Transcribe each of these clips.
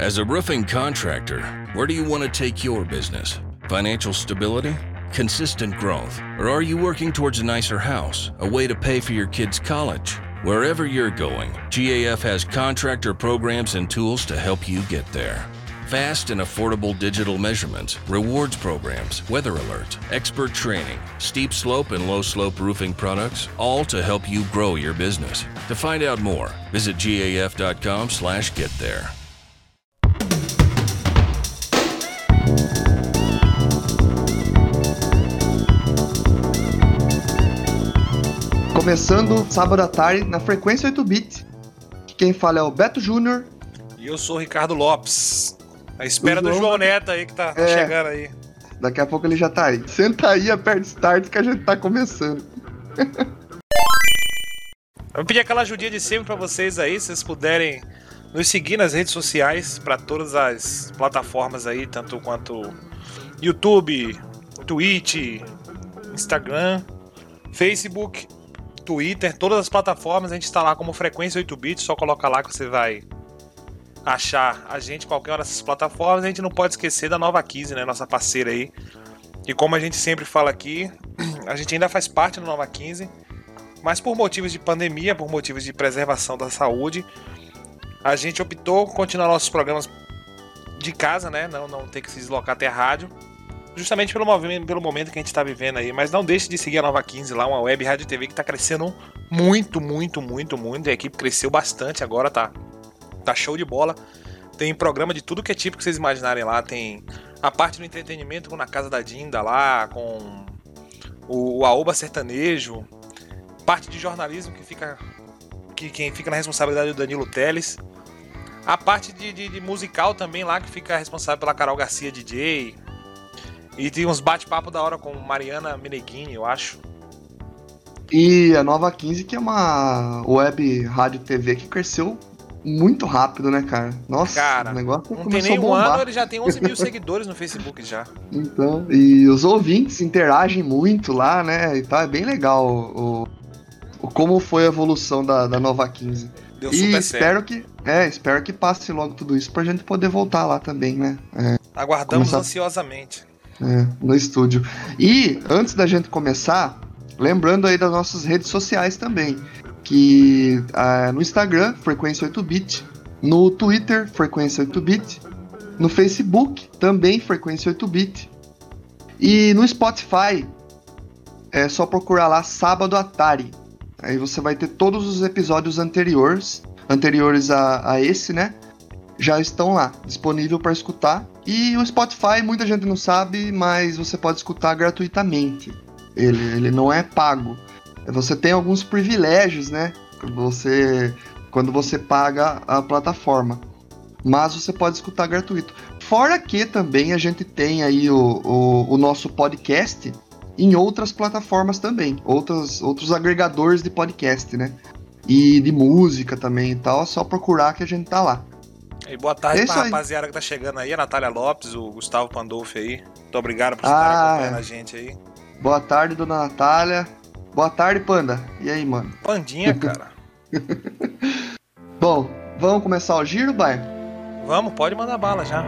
As a roofing contractor, where do you want to take your business? Financial stability? Consistent growth? Or are you working towards a nicer house, a way to pay for your kids' college? Wherever you're going, GAF has contractor programs and tools to help you get there. Fast and affordable digital measurements, rewards programs, weather alerts, expert training, steep slope and low slope roofing products, all to help you grow your business. To find out more, visit gaf.com/get there. Começando sábado à tarde na frequência 8 bit. Quem fala é o Beto Júnior. E eu sou o Ricardo Lopes. A espera do João Neto aí que tá, É. chegando aí. Daqui a pouco ele já tá aí. Senta aí, aperta start que a gente tá começando. Eu vou pedir aquela ajudinha de sempre pra vocês aí, se vocês puderem nos seguir nas redes sociais, pra todas as plataformas aí, tanto quanto YouTube, Twitch, Instagram, Facebook, Twitter, todas as plataformas, a gente está lá como Frequência 8 bits, só coloca lá que você vai achar a gente qualquer uma dessas plataformas. A gente não pode esquecer da Nova 15, né, nossa parceira aí. E como a gente sempre fala aqui, a gente ainda faz parte da Nova 15, mas por motivos de pandemia, por motivos de preservação da saúde, a gente optou continuar nossos programas de casa, né? Não, não ter que se deslocar até a rádio. Justamente pelo, pelo momento que a gente está vivendo aí. Mas não deixe de seguir a Nova 15 lá, uma web rádio TV que está crescendo muito, muito, muito, muito. A equipe cresceu bastante agora, tá, tá show de bola. Tem programa de tudo que é tipo que vocês imaginarem lá. Tem a parte do entretenimento na casa da Dinda lá, com o, o Aoba Sertanejo. Parte de jornalismo que fica. Que quem fica na responsabilidade é o Danilo Teles. A parte de, de- de musical também lá, que fica responsável pela Carol Garcia DJ. E tem uns bate-papo da hora com Mariana Meneghini, eu acho. E a Nova 15, que é uma web rádio TV que cresceu muito rápido, né, cara? Nossa, Cara, o negócio Não tem nem um ano, ele já tem 11 mil seguidores no Facebook já. Então, e os ouvintes interagem muito lá, né? E tá, é bem legal o, o como foi a evolução da, da Nova 15. Deu e super certo. espero que, é, espero que passe logo tudo isso pra gente poder voltar lá também, né? Aguardamos começar- ansiosamente. É, no estúdio. E antes da gente começar, lembrando aí das nossas redes sociais também, que ah, no Instagram, Frequência 8bit, no Twitter, Frequência 8bit, no Facebook, também Frequência 8bit, e no Spotify, é só procurar lá Sábado Atari. Aí você vai ter todos os episódios anteriores, anteriores a, a esse, né? Já estão lá, disponível para escutar. E o Spotify, muita gente não sabe, mas você pode escutar gratuitamente. Ele, ele não é pago. Você tem alguns privilégios, né? Você, quando você paga a plataforma. Mas você pode escutar gratuito. Fora que também a gente tem aí o, o, o nosso podcast em outras plataformas também. Outras, outros agregadores de podcast, né? E de música também e tal. É só procurar que a gente tá lá. E boa tarde É isso pra aí. rapaziada que tá chegando aí, a Natália Lopes, o Gustavo Pandolfi aí. Muito obrigado por estar Ah, acompanhando é. a gente aí. Boa tarde, dona Natália. Boa tarde, Panda. E aí, mano? Pandinha, cara. Bom, vamos começar o giro, vai? Vamos, pode mandar bala já.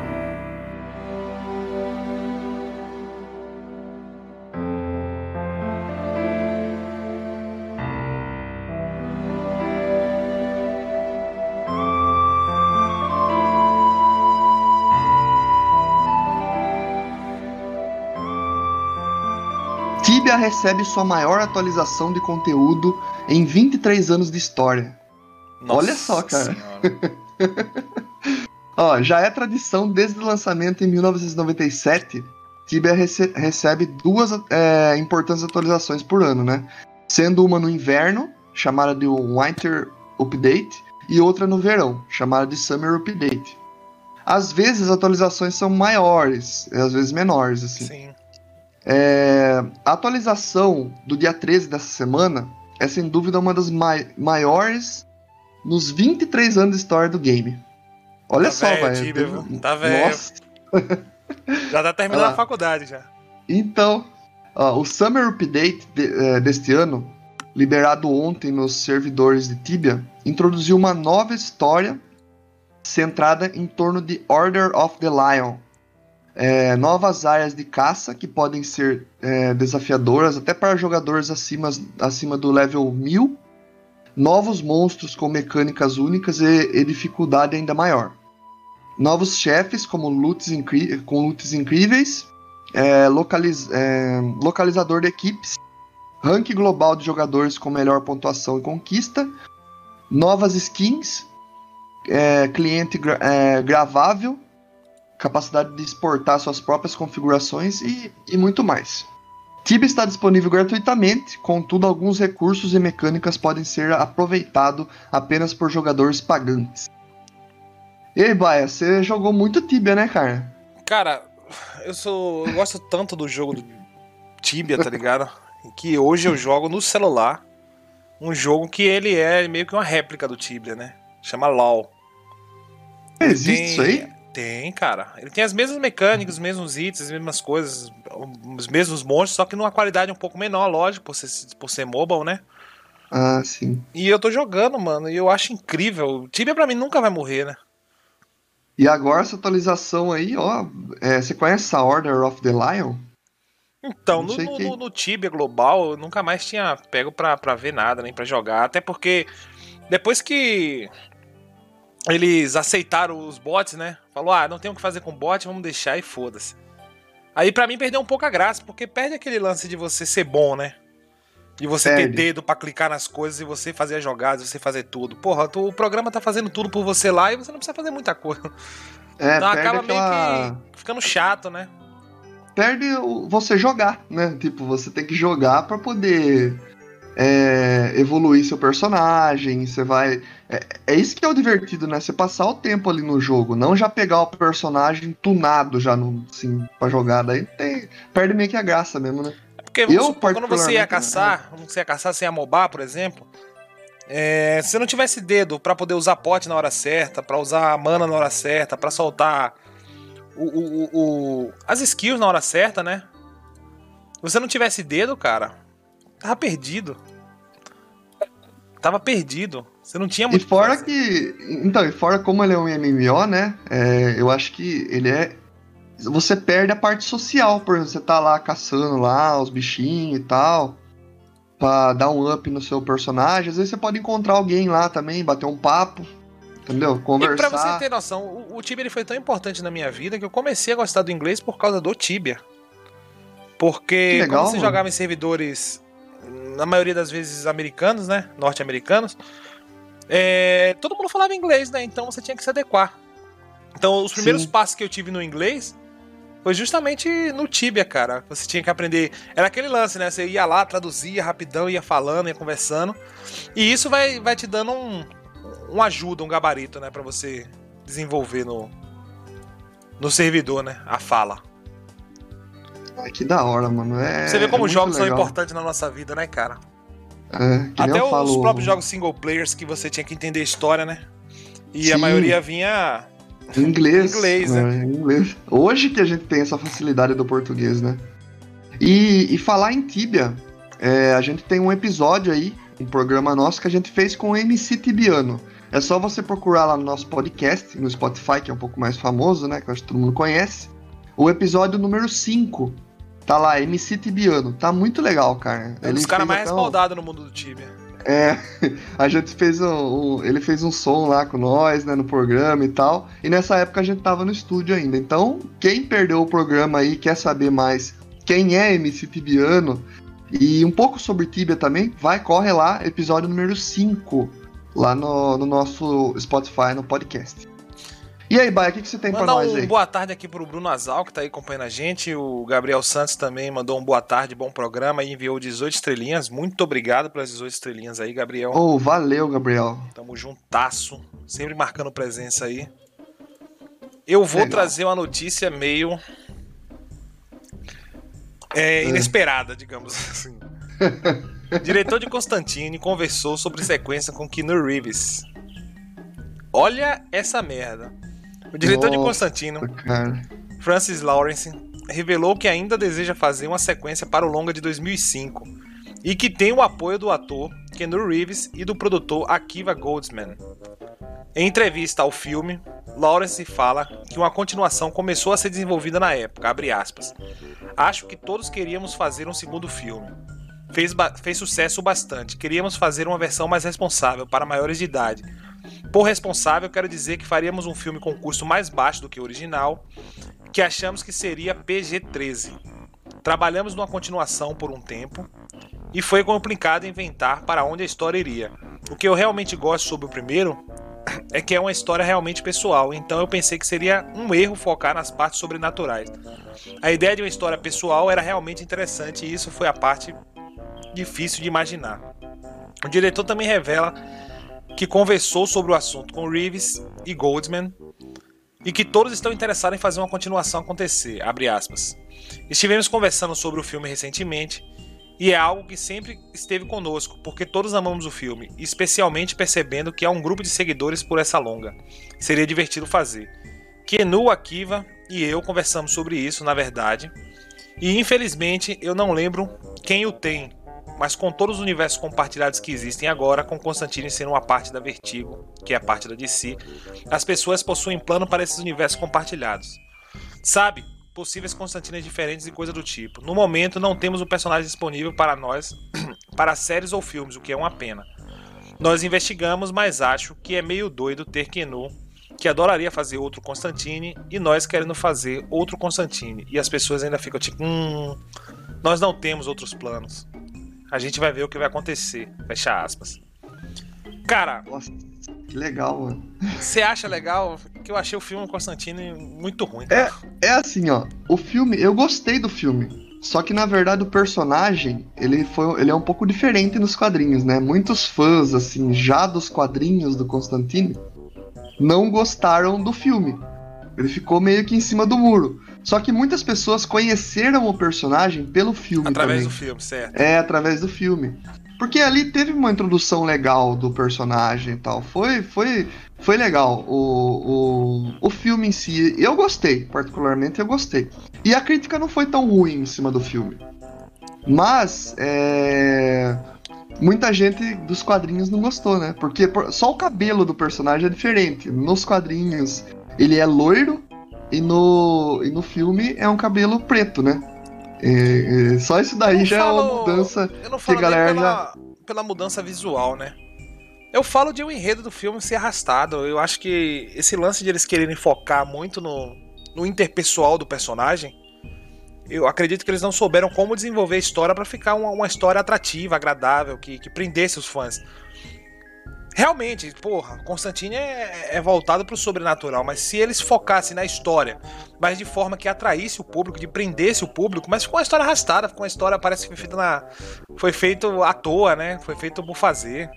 Recebe sua maior atualização de conteúdo em 23 anos de história. Olha só, cara. Ó, já é tradição desde o lançamento em 1997. Tibia rece- recebe duas é, importantes atualizações por ano, né? Sendo uma no inverno, chamada de Winter Update, e outra no verão, chamada de Summer Update. Às vezes as atualizações são maiores, às vezes menores, assim. Sim. É, a atualização do dia 13 dessa semana é sem dúvida uma das mai- maiores nos 23 anos de história do game. Olha Tá só, velho, viu? Tá velho. Nossa. Já tá terminando lá. a faculdade já. Então, o Summer Update de- eh, deste ano, liberado ontem nos servidores de Tibia, introduziu uma nova história centrada em torno de Order of the Lion. É, novas áreas de caça que podem ser é, desafiadoras até para jogadores acima, acima do level 1000. Novos monstros com mecânicas únicas e, e dificuldade ainda maior. Novos chefes como loots com loots incríveis, é, localiz é, localizador de equipes, ranking global de jogadores com melhor pontuação e conquista, novas skins, é, cliente gra é, gravável, capacidade de exportar suas próprias configurações e, e muito mais. Tibia está disponível gratuitamente, contudo, alguns recursos e mecânicas podem ser aproveitados apenas por jogadores pagantes. E aí, Baia, você jogou muito Tibia, né, cara? Cara, eu sou. Eu gosto tanto do jogo do Tibia, tá ligado? que hoje eu jogo no celular um jogo que ele é meio que uma réplica do Tibia, né? Chama LOL. Existe tem... isso aí? Tem, cara. Ele tem as mesmas mecânicas, os mesmos hits, as mesmas coisas, os mesmos monstros, só que numa qualidade um pouco menor, lógico, por ser, por ser mobile, né? Ah, sim. E eu tô jogando, mano, e eu acho incrível. O Tibia pra mim nunca vai morrer, né? E agora essa atualização aí, ó. É, você conhece a Order of the Lion? Então, no, no, que... no, Tibia Global, eu nunca mais tinha pego pra, pra ver nada, nem pra jogar. Até porque depois que eles aceitaram os bots, né? Falou, ah, não tem o que fazer com bot, vamos deixar e foda-se. Aí para mim perdeu um pouco a graça, porque perde aquele lance de você ser bom, né? De você perde. ter dedo para clicar nas coisas e você fazer as jogadas, você fazer tudo. Porra, tu, o programa tá fazendo tudo por você lá e você não precisa fazer muita coisa. É, então acaba aquela... meio que ficando chato, né? Perde você jogar, né? Tipo, você tem que jogar para poder é, evoluir seu personagem, você vai. É, é, isso que é o divertido, né? Você passar o tempo ali no jogo, não já pegar o personagem tunado já no, assim, pra jogar, daí tem, perde meio que a graça mesmo, né? É porque eu, supor, quando você ia caçar, quando você ia caçar sem amobar, por exemplo, é, se você não tivesse dedo para poder usar pote na hora certa, para usar mana na hora certa, para soltar o, o, o, as skills na hora certa, né? Se você não tivesse dedo, cara, Tava perdido. Tava perdido. Você não tinha muito. E fora que. Então, e fora como ele é um MMO, né? É, eu acho que ele é. Você perde a parte social, por exemplo, você tá lá caçando lá os bichinhos e tal. Pra dar um up no seu personagem. Às vezes você pode encontrar alguém lá também, bater um papo. Entendeu? Conversar. E pra você ter noção, o, o Tibia ele foi tão importante na minha vida que eu comecei a gostar do inglês por causa do Tibia. Porque legal, quando você mano. jogava em servidores na maioria das vezes americanos, né? Norte-americanos. É, todo mundo falava inglês, né? Então você tinha que se adequar. Então os primeiros Sim. passos que eu tive no inglês foi justamente no Tibia, cara. Você tinha que aprender. Era aquele lance, né? Você ia lá, traduzia rapidão, ia falando, ia conversando. E isso vai, vai te dando um, um ajuda, um gabarito, né? Pra você desenvolver no, no servidor, né? A fala. Ai, que da hora, mano. É, Você vê como é jogos legal. são importantes na nossa vida, né, cara? É, Até os falo... próprios jogos single players que você tinha que entender a história, né? E Sim. a maioria vinha em inglês. inglês, né? inglês. Hoje que a gente tem essa facilidade do português, né? E, e falar em Tibia, é, a gente tem um episódio aí, um programa nosso que a gente fez com o MC Tibiano. É só você procurar lá no nosso podcast, no Spotify, que é um pouco mais famoso, né? Que eu acho que todo mundo conhece. O episódio número 5. Tá lá, MC Tibiano. Tá muito legal, cara. É um dos caras mais respaldados no mundo do Tibia. É, a gente fez um, um, Ele fez um som lá com nós, né, no programa e tal. E nessa época a gente tava no estúdio ainda. Então, quem perdeu o programa aí, quer saber mais quem é MC Tibiano e um pouco sobre Tibia também, vai, corre lá, episódio número 5, lá no, no nosso Spotify, no podcast. E aí, Baia, o que, que você tem Mandar pra nós aí? um boa tarde aqui pro Bruno Azal, que tá aí acompanhando a gente. O Gabriel Santos também mandou um boa tarde, bom programa e enviou 18 estrelinhas. Muito obrigado pelas 18 estrelinhas aí, Gabriel. Oh, valeu, Gabriel. Tamo juntasso, sempre marcando presença aí. Eu vou Legal. trazer uma notícia meio é, inesperada, digamos assim. Diretor de Constantine conversou sobre sequência com Keanu Reeves. Olha essa merda. O diretor Nossa, de Constantino, cara. Francis Lawrence, revelou que ainda deseja fazer uma sequência para o longa de 2005 e que tem o apoio do ator Keanu Reeves e do produtor Akiva Goldsman. Em entrevista ao filme, Lawrence fala que uma continuação começou a ser desenvolvida na época, abre aspas. Acho que todos queríamos fazer um segundo filme. Fez, fez sucesso bastante. Queríamos fazer uma versão mais responsável para maiores de idade. Por responsável, quero dizer que faríamos um filme com custo mais baixo do que o original, que achamos que seria PG-13. Trabalhamos numa continuação por um tempo e foi complicado inventar para onde a história iria. O que eu realmente gosto sobre o primeiro é que é uma história realmente pessoal, então eu pensei que seria um erro focar nas partes sobrenaturais. A ideia de uma história pessoal era realmente interessante e isso foi a parte difícil de imaginar. O diretor também revela que conversou sobre o assunto com Reeves e Goldman e que todos estão interessados em fazer uma continuação acontecer. Estivemos conversando sobre o filme recentemente e é algo que sempre esteve conosco, porque todos amamos o filme, especialmente percebendo que há um grupo de seguidores por essa longa. Seria divertido fazer. Kenu, Akiva e eu conversamos sobre isso, na verdade. E infelizmente eu não lembro quem o tem, mas com todos os universos compartilhados que existem agora, com Constantine sendo uma parte da Vertigo, que é a parte da DC, as pessoas possuem plano para esses universos compartilhados. Sabe, possíveis Constantinas diferentes e coisa do tipo. No momento, não temos o personagem disponível para nós, para séries ou filmes, o que é uma pena. Nós investigamos, mas acho que é meio doido ter Kenu, que adoraria fazer outro Constantine, e nós querendo fazer outro Constantine. E as pessoas ainda ficam tipo, hum, nós não temos outros planos. A gente vai ver o que vai acontecer. Fecha aspas. Cara. Nossa, que legal, mano. Você acha legal? Que eu achei o filme Constantine muito ruim. É, é assim, ó. O filme, eu gostei do filme. Só que na verdade o personagem, ele foi, ele é um pouco diferente nos quadrinhos, né? Muitos fãs assim, já dos quadrinhos do Constantine, não gostaram do filme. Ele ficou meio que em cima do muro. Só que muitas pessoas conheceram o personagem pelo filme Através também. do filme, certo. É, através do filme. Porque ali teve uma introdução legal do personagem e tal. Foi, foi, foi legal o, o, o filme em si. Eu gostei, particularmente eu gostei. E a crítica não foi tão ruim em cima do filme. Mas, é... Muita gente dos quadrinhos não gostou, né? Porque só o cabelo do personagem é diferente. Nos quadrinhos ele é loiro e no, e no filme é um cabelo preto, né? É, é, só isso daí já falo, é uma mudança eu não falo que a galera pela, já... pela mudança visual, né? Eu falo de um enredo do filme ser arrastado. Eu acho que esse lance de eles quererem focar muito no, no interpessoal do personagem, eu acredito que eles não souberam como desenvolver a história para ficar uma, uma, história atrativa, agradável, que, que prendesse os fãs. Realmente, porra, Constantine é, é voltado pro sobrenatural, mas se eles focassem na história, mas de forma que atraísse o público, de prendesse o público, mas ficou uma história arrastada, ficou uma história, parece que foi feita na. Foi feito à toa, né? Foi feito por fazer.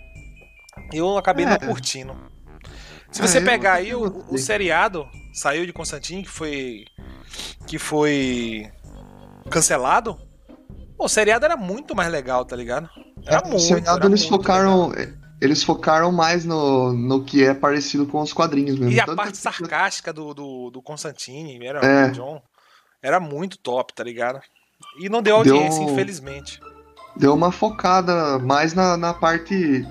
Eu acabei é. não curtindo. Se você é, pegar aí o, o, seriado, saiu de Constantine, que foi. que foi. cancelado. o seriado era muito mais legal, tá ligado? Era é, muito. O seriado eles focaram. Legal eles focaram mais no, no que é parecido com os quadrinhos mesmo. E a Tanto parte que... sarcástica do, do, do Constantine, era, é. John, era muito top, tá ligado? E não deu audiência, deu, infelizmente. Deu uma focada mais na, na parte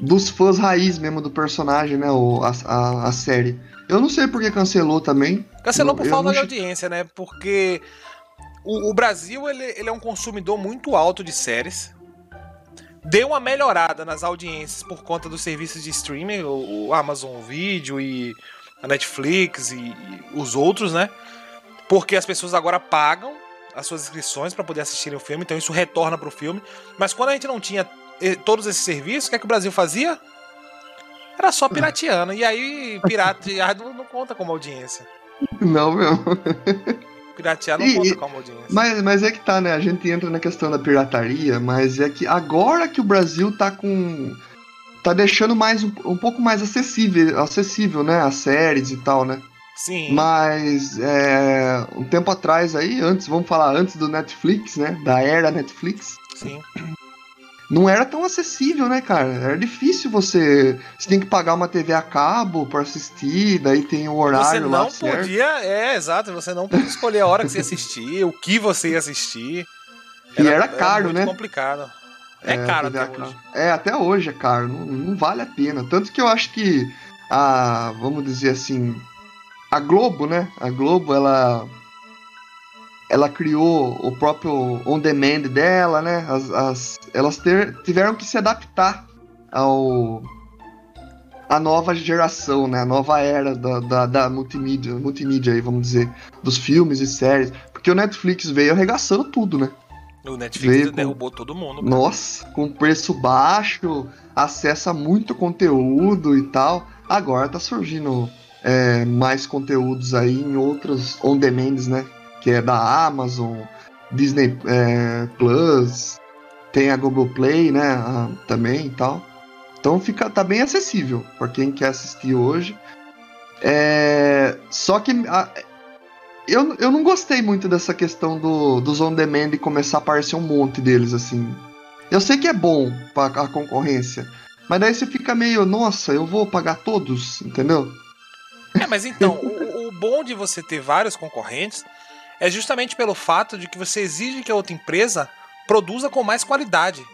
dos fãs raiz mesmo do personagem, né? O, a, a, a série. Eu não sei por que cancelou também. Cancelou por falta de audiência, né? Porque o, o Brasil ele, ele é um consumidor muito alto de séries deu uma melhorada nas audiências por conta dos serviços de streaming, o, Amazon Video e a Netflix e, e, os outros, né? Porque as pessoas agora pagam as suas inscrições para poder assistirem o filme, então isso retorna para o filme. Mas quando a gente não tinha eh, todos esses serviços, o que, é que o Brasil fazia? Era só pirateando. E aí, pirateado não conta como audiência. Não, meu. Piratear não e, conta como audiência. Mas, mas é que tá, né? A gente entra na questão da pirataria, mas é que agora que o Brasil tá com. tá deixando mais um, um pouco mais acessível, acessível, né? As séries e tal, né? Sim. Mas é, um tempo atrás aí, antes, vamos falar antes do Netflix, né? Da era Netflix. Sim não era tão acessível, né, cara? Era difícil você. Você tem que pagar uma TV a cabo para assistir, daí tem o horário lá. Você não podia, é, exato, você não podia escolher a hora que você ia assistir, o que você ia assistir. Era, e era caro, era né? complicado. É, é caro até hoje. É, até hoje é caro, não, não vale a pena. Tanto que eu acho que a, vamos dizer assim, a Globo, né? A Globo, ela ela criou o próprio on demand dela, né? As, as elas ter, tiveram que se adaptar ao a nova geração, né? A nova era da, da, da multimídia, multimídia aí, vamos dizer, dos filmes e séries. Porque o Netflix veio arregaçando tudo, né? O Netflix veio derrubou com... todo mundo. Cara. Nossa, com preço baixo, acessa muito conteúdo e tal. Agora tá surgindo é, mais conteúdos aí em outros on-demands, né? Que é da Amazon, Disney é, Plus, tem a Google Play, né? A, também e tal. Então fica, tá bem acessível para quem quer assistir hoje. É, só que a, eu, eu não gostei muito dessa questão do, dos on-demand e começar a aparecer um monte deles, assim. Eu sei que é bom para a concorrência, mas daí você fica meio, nossa, eu vou pagar todos, entendeu? É, mas então, o, o bom de você ter vários concorrentes é justamente pelo fato de que você exige que a outra empresa produza com mais qualidade.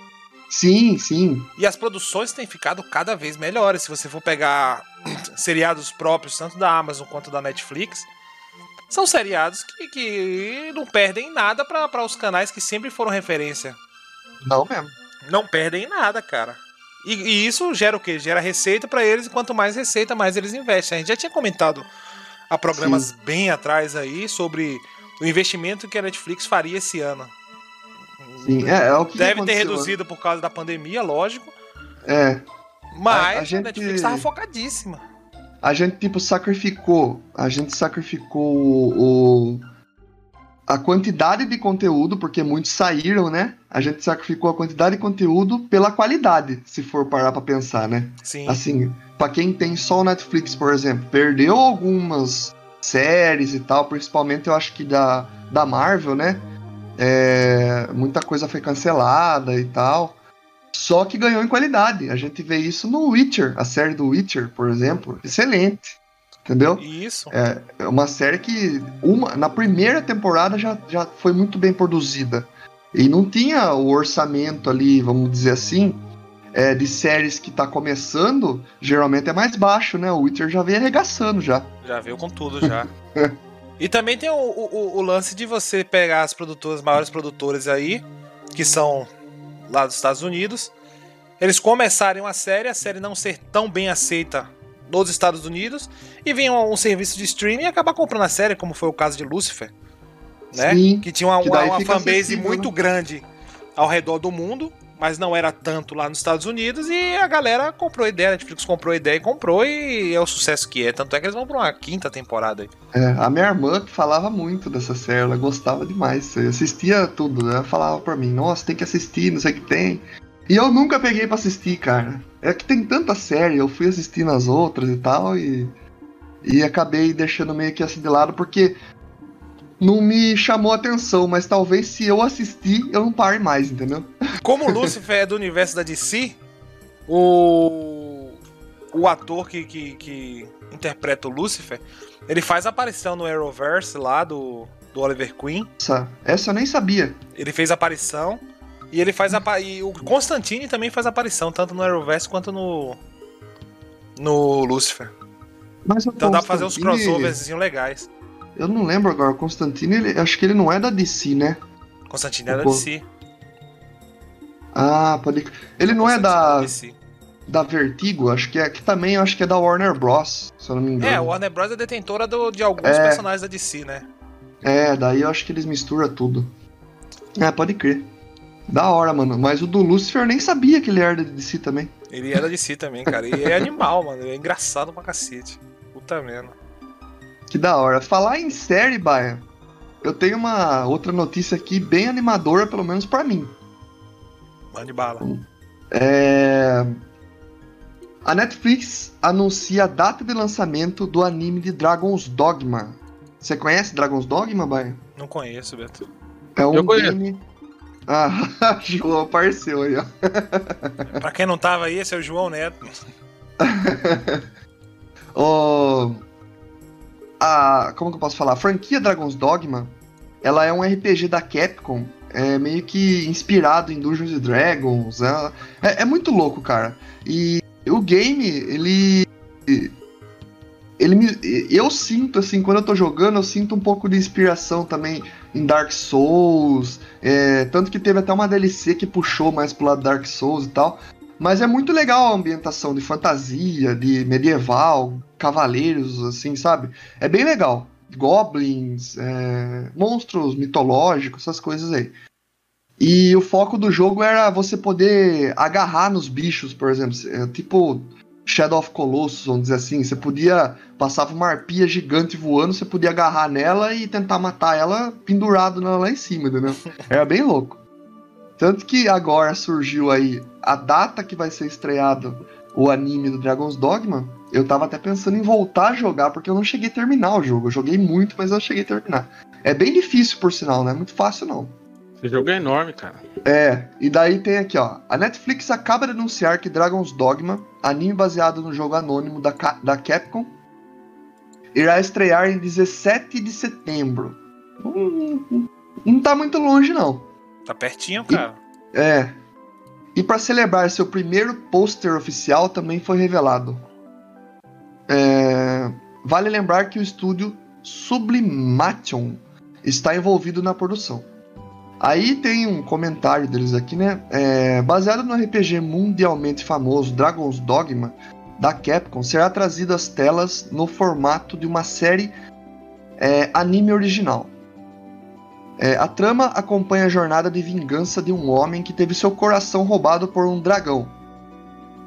Sim, sim. E as produções têm ficado cada vez melhores. Se você for pegar seriados próprios, tanto da Amazon quanto da Netflix, são seriados que, que não perdem nada para os canais que sempre foram referência. Não mesmo. Não perdem nada, cara. E, e isso gera o quê? Gera receita para eles, e quanto mais receita, mais eles investem. A gente já tinha comentado há programas Sim. bem atrás aí sobre o investimento que a Netflix faria esse ano. Sim, é, é o que Deve ter reduzido por causa da pandemia, lógico. É. Mas a, a, gente... a Netflix estava focadíssima. A gente, tipo, sacrificou. A gente sacrificou o, a quantidade de conteúdo, porque muitos saíram, né? A gente sacrificou a quantidade de conteúdo pela qualidade, se for parar para pensar, né? Sim. Assim, para quem tem só o Netflix, por exemplo, perdeu algumas séries e tal, principalmente eu acho que da, da Marvel, né? É, muita coisa foi cancelada e tal. Só que ganhou em qualidade. A gente vê isso no Witcher, a série do Witcher, por exemplo. Excelente. Entendeu? Isso. É, é uma série que uma, na primeira temporada já, já foi muito bem produzida. E não tinha o orçamento ali, vamos dizer assim, é, de séries que tá começando, geralmente é mais baixo, né? O Witcher já veio arregaçando já. Já veio com tudo já. e também tem o, o, o, lance de você pegar as produtoras, maiores produtoras aí, que são lá dos Estados Unidos, eles começarem uma série, a série não ser tão bem aceita nos Estados Unidos e vir um, um, serviço de streaming e acabar comprando a série, como foi o caso de Lucifer, né? Sim, que tinha uma, que uma, uma fanbase muito né? grande ao redor do mundo, mas não era tanto lá nos Estados Unidos e a galera comprou a ideia, a Netflix comprou a ideia e comprou e é o sucesso que é, tanto é que eles vão para uma quinta temporada aí. É, a minha irmã que falava muito dessa série, ela gostava demais, assistia tudo, né? ela falava para mim, nossa, tem que assistir, não sei o que tem. E eu nunca peguei para assistir, cara. É que tem tanta série, eu fui assistindo as outras e tal, e. E acabei deixando meio que assim de lado, porque não me chamou atenção, mas talvez se eu assistir, eu não pare mais, entendeu? Como Lucifer é do universo da DC, o. O ator que, que, que interpreta o Lucifer, ele faz aparição no Arrowverse lá do, do Oliver Queen. Essa, essa eu nem sabia. Ele fez aparição. E ele faz a, e o Constantine também faz aparição, tanto no Arrowverse quanto no no Lucifer. Então dá pra fazer uns crossovers legais. Eu não lembro agora, o Constantine, ele, acho que ele não é da DC, né? Constantine é da DC. Ah, pode. Ele não é da. É da Vertigo, acho que é. Que também acho que é da Warner Bros. Se eu não me engano. É, a Warner Bros. é detentora do, de alguns é... personagens da DC, né? É, daí eu acho que eles misturam tudo. É, pode crer. Da hora, mano. Mas o do Lucifer eu nem sabia que ele era de si também. Ele era de si também, cara. E é animal, mano. É engraçado pra cacete. Puta merda. Que da hora. Falar em série, Baia, eu tenho uma outra notícia aqui bem animadora, pelo menos para mim. Mande bala. É... A Netflix anuncia a data de lançamento do anime de Dragon's Dogma. Você conhece Dragon's Dogma, Baia? Não conheço, Beto. É um game ah, João apareceu aí, ó. pra quem não tava aí, esse é o João Neto. oh, a, como que eu posso falar? A franquia Dragon's Dogma, ela é um RPG da Capcom, é meio que inspirado em Dungeons Dragons. É, é, é muito louco, cara. E o game, ele ele me, eu sinto assim, quando eu tô jogando, eu sinto um pouco de inspiração também em Dark Souls, é, tanto que teve até uma DLC que puxou mais pro lado Dark Souls e tal. Mas é muito legal a ambientação de fantasia, de medieval, cavaleiros, assim, sabe? É bem legal. Goblins, é, monstros mitológicos, essas coisas aí. E o foco do jogo era você poder agarrar nos bichos, por exemplo. É, tipo Shadow of Colossus, vamos dizer assim. Você podia. Passava uma arpia gigante voando, você podia agarrar nela e tentar matar ela pendurado lá em cima, entendeu? Era bem louco. Tanto que agora surgiu aí a data que vai ser estreado o anime do Dragon's Dogma. Eu tava até pensando em voltar a jogar, porque eu não cheguei a terminar o jogo. Eu joguei muito, mas eu cheguei a terminar. É bem difícil, por sinal, não é muito fácil, não. Esse jogo é enorme, cara. É, e daí tem aqui, ó. A Netflix acaba de anunciar que Dragon's Dogma, anime baseado no jogo anônimo da, da Capcom, irá estrear em 17 de setembro. Não, não tá muito longe, não. Tá pertinho, cara. E, é. E para celebrar seu primeiro pôster oficial também foi revelado. É, vale lembrar que o estúdio Sublimation está envolvido na produção. Aí tem um comentário deles aqui, né? É, baseado no RPG mundialmente famoso Dragon's Dogma da Capcom, será trazido às telas no formato de uma série é, anime original. É, a trama acompanha a jornada de vingança de um homem que teve seu coração roubado por um dragão.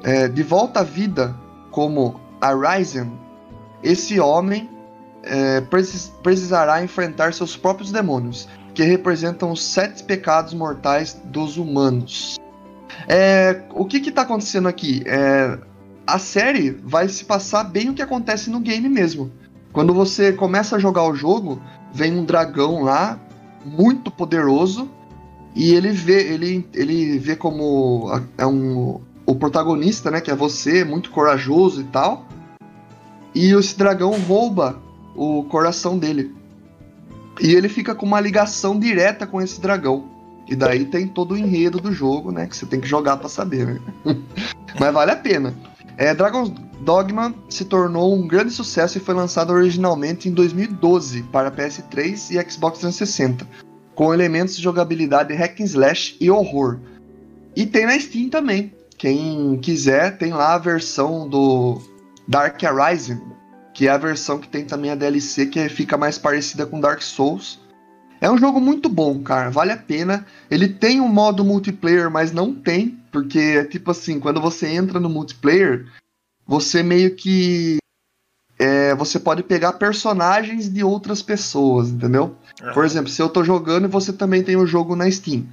É, de volta à vida como Arisen, esse homem é, precis precisará enfrentar seus próprios demônios que representam os sete pecados mortais dos humanos. É, o que está acontecendo aqui? É, a série vai se passar bem o que acontece no game mesmo. Quando você começa a jogar o jogo, vem um dragão lá, muito poderoso, e ele vê, ele, ele vê como é um, o protagonista, né, que é você, muito corajoso e tal. E esse dragão rouba o coração dele. E ele fica com uma ligação direta com esse dragão. E daí tem todo o enredo do jogo, né? Que você tem que jogar para saber, né? Mas vale a pena. É, Dragon's Dogma se tornou um grande sucesso e foi lançado originalmente em 2012 para PS3 e Xbox 360, com elementos de jogabilidade hack and slash e horror. E tem na Steam também. Quem quiser, tem lá a versão do Dark Horizon, que é a versão que tem também a DLC, que fica mais parecida com Dark Souls. É um jogo muito bom, cara, vale a pena. Ele tem um modo multiplayer, mas não tem, porque é tipo assim, quando você entra no multiplayer, você meio que é, você pode pegar personagens de outras pessoas, entendeu? Por exemplo, se eu tô jogando e você também tem o um jogo na Steam.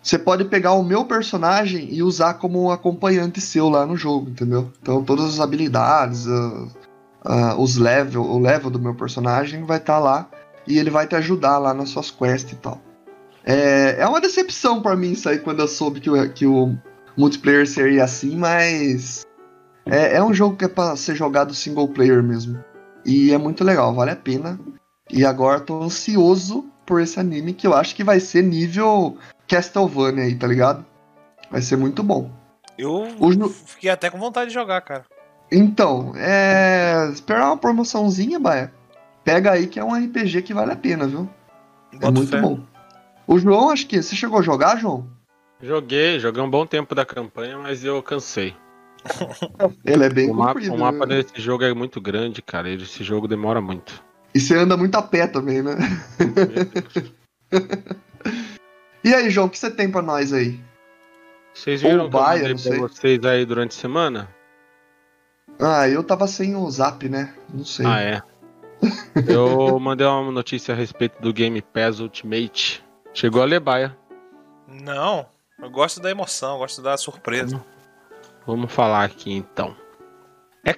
Você pode pegar o meu personagem e usar como acompanhante seu lá no jogo, entendeu? Então todas as habilidades, uh, os level, o level do meu personagem vai estar tá lá e ele vai te ajudar lá nas suas quests e tal. É, é uma decepção para mim isso aí quando eu soube que o, que o multiplayer seria assim, mas é, é um jogo que é para ser jogado single player mesmo. E é muito legal, vale a pena. E agora tô ansioso por esse anime que eu acho que vai ser nível Castlevania aí, tá ligado? Vai ser muito bom. Eu o... fiquei até com vontade de jogar, cara. Então, é. Esperar uma promoçãozinha, Baia. Pega aí que é um RPG que vale a pena, viu? é muito fé. bom. O João, acho que. Você chegou a jogar, João? Joguei, joguei um bom tempo da campanha, mas eu cansei. Ele é bem o comprido. Mapa, o mapa né? desse jogo é muito grande, cara. Esse jogo demora muito. E você anda muito a pé também, né? e aí, João, o que você tem pra nós aí? Vocês viram o que eu pra vocês aí durante a semana? Ah, eu tava sem o zap, né? Não sei. Ah, é. eu mandei uma notícia a respeito do Game Pass Ultimate. Chegou a Lebaia. Não, eu gosto da emoção, gosto da surpresa. Vamos, vamos falar aqui então.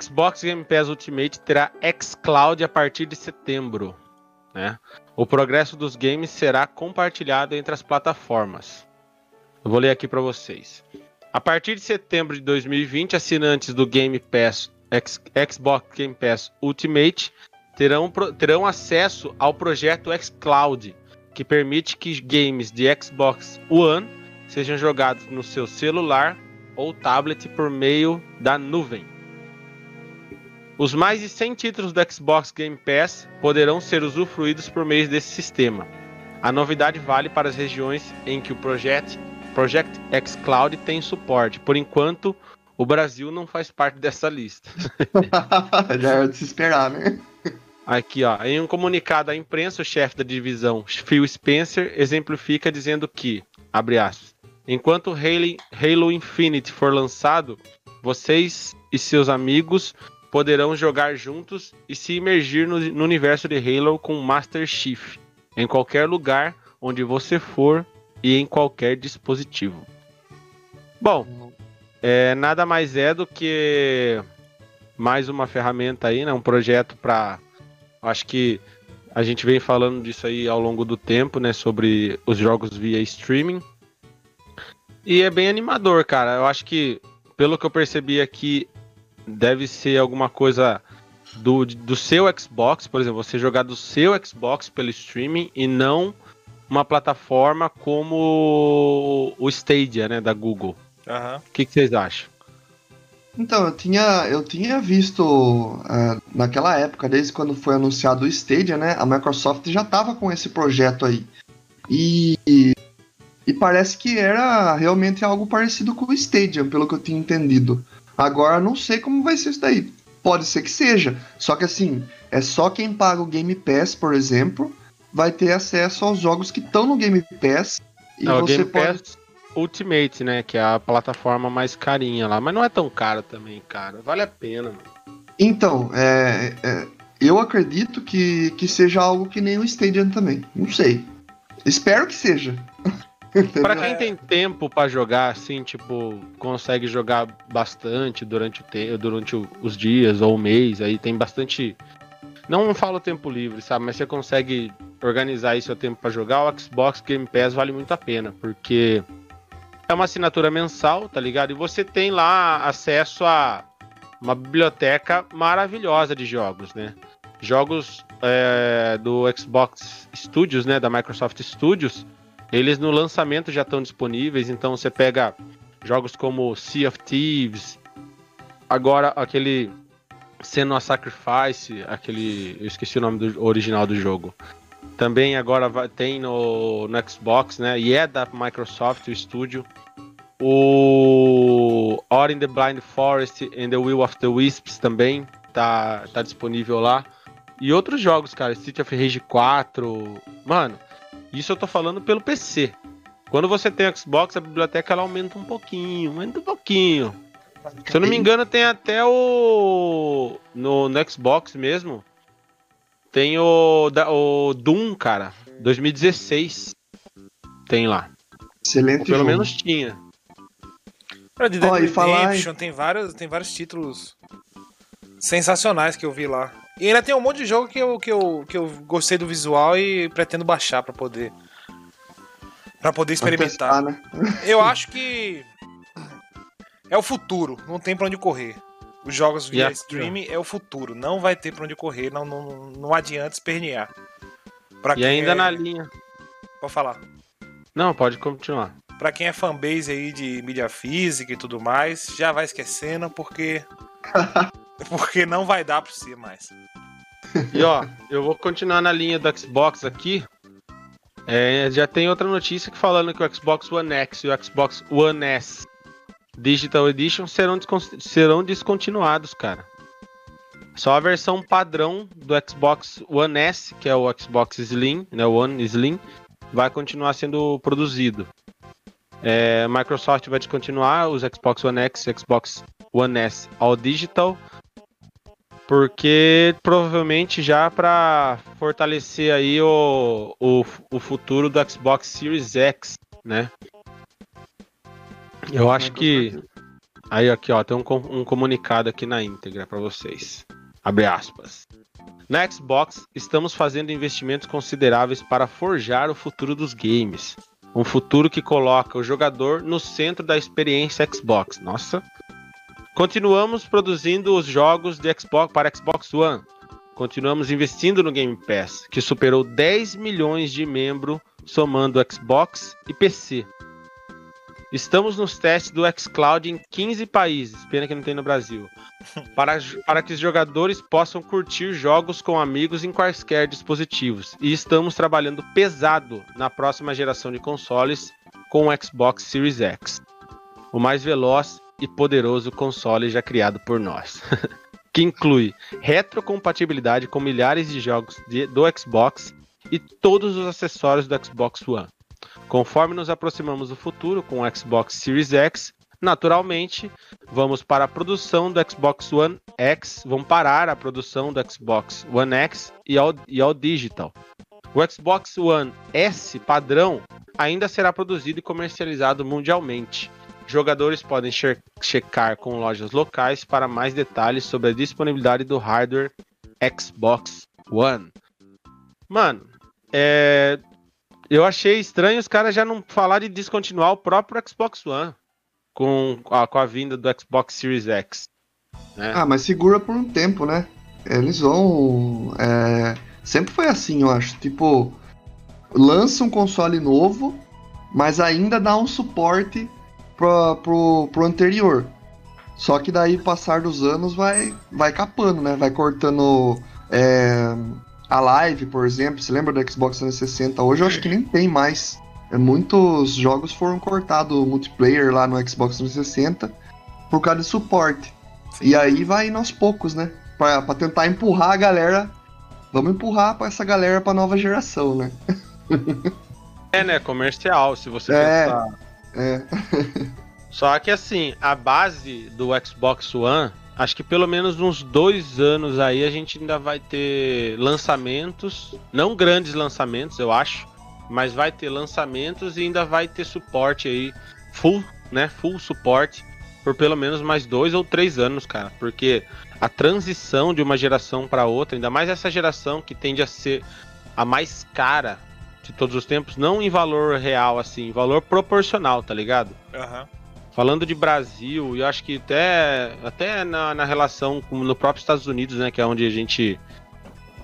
Xbox Game Pass Ultimate terá xCloud a partir de setembro. Né? O progresso dos games será compartilhado entre as plataformas. Eu vou ler aqui para vocês. A partir de setembro de 2020, assinantes do Game Pass X, Xbox Game Pass Ultimate terão, terão acesso ao projeto xCloud, que permite que games de Xbox One sejam jogados no seu celular ou tablet por meio da nuvem. Os mais de 100 títulos do Xbox Game Pass poderão ser usufruídos por meio desse sistema. A novidade vale para as regiões em que o Project, Project X Cloud tem suporte. Por enquanto, o Brasil não faz parte dessa lista. Já era de se esperar, né? Aqui, ó, em um comunicado à imprensa, o chefe da divisão, Phil Spencer, exemplifica dizendo que, abre aspas, enquanto Halo, Infinite for lançado, vocês e seus amigos poderão jogar juntos e se imergir no, no universo de Halo com Master Chief, em qualquer lugar onde você for e em qualquer dispositivo. Bom, é, nada mais é do que mais uma ferramenta aí, né? Um projeto para, acho que a gente vem falando disso aí ao longo do tempo, né? Sobre os jogos via streaming. E é bem animador, cara. Eu acho que, pelo que eu percebi aqui, deve ser alguma coisa do, do seu Xbox, por exemplo, você jogar do seu Xbox pelo streaming e não uma plataforma como o Stadia, né, da Google. O que, que vocês acham? Então, eu tinha, eu tinha visto uh, naquela época, desde quando foi anunciado o Stadia, né? A Microsoft já estava com esse projeto aí. E, e parece que era realmente algo parecido com o Stadia, pelo que eu tinha entendido. Agora não sei como vai ser isso daí. Pode ser que seja. Só que assim, é só quem paga o Game Pass, por exemplo, vai ter acesso aos jogos que estão no Game Pass. E é, você Game pode. Pass Ultimate, né? Que é a plataforma mais carinha lá. Mas não é tão caro também, cara. Vale a pena, mano. Então, é, é, eu acredito que, que seja algo que nem o Stadium também. Não sei. Espero que seja. para quem tem tempo para jogar, assim, tipo, consegue jogar bastante durante, o te durante os dias ou o mês, aí tem bastante. Não falo tempo livre, sabe? Mas você consegue organizar aí seu tempo para jogar. O Xbox Game Pass vale muito a pena, porque é uma assinatura mensal, tá ligado? E você tem lá acesso a uma biblioteca maravilhosa de jogos, né? Jogos é, do Xbox Studios, né? Da Microsoft Studios, eles no lançamento já estão disponíveis. Então você pega jogos como Sea of Thieves, agora aquele Senua Sacrifice, aquele. Eu esqueci o nome do original do jogo. Também agora vai, tem no, no Xbox, né? E é da Microsoft, o estúdio. O Ori in the Blind Forest and the Will of the Wisps também tá, tá disponível lá. E outros jogos, cara, Street of Rage 4. Mano, isso eu tô falando pelo PC. Quando você tem Xbox, a biblioteca ela aumenta um pouquinho, aumenta um pouquinho. Se eu não me engano, tem até o. No, no Xbox mesmo. Tem o, o Doom, cara. 2016. Tem lá. Excelente. Ou pelo jogo. menos tinha. Pra The oh, falar... tem, vários, tem vários títulos sensacionais que eu vi lá. E ainda tem um monte de jogo que eu, que eu, que eu gostei do visual e pretendo baixar para poder para poder experimentar. Testar, né? eu acho que é o futuro, não tem para onde correr. Os jogos via yeah. streaming é o futuro, não vai ter para onde correr, não, não, não adianta espernear. Pra e ainda é... na linha. Pode falar. Não, pode continuar. Pra quem é fanbase aí de mídia física e tudo mais, já vai esquecendo porque porque não vai dar pra você mais. E ó, eu vou continuar na linha do Xbox aqui. É, já tem outra notícia que falando que o Xbox One X e o Xbox One S Digital Edition serão, serão descontinuados, cara. Só a versão padrão do Xbox One S, que é o Xbox Slim, né, One Slim, vai continuar sendo produzido. É, Microsoft vai descontinuar os Xbox One X Xbox One S All Digital porque provavelmente já para fortalecer aí o, o, o futuro do Xbox Series X, né? Eu acho que aí aqui ó tem um, um comunicado aqui na íntegra para vocês. Abre aspas. Na Xbox estamos fazendo investimentos consideráveis para forjar o futuro dos games. Um futuro que coloca o jogador no centro da experiência Xbox. Nossa, Continuamos produzindo os jogos de Xbox para Xbox One. Continuamos investindo no Game Pass, que superou 10 milhões de membros somando Xbox e PC. Estamos nos testes do xCloud em 15 países, pena que não tem no Brasil, para, para que os jogadores possam curtir jogos com amigos em quaisquer dispositivos. E estamos trabalhando pesado na próxima geração de consoles com o Xbox Series X, o mais veloz e poderoso console já criado por nós. que inclui retrocompatibilidade com milhares de jogos de, do Xbox e todos os acessórios do Xbox One. Conforme nos aproximamos do futuro com o Xbox Series X, naturalmente vamos para a produção do Xbox One X, vamos parar a produção do Xbox One X e ao, e ao digital. O Xbox One S padrão ainda será produzido e comercializado mundialmente. Jogadores podem che checar com lojas locais para mais detalhes sobre a disponibilidade do hardware Xbox One. Mano, é, eu achei estranho os caras já não falar de descontinuar o próprio Xbox One com a, com a vinda do Xbox Series X. Né? Ah, mas segura por um tempo, né? Eles vão. É... Sempre foi assim, eu acho. Tipo, lança um console novo, mas ainda dá um suporte pro, pro, pro anterior. Só que daí, passar dos anos, vai, vai capando, né? Vai cortando. É a Live, por exemplo, se lembra do Xbox 360? Hoje eu acho que nem tem mais. É, muitos jogos foram cortados multiplayer lá no Xbox 360 por causa de suporte. Sim. E aí vai indo aos poucos, né? Pra, pra tentar empurrar a galera. Vamos empurrar pra essa galera pra nova geração, né? é, né? Comercial, se você é, pensar. É. Só que assim, a base do Xbox One acho que pelo menos uns dois anos aí a gente ainda vai ter lançamentos, não grandes lançamentos, eu acho, mas vai ter lançamentos e ainda vai ter suporte aí, full, né? Full suporte por pelo menos mais dois ou três anos, cara, porque a transição de uma geração para outra, ainda mais essa geração que tende a ser a mais cara de todos os tempos, não em valor real, assim, em valor proporcional, tá ligado? Aham. Uhum Falando de Brasil, eu acho que até, até na, na relação com no próprio Estados Unidos, né, que é onde a gente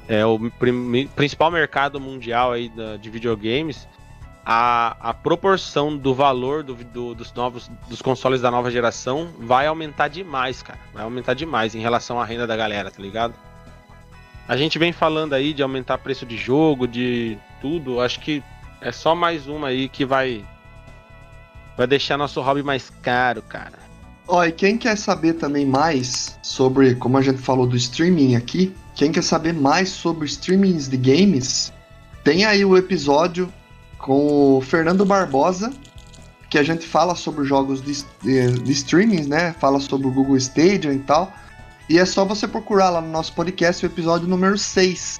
é o prim, principal mercado mundial aí da, de videogames, a, a proporção do valor do, do, dos novos dos consoles da nova geração vai aumentar demais, cara. Vai aumentar demais em relação à renda da galera, tá ligado? A gente vem falando aí de aumentar preço de jogo, de tudo. Acho que é só mais uma aí que vai Vai deixar nosso hobby mais caro, cara. Ó, e quem quer saber também mais sobre, como a gente falou do streaming aqui, quem quer saber mais sobre streamings de games, tem aí o episódio com o Fernando Barbosa, que a gente fala sobre jogos de, de, de streamings, né? Fala sobre o Google Stadia e tal. E é só você procurar lá no nosso podcast o episódio número 6.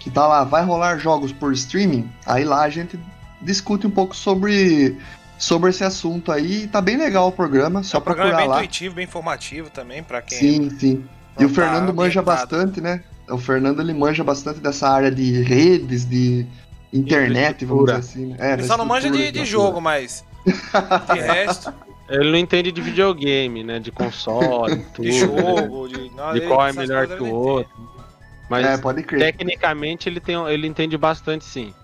Que tá lá, vai rolar jogos por streaming. Aí lá a gente discute um pouco sobre sobre esse assunto aí. Tá bem legal o programa, só é, o programa procurar é bem lá. intuitivo, bem informativo também para quem. Sim, sim. E o tá Fernando manja bastante, né? O Fernando ele manja bastante dessa área de redes, de internet, vamos dizer assim. Né? É, ele só não manja de, de jogo, mas de resto. Ele não entende de videogame, né? De console, tudo, de jogo, de, não, de qual é melhor que o outro. Mas é, pode crer. tecnicamente ele, tem, ele entende bastante sim.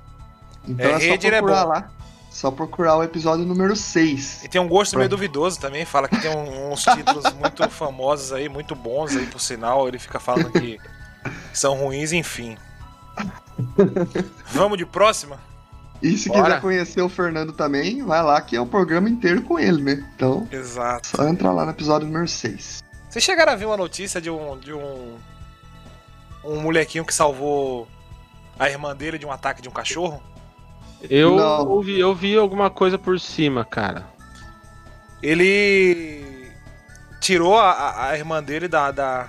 Então é, é só procurar é lá. Só procurar o episódio número 6. E tem um gosto pra... meio duvidoso também, fala que tem uns títulos muito famosos aí, muito bons aí, por sinal. Ele fica falando que são ruins, enfim. Vamos de próxima? E se Bora. quiser conhecer o Fernando também, vai lá que é o programa inteiro com ele, né? Então, Exato. só entra lá no episódio número 6. Vocês chegaram a ver uma notícia de um, de um, um molequinho que salvou a irmã dele de um ataque de um cachorro? Eu ouvi, eu vi alguma coisa por cima, cara. Ele tirou a, a irmã dele da, da,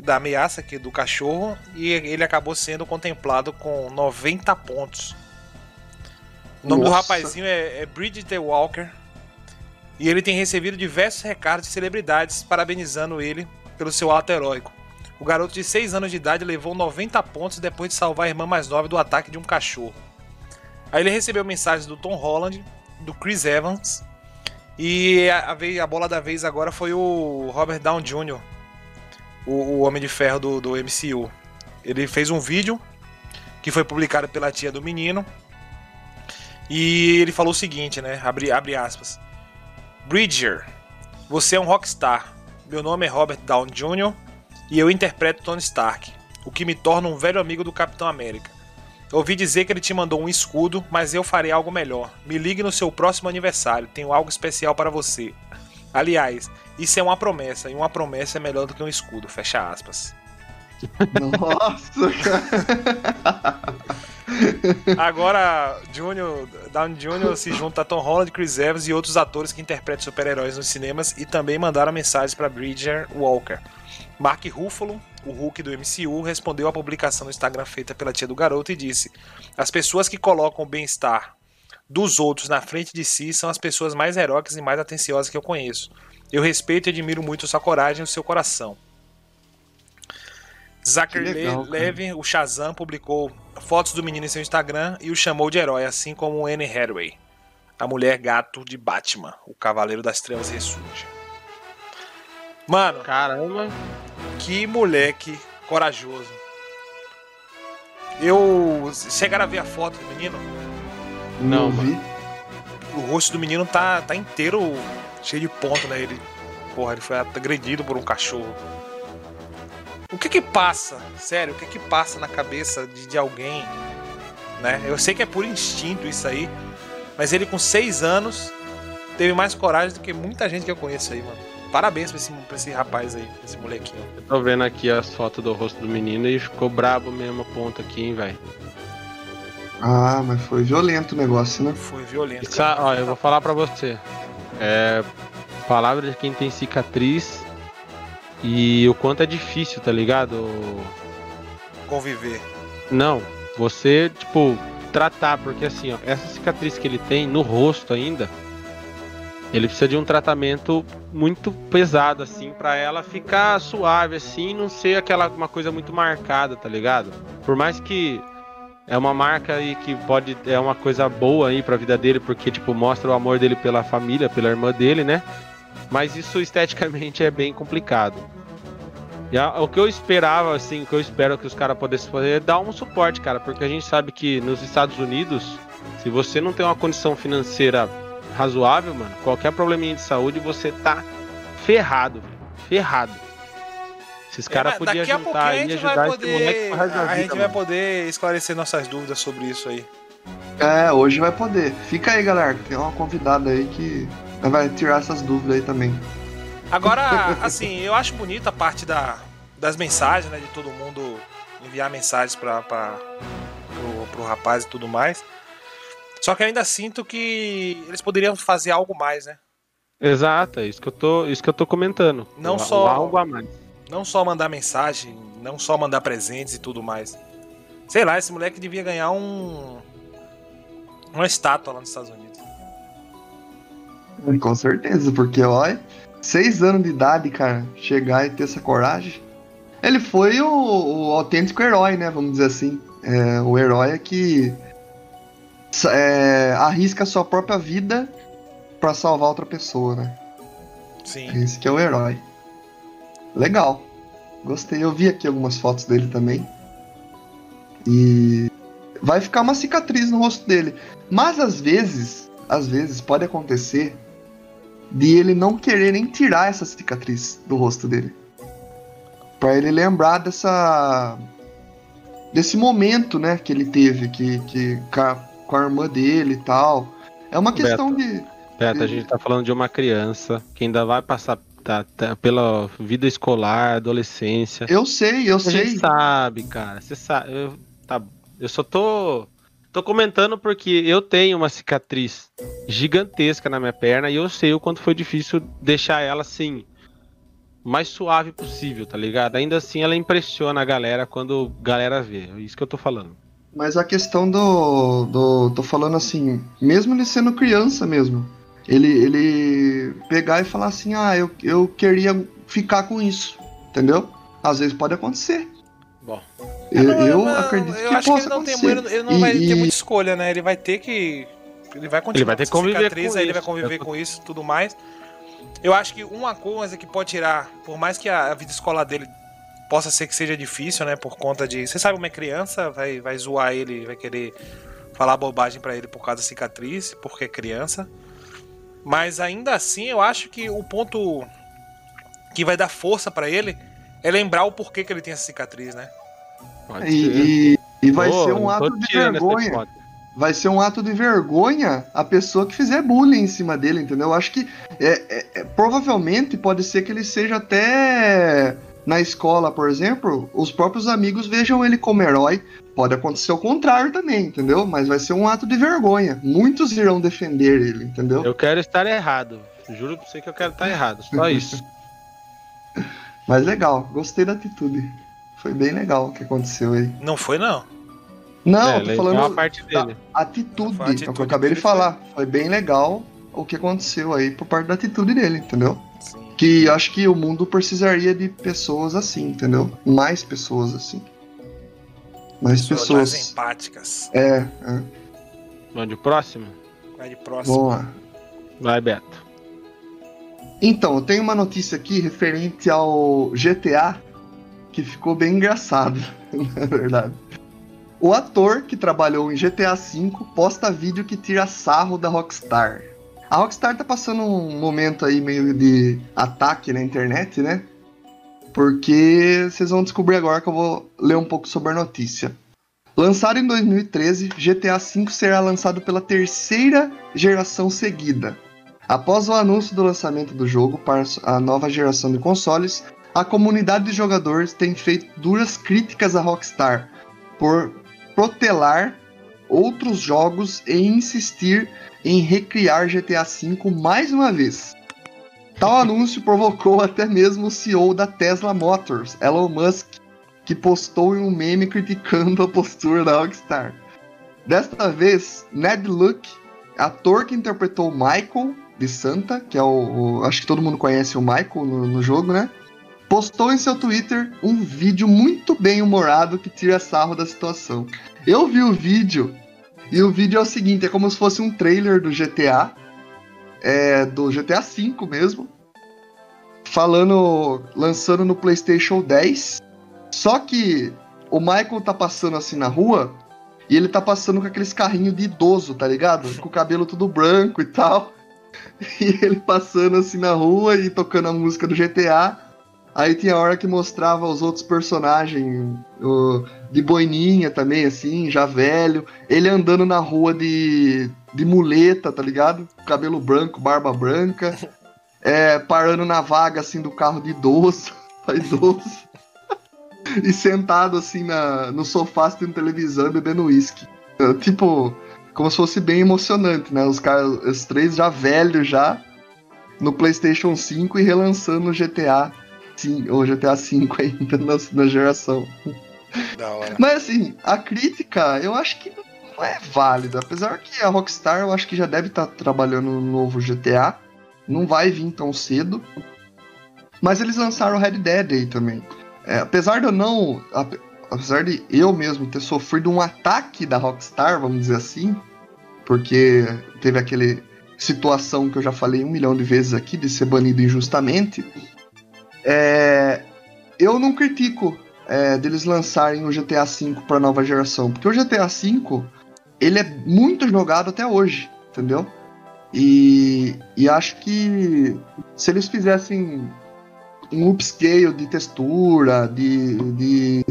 da ameaça aqui do cachorro e ele acabou sendo contemplado com 90 pontos. O nome Nossa. do rapazinho é, é Bridget Walker. E ele tem recebido diversos recados de celebridades parabenizando ele pelo seu ato heróico. O garoto de 6 anos de idade levou 90 pontos depois de salvar a irmã mais nova do ataque de um cachorro. Aí ele recebeu mensagens do Tom Holland, do Chris Evans. E a, a, bola da vez agora foi o Robert Downey Jr., o, o Homem de Ferro do, do MCU. Ele fez um vídeo que foi publicado pela tia do menino. E ele falou o seguinte, né? Abre, abre aspas. Bridger, você é um rockstar. Meu nome é Robert Downey Jr. e eu interpreto Tony Stark, o que me torna um velho amigo do Capitão América. Ouvi dizer que ele te mandou um escudo, mas eu farei algo melhor. Me ligue no seu próximo aniversário, tenho algo especial para você. Aliás, isso é uma promessa, e uma promessa é melhor do que um escudo. Fecha aspas. Nossa, cara. Agora, Junior, Downey Jr. se junta a Tom Holland, Chris Evans e outros atores que interpretam super-heróis nos cinemas e também mandaram mensagens para Bridger Walker. Mark Ruffalo, o Hulk do MCU, respondeu à publicação no Instagram feita pela tia do garoto e disse: As pessoas que colocam o bem-estar dos outros na frente de si são as pessoas mais heróicas e mais atenciosas que eu conheço. Eu respeito e admiro muito sua coragem e o seu coração. Zachary legal. Levy, o Shazam, publicou fotos do menino em seu Instagram e o chamou de herói, assim como Anne Hathaway, a mulher gato de Batman, o Cavaleiro das Trevas ressurge. Mano, Caramba. Que moleque corajoso. Eu. Chegaram a ver a foto do menino? Não, vi. O rosto do menino tá, tá inteiro cheio de ponto, né? Ele. Porra, ele foi agredido por um cachorro. O que que passa? Sério, o que que passa na cabeça de, de alguém? Né? Eu sei que é por instinto isso aí. Mas ele com seis anos teve mais coragem do que muita gente que eu conheço aí, mano. Parabéns pra esse, pra esse rapaz aí, esse molequinho. Eu tô vendo aqui as fotos do rosto do menino e ficou brabo mesmo a ponta aqui, hein, velho. Ah, mas foi violento o negócio, né? Foi violento. Isso, ó, eu vou falar pra você. É. Palavra de quem tem cicatriz e o quanto é difícil, tá ligado? Conviver. Não, você, tipo, tratar, porque assim, ó, essa cicatriz que ele tem no rosto ainda, ele precisa de um tratamento muito pesado, assim, pra ela ficar suave, assim, não ser aquela uma coisa muito marcada, tá ligado? Por mais que é uma marca aí que pode é uma coisa boa aí pra vida dele, porque tipo mostra o amor dele pela família, pela irmã dele, né? Mas isso esteticamente é bem complicado. E a- o que eu esperava, assim, o que eu espero que os caras pudessem fazer é dar um suporte, cara, porque a gente sabe que nos Estados Unidos, se você não tem uma condição financeira razoável, mano, qualquer probleminha de saúde, você tá ferrado, velho. Ferrado. Esses caras É, podiam juntar e gente vai ajudar esse moleque poder, resto da a vida, gente vai mano. poder esclarecer nossas dúvidas sobre isso aí. É, hoje vai poder. Fica aí, galera. Tem uma convidada aí que vai tirar essas dúvidas aí também. Agora, assim, eu acho bonita a parte da, das mensagens, né? De todo mundo enviar mensagens para pro, pro rapaz e tudo mais. Só que eu ainda sinto que eles poderiam fazer algo mais, né? Exato, é isso que eu tô, isso que eu tô comentando. Não O- só- o algo a mais. Não só mandar mensagem, não só mandar presentes e tudo mais. Sei lá, esse moleque devia ganhar um. Uma estátua lá nos Estados Unidos. Com certeza, porque, olha, seis anos de idade, cara, chegar e ter essa coragem. Ele foi o, o autêntico herói, né? Vamos dizer assim. É, o herói é que é, arrisca a sua própria vida pra salvar outra pessoa, né? Sim. Esse que é o herói. Legal. Gostei. Eu vi aqui algumas fotos dele também. E vai ficar uma cicatriz no rosto dele. Mas às vezes, às vezes pode acontecer de ele não querer nem tirar essa cicatriz do rosto dele. Pra ele lembrar dessa desse momento, né, que ele teve que que com a, irmã dele e tal. É uma questão de Beto, a gente tá falando de uma criança que ainda vai passar tá- tá pela vida escolar, adolescência. eu sei, eu A sei. gente sabe, cara. Você sabe. Eu, tá, eu só tô. Tô comentando porque eu tenho uma cicatriz gigantesca na minha perna e eu sei o quanto foi difícil deixar ela assim. Mais suave possível, tá ligado? Ainda assim ela impressiona a galera quando a galera vê. É isso que eu tô falando. Mas a questão do, do. Tô falando assim, mesmo ele sendo criança mesmo, ele, ele pegar e falar assim, ah, eu, eu queria ficar com isso, entendeu? Às vezes pode acontecer. Bom. Eu, não- eu não- acredito eu que acho que possa ele não, tem, acontecer. ele, ele não E- vai ter e- muita escolha, né? Ele vai ter que. Ele vai continuar Ele vai ter com que conviver essa cicatriz, com aí ele vai conviver com isso e tudo mais. Eu acho que uma coisa que pode tirar, por mais que a, a vida escolar dele possa ser que seja difícil, né? Por conta de. Você sabe, uma criança vai, vai zoar ele, vai querer falar bobagem para ele por causa da cicatriz, porque é criança. Mas ainda assim, eu acho que o ponto que vai dar força para ele é lembrar o porquê que ele tem essa cicatriz, né? E, e, e, vai oh, ser um ato de vergonha. Vai ser um ato de vergonha a pessoa que fizer bullying em cima dele, entendeu? Eu acho que é, é, é, provavelmente pode ser que ele seja até na escola, por exemplo, os próprios amigos vejam ele como herói. Pode acontecer o contrário também, entendeu? Mas vai ser um ato de vergonha. Muitos irão defender ele, entendeu? Eu quero estar errado. Juro pra você que eu quero estar errado. Só isso. Mas legal, gostei da atitude. Foi bem legal o que aconteceu aí. Não foi, não. Não, é, tô falando a parte dele. atitude, atitude, é o que eu acabei de falar. Foi. foi bem legal o que aconteceu aí por parte da atitude dele, entendeu? Sim. Que acho que o mundo precisaria de pessoas assim, entendeu? Mais pessoas assim. Mais pessoas. pessoas. Mais empáticas. É, é. Vamos de próximo? Vai de próximo. Vamos lá. Vai, Beto. Então, eu tenho uma notícia aqui referente ao GTA que ficou bem engraçado, na verdade. O ator que trabalhou em GTA V posta vídeo que tira sarro da Rockstar. A Rockstar tá passando um momento aí meio de ataque na internet, né? Porque vocês vão descobrir agora que eu vou ler um pouco sobre a notícia. Lançado em 2013, GTA V será lançado pela terceira geração seguida. Após o anúncio do lançamento do jogo para a nova geração de consoles, a comunidade de jogadores tem feito duras críticas à Rockstar por protelar outros jogos e insistir em recriar GTA V mais uma vez. Tal anúncio provocou até mesmo o CEO da Tesla Motors, Elon Musk, que postou em um meme criticando a postura da Rockstar. Desta vez, Ned Luke, ator que interpretou Michael de Santa, que é o, o acho que todo mundo conhece o Michael no, no jogo, né? postou em seu Twitter um vídeo muito bem humorado que tira sarro da situação. Eu vi o vídeo e o vídeo é o seguinte: é como se fosse um trailer do GTA, é, do GTA V mesmo, falando, lançando no PlayStation 10. Só que o Michael tá passando assim na rua e ele tá passando com aqueles carrinhos de idoso, tá ligado? Com o cabelo tudo branco e tal. E ele passando assim na rua e tocando a música do GTA. Aí tinha a hora que mostrava os outros personagens, o, de boininha também, assim, já velho. Ele andando na rua de, de muleta, tá ligado? Cabelo branco, barba branca. É, parando na vaga, assim, do carro de idoso. idoso. e sentado, assim, na, no sofá, assistindo televisão bebendo uísque. Tipo, como se fosse bem emocionante, né? Os caras, os três já velhos já, no PlayStation 5 e relançando o GTA ou GTA V ainda na, na geração. Da hora. Mas assim, a crítica eu acho que não é válida. Apesar que a Rockstar eu acho que já deve estar tá trabalhando no novo GTA. Não vai vir tão cedo. Mas eles lançaram o Red Dead aí também. É, apesar de eu não. Apesar de eu mesmo ter sofrido um ataque da Rockstar, vamos dizer assim, porque teve aquele situação que eu já falei um milhão de vezes aqui de ser banido injustamente. É, eu não critico é, deles lançarem o GTA V para nova geração, porque o GTA V ele é muito jogado até hoje, entendeu? E, e acho que se eles fizessem um upscale de textura, de, de,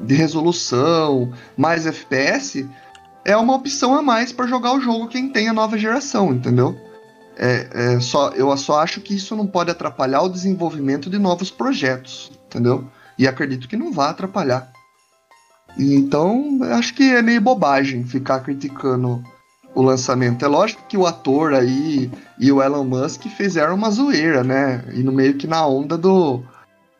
de resolução, mais FPS, é uma opção a mais para jogar o jogo quem tem a nova geração, entendeu? É, é, só, eu só acho que isso não pode atrapalhar o desenvolvimento de novos projetos, entendeu? E acredito que não vai atrapalhar. Então, acho que é meio bobagem ficar criticando o lançamento. É lógico que o ator aí e o Elon Musk fizeram uma zoeira, né? E no meio que na onda do,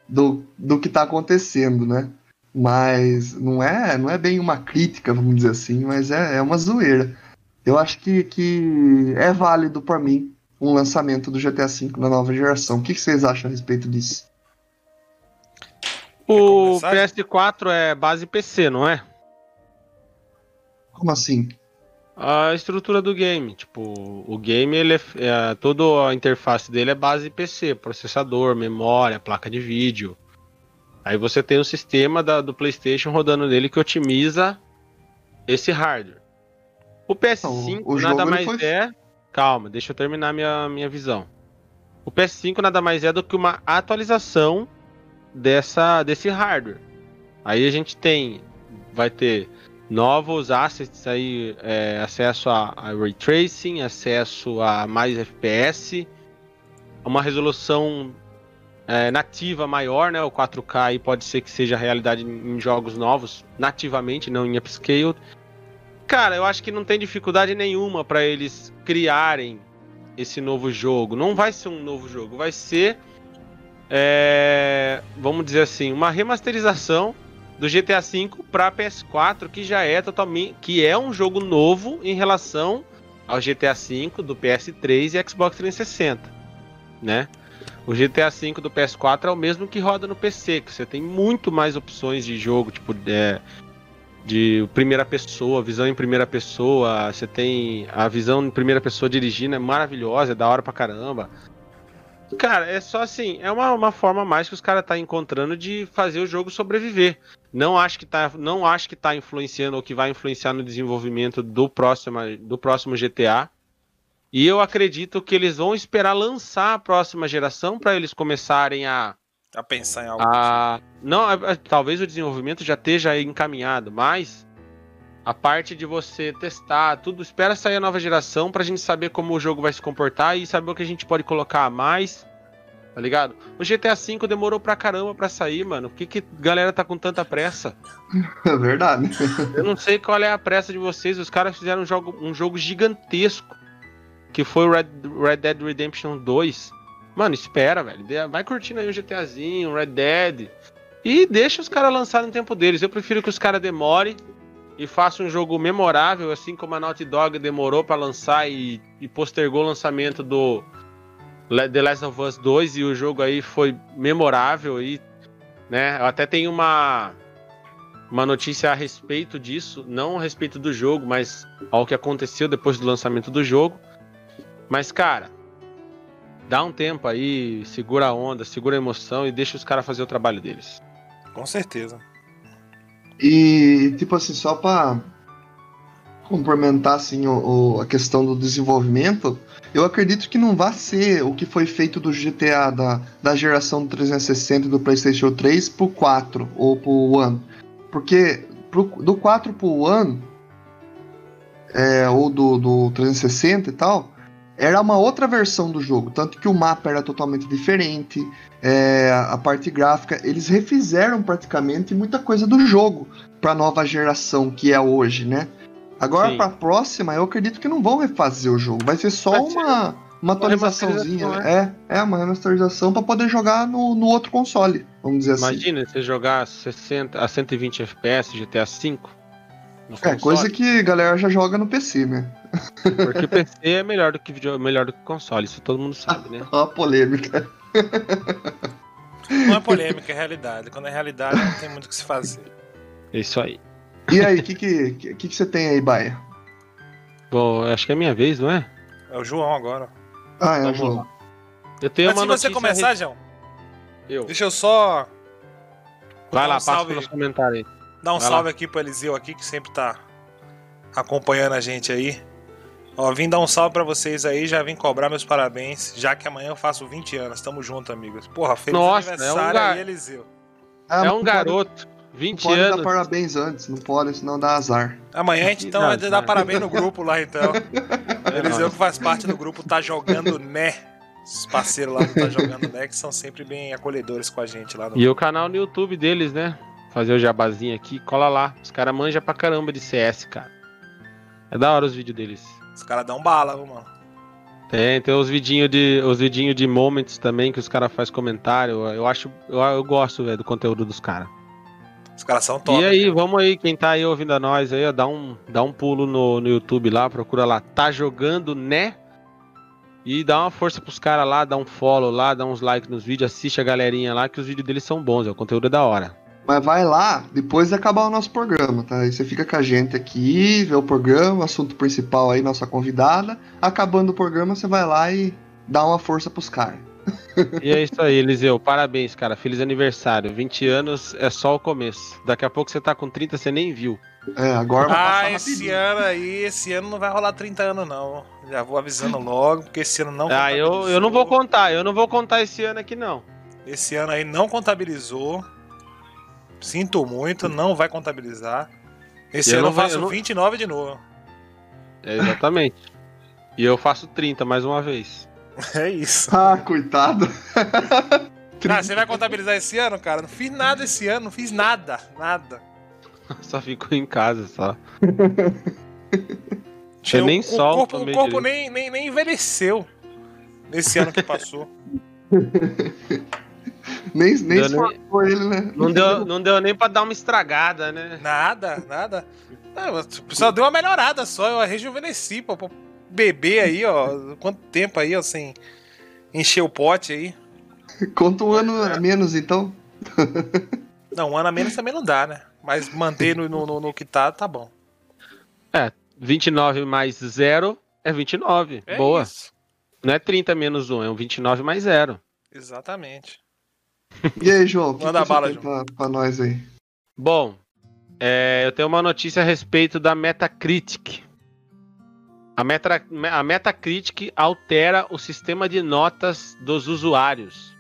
do, do que tá acontecendo, né? Mas não é, não é bem uma crítica, vamos dizer assim, mas é, é uma zoeira. Eu acho que, que é válido para mim um lançamento do GTA V na nova geração. O que, que vocês acham a respeito disso? O PS4 é base PC, não é? Como assim? A estrutura do game, tipo, o game ele é, é toda a interface dele é base PC, processador, memória, placa de vídeo. Aí você tem o sistema da, do PlayStation rodando nele que otimiza esse hardware. O PS5 o nada mais foi- é. Calma, deixa eu terminar minha, minha visão. O PS5 nada mais é do que uma atualização dessa, desse hardware. Aí a gente tem. Vai ter novos assets aí, é, acesso a, a ray tracing, acesso a mais FPS, uma resolução é, nativa maior, né? O 4K aí pode ser que seja realidade em em jogos novos, nativamente, não em upscale. Cara, eu acho que não tem dificuldade nenhuma para eles criarem esse novo jogo. Não vai ser um novo jogo, vai ser, é, vamos dizer assim, uma remasterização do GTA V para PS4, que já é totalmente, que é um jogo novo em relação ao GTA V do PS3 e Xbox 360, né? O GTA V do PS4 é o mesmo que roda no PC, que você tem muito mais opções de jogo, tipo, é, de primeira pessoa, visão em primeira pessoa, você tem a visão em primeira pessoa dirigindo, é maravilhosa, é da hora pra caramba. Cara, é só assim, é uma, uma forma mais que os caras tá encontrando de fazer o jogo sobreviver. Não acho que tá, não acho que tá influenciando ou que vai influenciar no desenvolvimento do próximo, do próximo GTA. E eu acredito que eles vão esperar lançar a próxima geração para eles começarem a A pensar em algo. a, não, a- a- talvez o desenvolvimento já esteja encaminhado, mas a parte de você testar tudo, espera sair a nova geração pra gente saber como o jogo vai se comportar e saber o que a gente pode colocar a mais. Tá ligado? O GTA V demorou pra caramba pra sair, mano. Por que, que a galera tá com tanta pressa? É verdade. Eu não sei qual é a pressa de vocês. Os caras fizeram um jogo, um jogo gigantesco. Que foi o Red, Red Dead Redemption 2. Mano, espera, velho. Vai curtindo aí o GTAzinho, Red Dead. E deixa os caras lançarem no tempo deles. Eu prefiro que os caras demorem e façam um jogo memorável, assim como a Naughty Dog demorou pra lançar e, e postergou o lançamento do The Last of Us 2 e o jogo aí foi memorável e, né? Eu até tenho uma uma notícia a respeito disso, não a respeito do jogo, mas ao que aconteceu depois do lançamento do jogo. Mas, cara, dá um tempo aí, segura a onda, segura a emoção e deixa os caras fazer o trabalho deles. Com certeza. E, tipo assim, só pra complementar assim, o, o- a questão do desenvolvimento, eu acredito que não vai ser o que foi feito do GTA da, da geração do 360 e do PlayStation 3 pro 4 ou pro One. Porque pro- do 4 pro One, é, ou do, do 360 e tal, era uma outra versão do jogo. Tanto que o mapa era totalmente diferente, é, a parte gráfica, eles refizeram praticamente muita coisa do jogo para nova geração que é hoje, né? Agora para a próxima, eu acredito que não vão refazer o jogo, vai ser só Vai ser uma uma atualizaçãozinha, remasterização, né? É, é uma remasterização para poder jogar no, no outro console, vamos dizer assim. Imagina você jogar 60 a 120 FPS GTA V. É, console, coisa que a galera já joga no PC, né? Porque o PC é melhor do que video, melhor do que console, isso todo mundo sabe, né? Ó a polêmica. Não é polêmica, é realidade. Quando é realidade, não tem muito o que se fazer. É isso aí. E aí, o que, que, que, que você tem aí, Baia? Bom, acho que é minha vez, não é? É o João agora. Ah, é, Vamos João. lá. Eu tenho Antes uma de você começar, João, Eu. deixa eu só Vai lá, um passa salve, pelos comentários aí. dar um Vai salve aqui pro Eliseu aqui, que sempre tá acompanhando a gente aí. Ó, vim dar um salve pra vocês aí, já vim cobrar meus parabéns, já que amanhã eu faço 20 anos. Tamo junto, amigos. Porra, feliz Nossa, é um aniversário gar- aí, Eliseu. Ah, é um pode- garoto, Não 20 pode dar anos. parabéns antes, não pode, senão dá azar. Amanhã a gente então vai dar parabéns no grupo lá, então. É Eliseu que faz parte do grupo tá jogando né. Os parceiros lá do Tá Jogando Né, que são sempre bem acolhedores com a gente lá no E o canal no YouTube deles, né? Fazer o jabazinho aqui, cola lá. Os caras manjam pra caramba de CS, cara. É da hora os vídeos deles. Os caras dão bala, mano. Tem, tem os vidinhos de os vidinho de moments também que os caras fazem comentário. Eu acho, eu, eu gosto, velho, do conteúdo dos caras. Os caras são top. E aí, né? vamos aí, quem tá aí ouvindo a nós aí, ó, dá um, dá um pulo no, no YouTube lá, procura lá, tá jogando, né? E dá uma força pros caras lá, dá um follow lá, dá uns likes nos vídeos, assiste a galerinha lá, que os vídeos deles são bons, ó, o conteúdo é da hora. Mas vai lá depois de acabar o nosso programa, tá? Aí você fica com a gente aqui, vê o programa, o assunto principal aí, nossa convidada. Acabando o programa, você vai lá e dá uma força pros caras. E é isso aí, Eliseu, parabéns, cara, feliz aniversário. 20 anos é só o começo. Daqui a pouco você tá com 30, você nem viu. É, agora vai Ah, esse ano aí, esse ano não vai rolar 30 anos, não. Já vou avisando logo, porque esse ano não Ah, eu, eu não vou contar, eu não vou contar esse ano aqui, não. Esse ano aí não contabilizou. Sinto muito, não vai contabilizar. Esse Eu ano não eu vai- faço eu não- 29 de novo. É, exatamente. e eu faço 30 mais uma vez. É isso. Ah, coitado. Ah, você vai contabilizar esse ano, cara? Não fiz nada esse ano, não fiz nada, nada. Só fico em casa, só. Tinha- nem o, sol O corpo, o corpo nem, nem, nem envelheceu nesse ano que passou. Nem, nem Deu esforçou ele, né? Não deu, não deu nem pra dar uma estragada, né? Nada, nada. Não, só deu uma melhorada só, eu rejuvenesci, pô. pô, Beber aí, ó. Quanto tempo aí, ó, sem encher o pote aí. Conta um ano a menos, então. Não, um ano a menos também não dá, né? Mas manter no, no, no- no que tá, tá bom. 29 mais 0 é 29. É Boa. isso. Não é 30 menos 1, é um 29 mais 0. Exatamente. E aí, João? Manda que bala, tem pra, pra nós aí? Bom, é, eu tenho uma notícia a respeito da Metacritic. A, Meta, a Metacritic altera o sistema de notas dos usuários.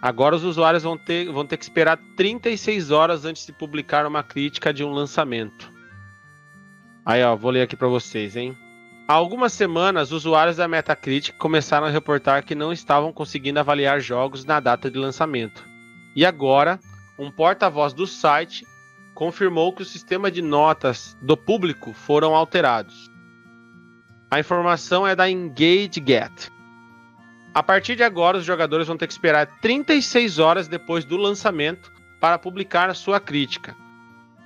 Agora os usuários vão ter, vão ter que esperar 36 horas antes de publicar uma crítica de um lançamento. Aí, ó, vou ler aqui para vocês, hein? Há algumas semanas, usuários da Metacritic começaram a reportar que não estavam conseguindo avaliar jogos na data de lançamento. E agora, um porta-voz do site confirmou que o sistema de notas do público foram alterados. A informação é da EngageGet. A partir de agora, os jogadores vão ter que esperar 36 horas depois do lançamento para publicar a sua crítica.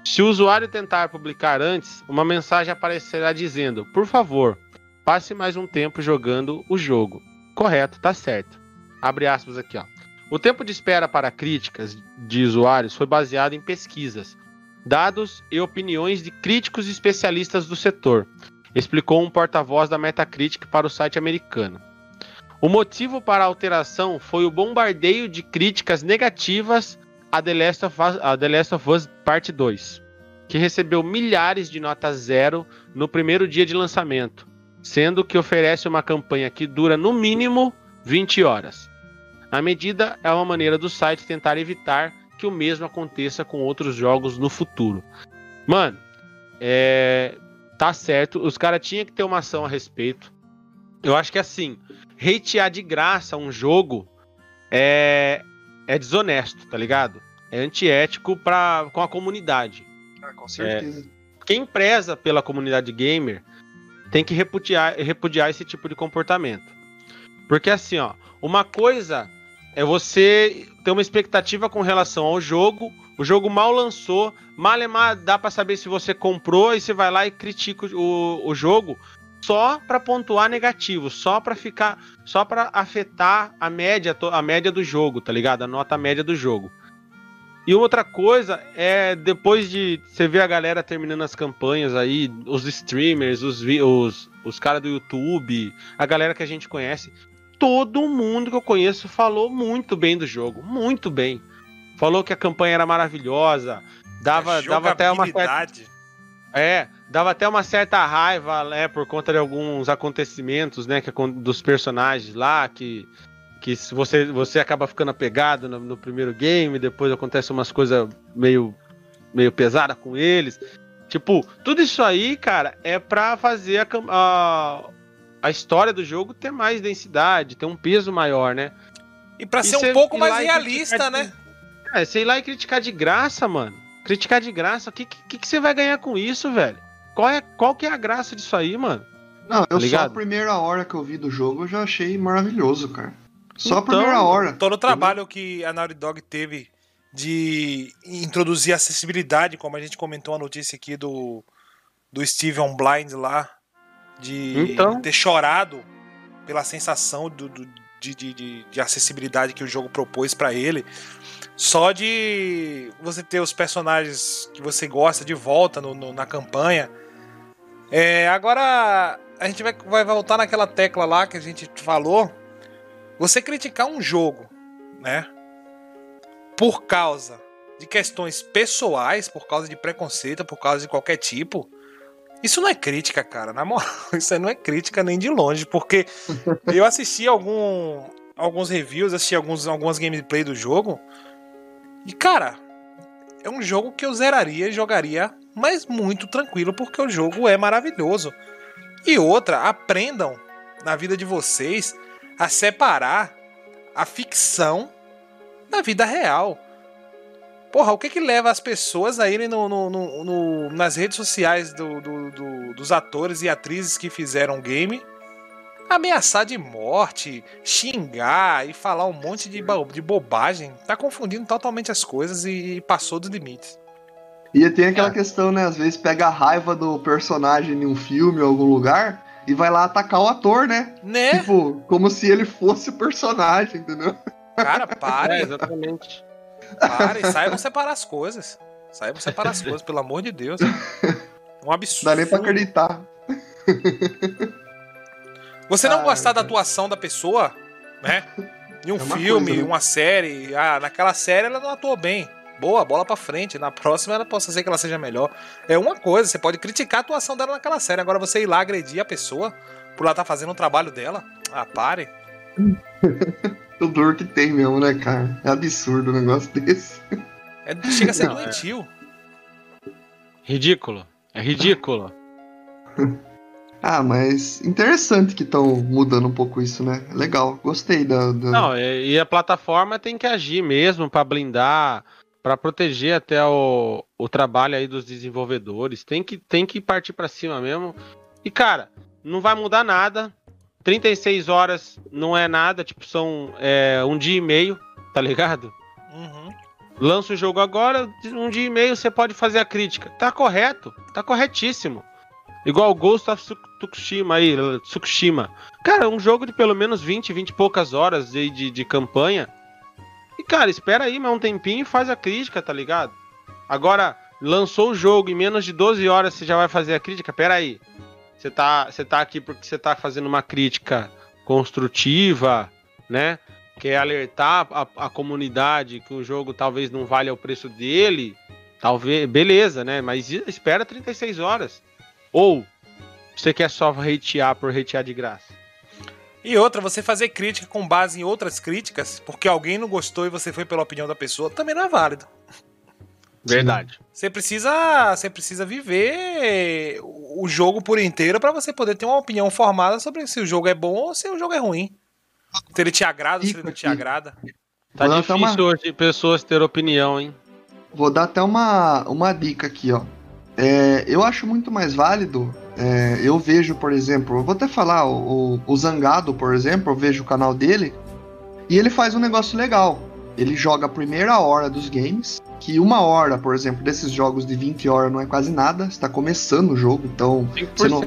Se o usuário tentar publicar antes, uma mensagem aparecerá dizendo: Por favor, passe mais um tempo jogando o jogo. Correto, tá certo. Abre aspas aqui, ó. O tempo de espera para críticas de usuários foi baseado em pesquisas, dados e opiniões de críticos e especialistas do setor, explicou um porta-voz da Metacritic para o site americano. O motivo para a alteração foi o bombardeio de críticas negativas a The Last of Us, a The Last of Us Parte 2, que recebeu milhares de notas zero no primeiro dia de lançamento, sendo que oferece uma campanha que dura no mínimo 20 horas. A medida é uma maneira do site tentar evitar que o mesmo aconteça com outros jogos no futuro. Mano, é, tá certo, os caras tinham que ter uma ação a respeito. Eu acho que assim, hatear de graça um jogo é, é desonesto, tá ligado? É antiético pra, com a comunidade. Ah, com certeza. Quem preza pela comunidade gamer tem que repudiar, repudiar esse tipo de comportamento. Porque assim, ó, uma coisa é você ter uma expectativa com relação ao jogo, o jogo mal lançou, mal dá pra saber se você comprou e você vai lá e critica o, o jogo só pra pontuar negativo, só pra ficar, só para afetar a média, a média do jogo, tá ligado? A nota média do jogo. E outra coisa é depois de você ver a galera terminando as campanhas aí, os streamers, os, os, os caras do YouTube, a galera que a gente conhece, todo mundo que eu conheço falou muito bem do jogo, muito bem. Falou que a campanha era maravilhosa, dava, dava até uma certa, é, dava até uma certa raiva, né, por conta de alguns acontecimentos, né, que, dos personagens lá, que, que se você, você acaba ficando apegado no, no primeiro game, depois acontece umas coisas meio, meio pesadas com eles. Tipo, tudo isso aí, cara, é pra fazer a, a, a história do jogo ter mais densidade, ter um peso maior, né? E pra E ser um pouco mais realista, né? É, sei lá e criticar de graça, mano. Criticar de graça, o que, que, que você vai ganhar com isso, velho? Qual, é, qual que é a graça disso aí, mano? Não, eu só a ligado? primeira hora que eu vi do jogo eu já achei maravilhoso, cara. Só a Então, primeira hora. Todo o trabalho que a Naughty Dog teve de introduzir acessibilidade, como a gente comentou a notícia aqui do, do Steven Blind lá, de Então. ter chorado pela sensação do, do- de, de, de, de acessibilidade que o jogo propôs pra ele. Só de você ter os personagens que você gosta de volta no- no- na campanha. É, agora a gente vai, vai voltar naquela tecla lá que a gente falou. Você criticar um jogo, né? Por causa de questões pessoais, por causa de preconceito, por causa de qualquer tipo, isso não é crítica, cara. Na moral, isso não é crítica nem de longe, porque eu assisti algum, alguns reviews, assisti alguns, algumas gameplay do jogo, e cara, é um jogo que eu zeraria e jogaria, mas muito tranquilo, porque o jogo é maravilhoso. E outra, aprendam na vida de vocês a separar a ficção da vida real. Porra, o que que leva as pessoas a irem no, no, no, no nas redes sociais do, do, do, dos atores e atrizes que fizeram o game ameaçar de morte, xingar e falar um monte de, de bobagem? Tá confundindo totalmente as coisas e, passou dos limites. E tem aquela é. questão, né? Às vezes pega a raiva do personagem em um filme ou algum lugar e vai lá atacar o ator, né? Né? Tipo, como se ele fosse o personagem, entendeu? Cara, pare. É, exatamente. Pare, saibam separar as coisas. Saibam separar as coisas, pelo amor de Deus. Um absurdo. Dá nem pra acreditar. Você não ah, gostar da atuação da pessoa, né? Em um é filme, coisa, né? uma série. Ah, naquela série ela não atuou bem. Boa, bola pra frente. Na próxima ela possa ser que ela seja melhor. É uma coisa, você pode criticar a atuação dela naquela série. Agora você ir lá agredir a pessoa por ela estar tá fazendo o trabalho dela. Ah, pare. o dor que tem mesmo, né, cara? É absurdo um negócio desse. É, chega a ser não, doentio. É... Ridículo. É ridículo. Ah, mas interessante que estão mudando um pouco isso, né? Legal, gostei da. da... Não, e a plataforma tem que agir mesmo para blindar, para proteger até o, o trabalho aí dos desenvolvedores. Tem que, tem que partir para cima mesmo. E cara, não vai mudar nada. 36 horas não é nada, tipo, são é, um dia e meio, tá ligado? Uhum. Lança o jogo agora, um dia e meio você pode fazer a crítica. Tá correto, tá corretíssimo. Igual Ghost of Tsukushima aí, Tsukushima. Cara, um jogo de pelo menos 20, 20 e poucas horas de, de, de campanha. E, cara, espera aí mais um tempinho e faz a crítica, tá ligado? Agora, lançou o jogo em menos de 12 horas, você já vai fazer a crítica? Pera aí. Você tá, você tá aqui porque você tá fazendo uma crítica construtiva, né? Quer alertar a, a comunidade que o jogo talvez não valha o preço dele. Talvez, beleza, né? Mas espera 36 horas. Ou você quer só hatear por hatear de graça? E outra, você fazer crítica com base em outras críticas, porque alguém não gostou e você foi pela opinião da pessoa, também não é válido. Verdade. Você precisa, você precisa viver o jogo por inteiro para você poder ter uma opinião formada sobre se o jogo é bom ou se o jogo é ruim. Se ele te agrada ou se ele não te agrada. Tá difícil uma... hoje pessoas ter opinião, hein? Vou dar até uma, uma dica aqui, ó. É, eu acho muito mais válido. É, eu vejo, por exemplo, eu vou até falar, o, o Zangado, por exemplo, eu vejo o canal dele e ele faz um negócio legal. Ele joga a primeira hora dos games, que uma hora, por exemplo, desses jogos de 20 horas não é quase nada, está começando o jogo, então você não,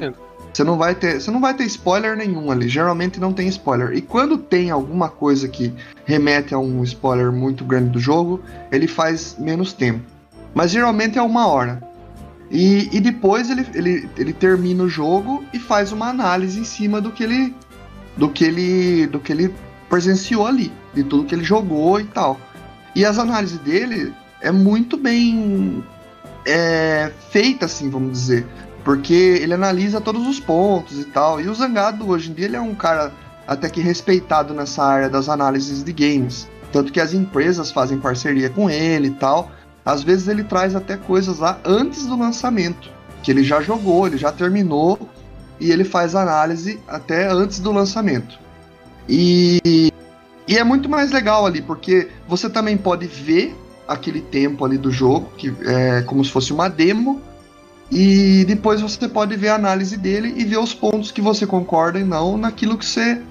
você não vai ter, você não vai ter spoiler nenhum ali. Geralmente não tem spoiler. E quando tem alguma coisa que remete a um spoiler muito grande do jogo, ele faz menos tempo. Mas geralmente é uma hora. E, e depois ele, ele, ele termina o jogo e faz uma análise em cima do que ele do que ele do que ele presenciou ali, de tudo que ele jogou e tal. E as análises dele é muito bem é, feita, assim, vamos dizer, porque ele analisa todos os pontos e tal. E o Zangado hoje em dia ele é um cara até que respeitado nessa área das análises de games, tanto que as empresas fazem parceria com ele e tal. Às vezes ele traz até coisas lá antes do lançamento, que ele já jogou, ele já terminou e ele faz análise até antes do lançamento. E, e é muito mais legal ali, porque você também pode ver aquele tempo ali do jogo, que é como se fosse uma demo, e depois você pode ver a análise dele e ver os pontos que você concorda e não naquilo que você,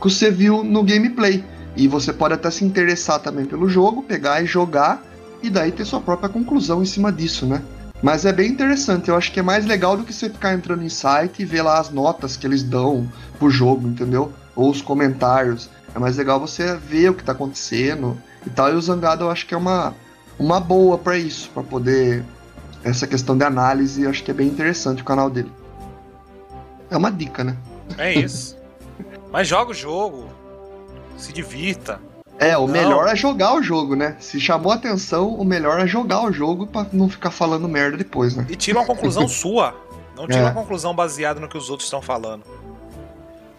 que você viu no gameplay. E você pode até se interessar também pelo jogo, pegar e jogar e daí ter sua própria conclusão em cima disso, né? Mas é bem interessante, eu acho que é mais legal do que você ficar entrando em site e ver lá as notas que eles dão pro jogo, entendeu? Ou os comentários. É mais legal você ver o que tá acontecendo e tal. E o Zangado eu acho que é uma, uma boa para isso, para poder. Essa questão de análise, eu acho que é bem interessante o canal dele. É uma dica, né? É isso. Mas joga o jogo, se divirta, É, o Não. melhor é jogar o jogo, né? Se chamou atenção, o melhor é jogar o jogo pra não ficar falando merda depois, né? E tira uma conclusão sua. Não tira É. uma conclusão baseada no que os outros estão falando.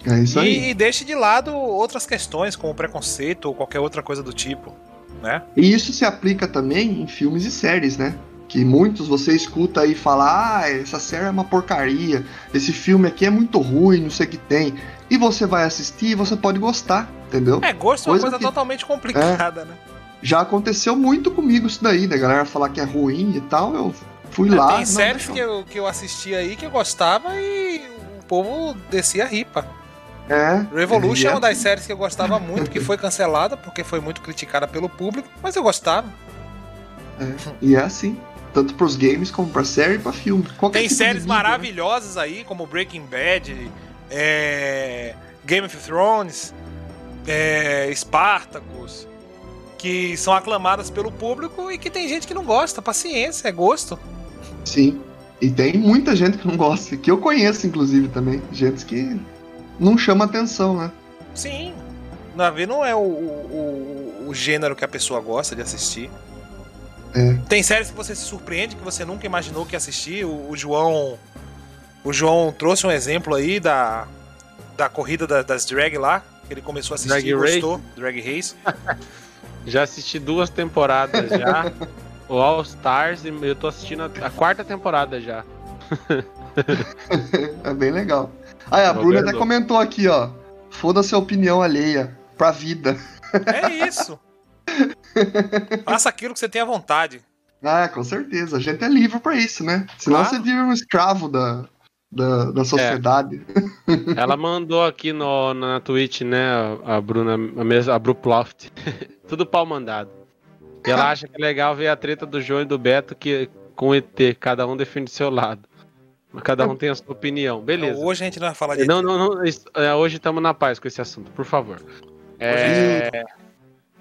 É isso aí. E, e deixe de lado outras questões, como preconceito ou qualquer outra coisa do tipo. Né? E isso se aplica também em filmes e séries, né? Que muitos você escuta aí falar, ah, essa série é uma porcaria, esse filme aqui é muito ruim, não sei o que tem. E você vai assistir e você pode gostar, entendeu? É, gosto é uma Coisa coisa que- totalmente complicada, né? Já aconteceu muito comigo isso daí, da galera falar que é ruim e tal, eu fui lá. Tem não, séries deixa que eu, que eu assisti aí que eu gostava e o povo descia a ripa. É. Revolution é é uma das séries que eu gostava muito, que foi cancelada porque foi muito criticada pelo público, mas eu gostava. E é assim. Tanto pros games como pra série e pra filme. Qualquer Tem tipo séries né? maravilhosas aí, como Breaking Bad, é, Game of Thrones, é, Spartacus, que são aclamadas pelo público e que tem gente que não gosta. Paciência, é gosto. Sim. E tem muita gente que não gosta, que eu conheço, inclusive, também. Gente que não chama atenção, né? Sim. Na ver não é o, o, o- gênero que a pessoa gosta de assistir. É. Tem séries que você se surpreende, que você nunca imaginou que ia assistir. O, o João. O João trouxe um exemplo aí da, da corrida da- das drag lá. Que ele começou a assistir Drag e gostou. Drag Race. Já assisti duas temporadas já. o All Stars e eu tô assistindo a, a quarta temporada já. É bem legal. Aí a. Bruna até comentou aqui, ó. Foda-se a opinião alheia pra vida. É isso. Faça aquilo que você tem à vontade. Ah, com certeza. A gente é livre pra isso, né? Senão Claro. você vira um escravo da, da, da sociedade. Ela mandou aqui no, na Twitch, né, a Bruna, a, mesma, a Bruploft. Tudo pau mandado. E ela acha que é legal ver a treta do João e do Beto que, com o ET, cada um defende seu lado. Cada um tem a sua opinião. Beleza. Hoje a gente não vai falar de. Não, não, não. isso- é, Hoje estamos na paz com esse assunto, por favor. É.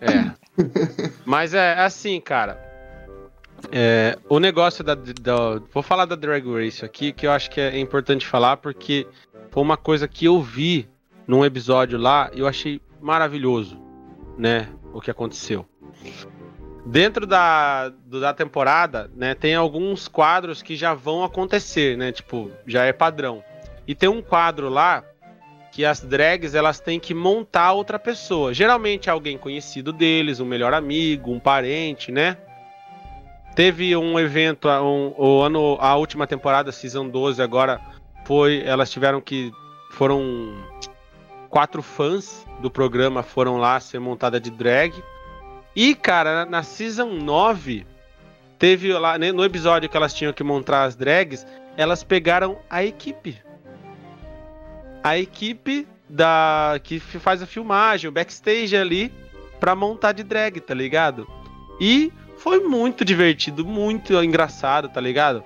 É. Mas é assim, cara. É, o negócio da, da- Vou falar da Drag Race aqui, que eu acho que é importante falar, porque foi uma coisa que eu vi num episódio lá e eu achei maravilhoso, né? O que aconteceu. Dentro da, do- da temporada, né, tem alguns quadros que já vão acontecer, né? Tipo, já é padrão. E tem um quadro lá que as drags elas têm que montar outra pessoa. Geralmente é alguém conhecido deles, um melhor amigo, um parente, né? Teve um evento, um, o ano, a última temporada, Season 12, agora foi. Elas tiveram que. Foram. Quatro fãs do programa foram lá ser montada de drag. E, cara, na Season 9, teve lá, né, no episódio que elas tinham que montar as drags, elas pegaram a equipe. A equipe da que faz a filmagem, o backstage ali, pra montar de drag, tá ligado? E foi muito divertido, muito engraçado, tá ligado?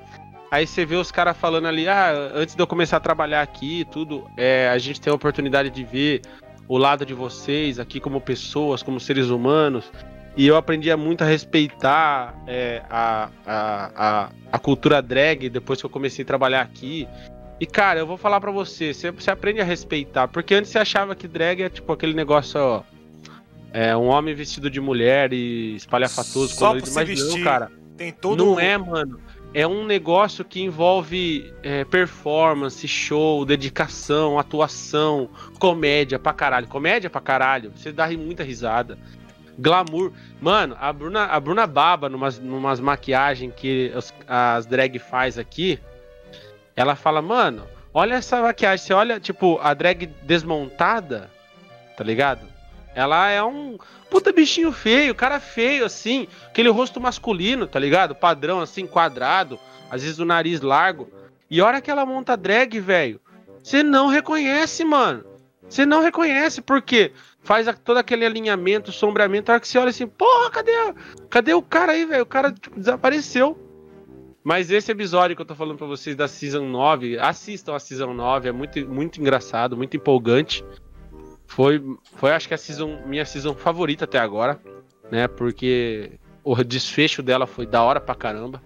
Aí você vê os caras falando ali, ah, antes de eu começar a trabalhar aqui tudo, é, a gente tem a oportunidade de ver o lado de vocês aqui como pessoas, como seres humanos. E eu aprendi a muito a respeitar é, a, a, a, a cultura drag depois que eu comecei a trabalhar aqui. E, cara, eu vou falar pra você, você, você aprende a respeitar. Porque antes você achava que drag é tipo aquele negócio, ó. É um homem vestido de mulher e espalhafatoso, Só colorido. Mas vestir. não, cara. Tem todo. Não é, mano. É um negócio que envolve é, performance, show, dedicação, atuação, comédia pra caralho. Comédia pra caralho. Você dá muita risada. Glamour. Mano, a Bruna, a Bruna baba numas, numas maquiagens que os- as drag faz aqui. Ela fala, mano, olha essa maquiagem. Você olha, tipo, a drag desmontada, tá ligado? Ela é um puta bichinho feio, cara feio, assim. Aquele rosto masculino, tá ligado? Padrão, assim, quadrado. Às vezes o nariz largo. E a hora que ela monta drag, velho, você não reconhece, mano. Você não reconhece, porque faz a- todo aquele alinhamento, sombreamento. A hora que você olha assim, porra, cadê, cadê o cara aí, velho? O cara tipo, desapareceu. Mas esse episódio que eu tô falando pra vocês da Season 9, assistam a Season 9, é muito, muito engraçado, muito empolgante. Foi, foi acho que a season, minha season favorita até agora, né? Porque o desfecho dela foi da hora pra caramba.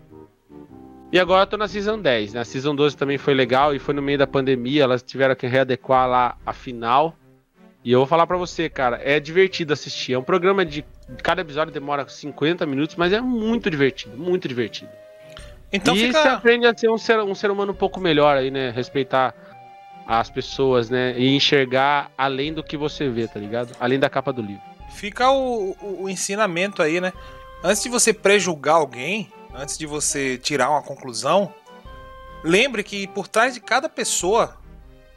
E agora eu tô na Season 10, né? A Season 12 também foi legal e foi no meio da pandemia, elas tiveram que readequar lá a final. E eu vou falar pra você, cara, é divertido assistir. É um programa de. Cada episódio demora 50 minutos, mas é muito divertido, muito divertido. Então e fica. você aprende a ser um ser, um ser humano um pouco melhor aí, né? Respeitar as pessoas, né? E enxergar além do que você vê, tá ligado? Além da capa do livro. Fica o, o, o ensinamento aí, né? Antes de você prejulgar alguém, antes de você tirar uma conclusão, lembre que por trás de cada pessoa,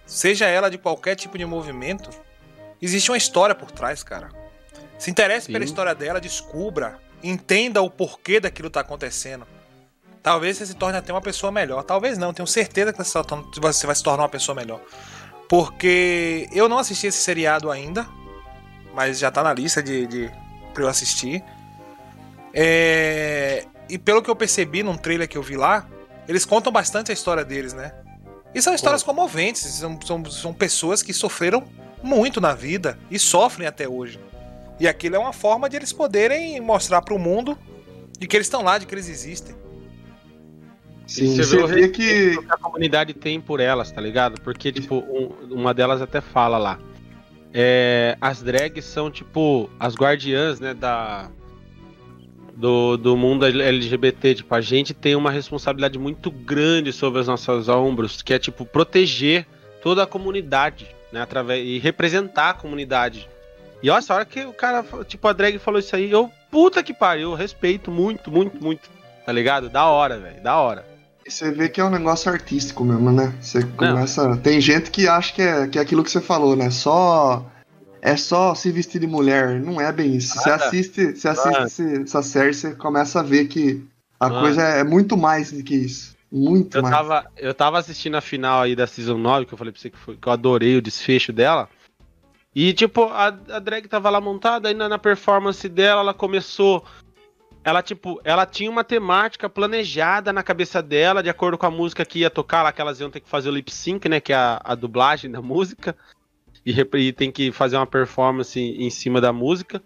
seja ela de qualquer tipo de movimento, existe uma história por trás, cara. Se interesse pela Sim. história dela, descubra, entenda o porquê daquilo tá acontecendo. Talvez você se torne até uma pessoa melhor. Talvez não, tenho certeza que você vai se tornar uma pessoa melhor. Porque eu não assisti esse seriado ainda, mas já tá na lista de, de pra eu assistir. É, e pelo que eu percebi num trailer que eu vi lá, eles contam bastante a história deles, né? E são histórias comoventes, são, são, são pessoas que sofreram muito na vida e sofrem até hoje. E aquilo é uma forma de eles poderem mostrar pro mundo de que eles estão lá, de que eles existem. Sim, você você vê o vê que. que a comunidade tem por elas, tá ligado? Porque, tipo, um- uma delas até fala lá. É, as drags são, tipo, as guardiãs, né, da. Do, do mundo LGBT. Tipo, a gente tem uma responsabilidade muito grande sobre os nossos ombros, que é, tipo, proteger toda a comunidade, né? Através, e representar a comunidade. E olha, essa hora que o cara, tipo, a drag falou isso aí, eu, puta que pariu, eu respeito muito, muito, muito. Tá ligado? Da hora, velho, da hora. Você vê que é um negócio artístico mesmo, né? Você começa. Tem gente que acha que é, que é aquilo que você falou, né? Só. É só se vestir de mulher. Não é bem isso. Você assiste, você assiste essa série, você começa a ver que a coisa é muito mais do que isso. Muito Eu mais. tava, eu tava assistindo a final aí da Season 9, que eu falei pra você que, foi, que eu adorei o desfecho dela. E, tipo, a, a drag tava lá montada, aí na, performance dela, ela começou. Ela, tipo, ela tinha uma temática planejada na cabeça dela, de acordo com a música que ia tocar lá, que elas iam ter que fazer o lip sync, né? Que é a, a dublagem da música. E, e tem que fazer uma performance em, em cima da música.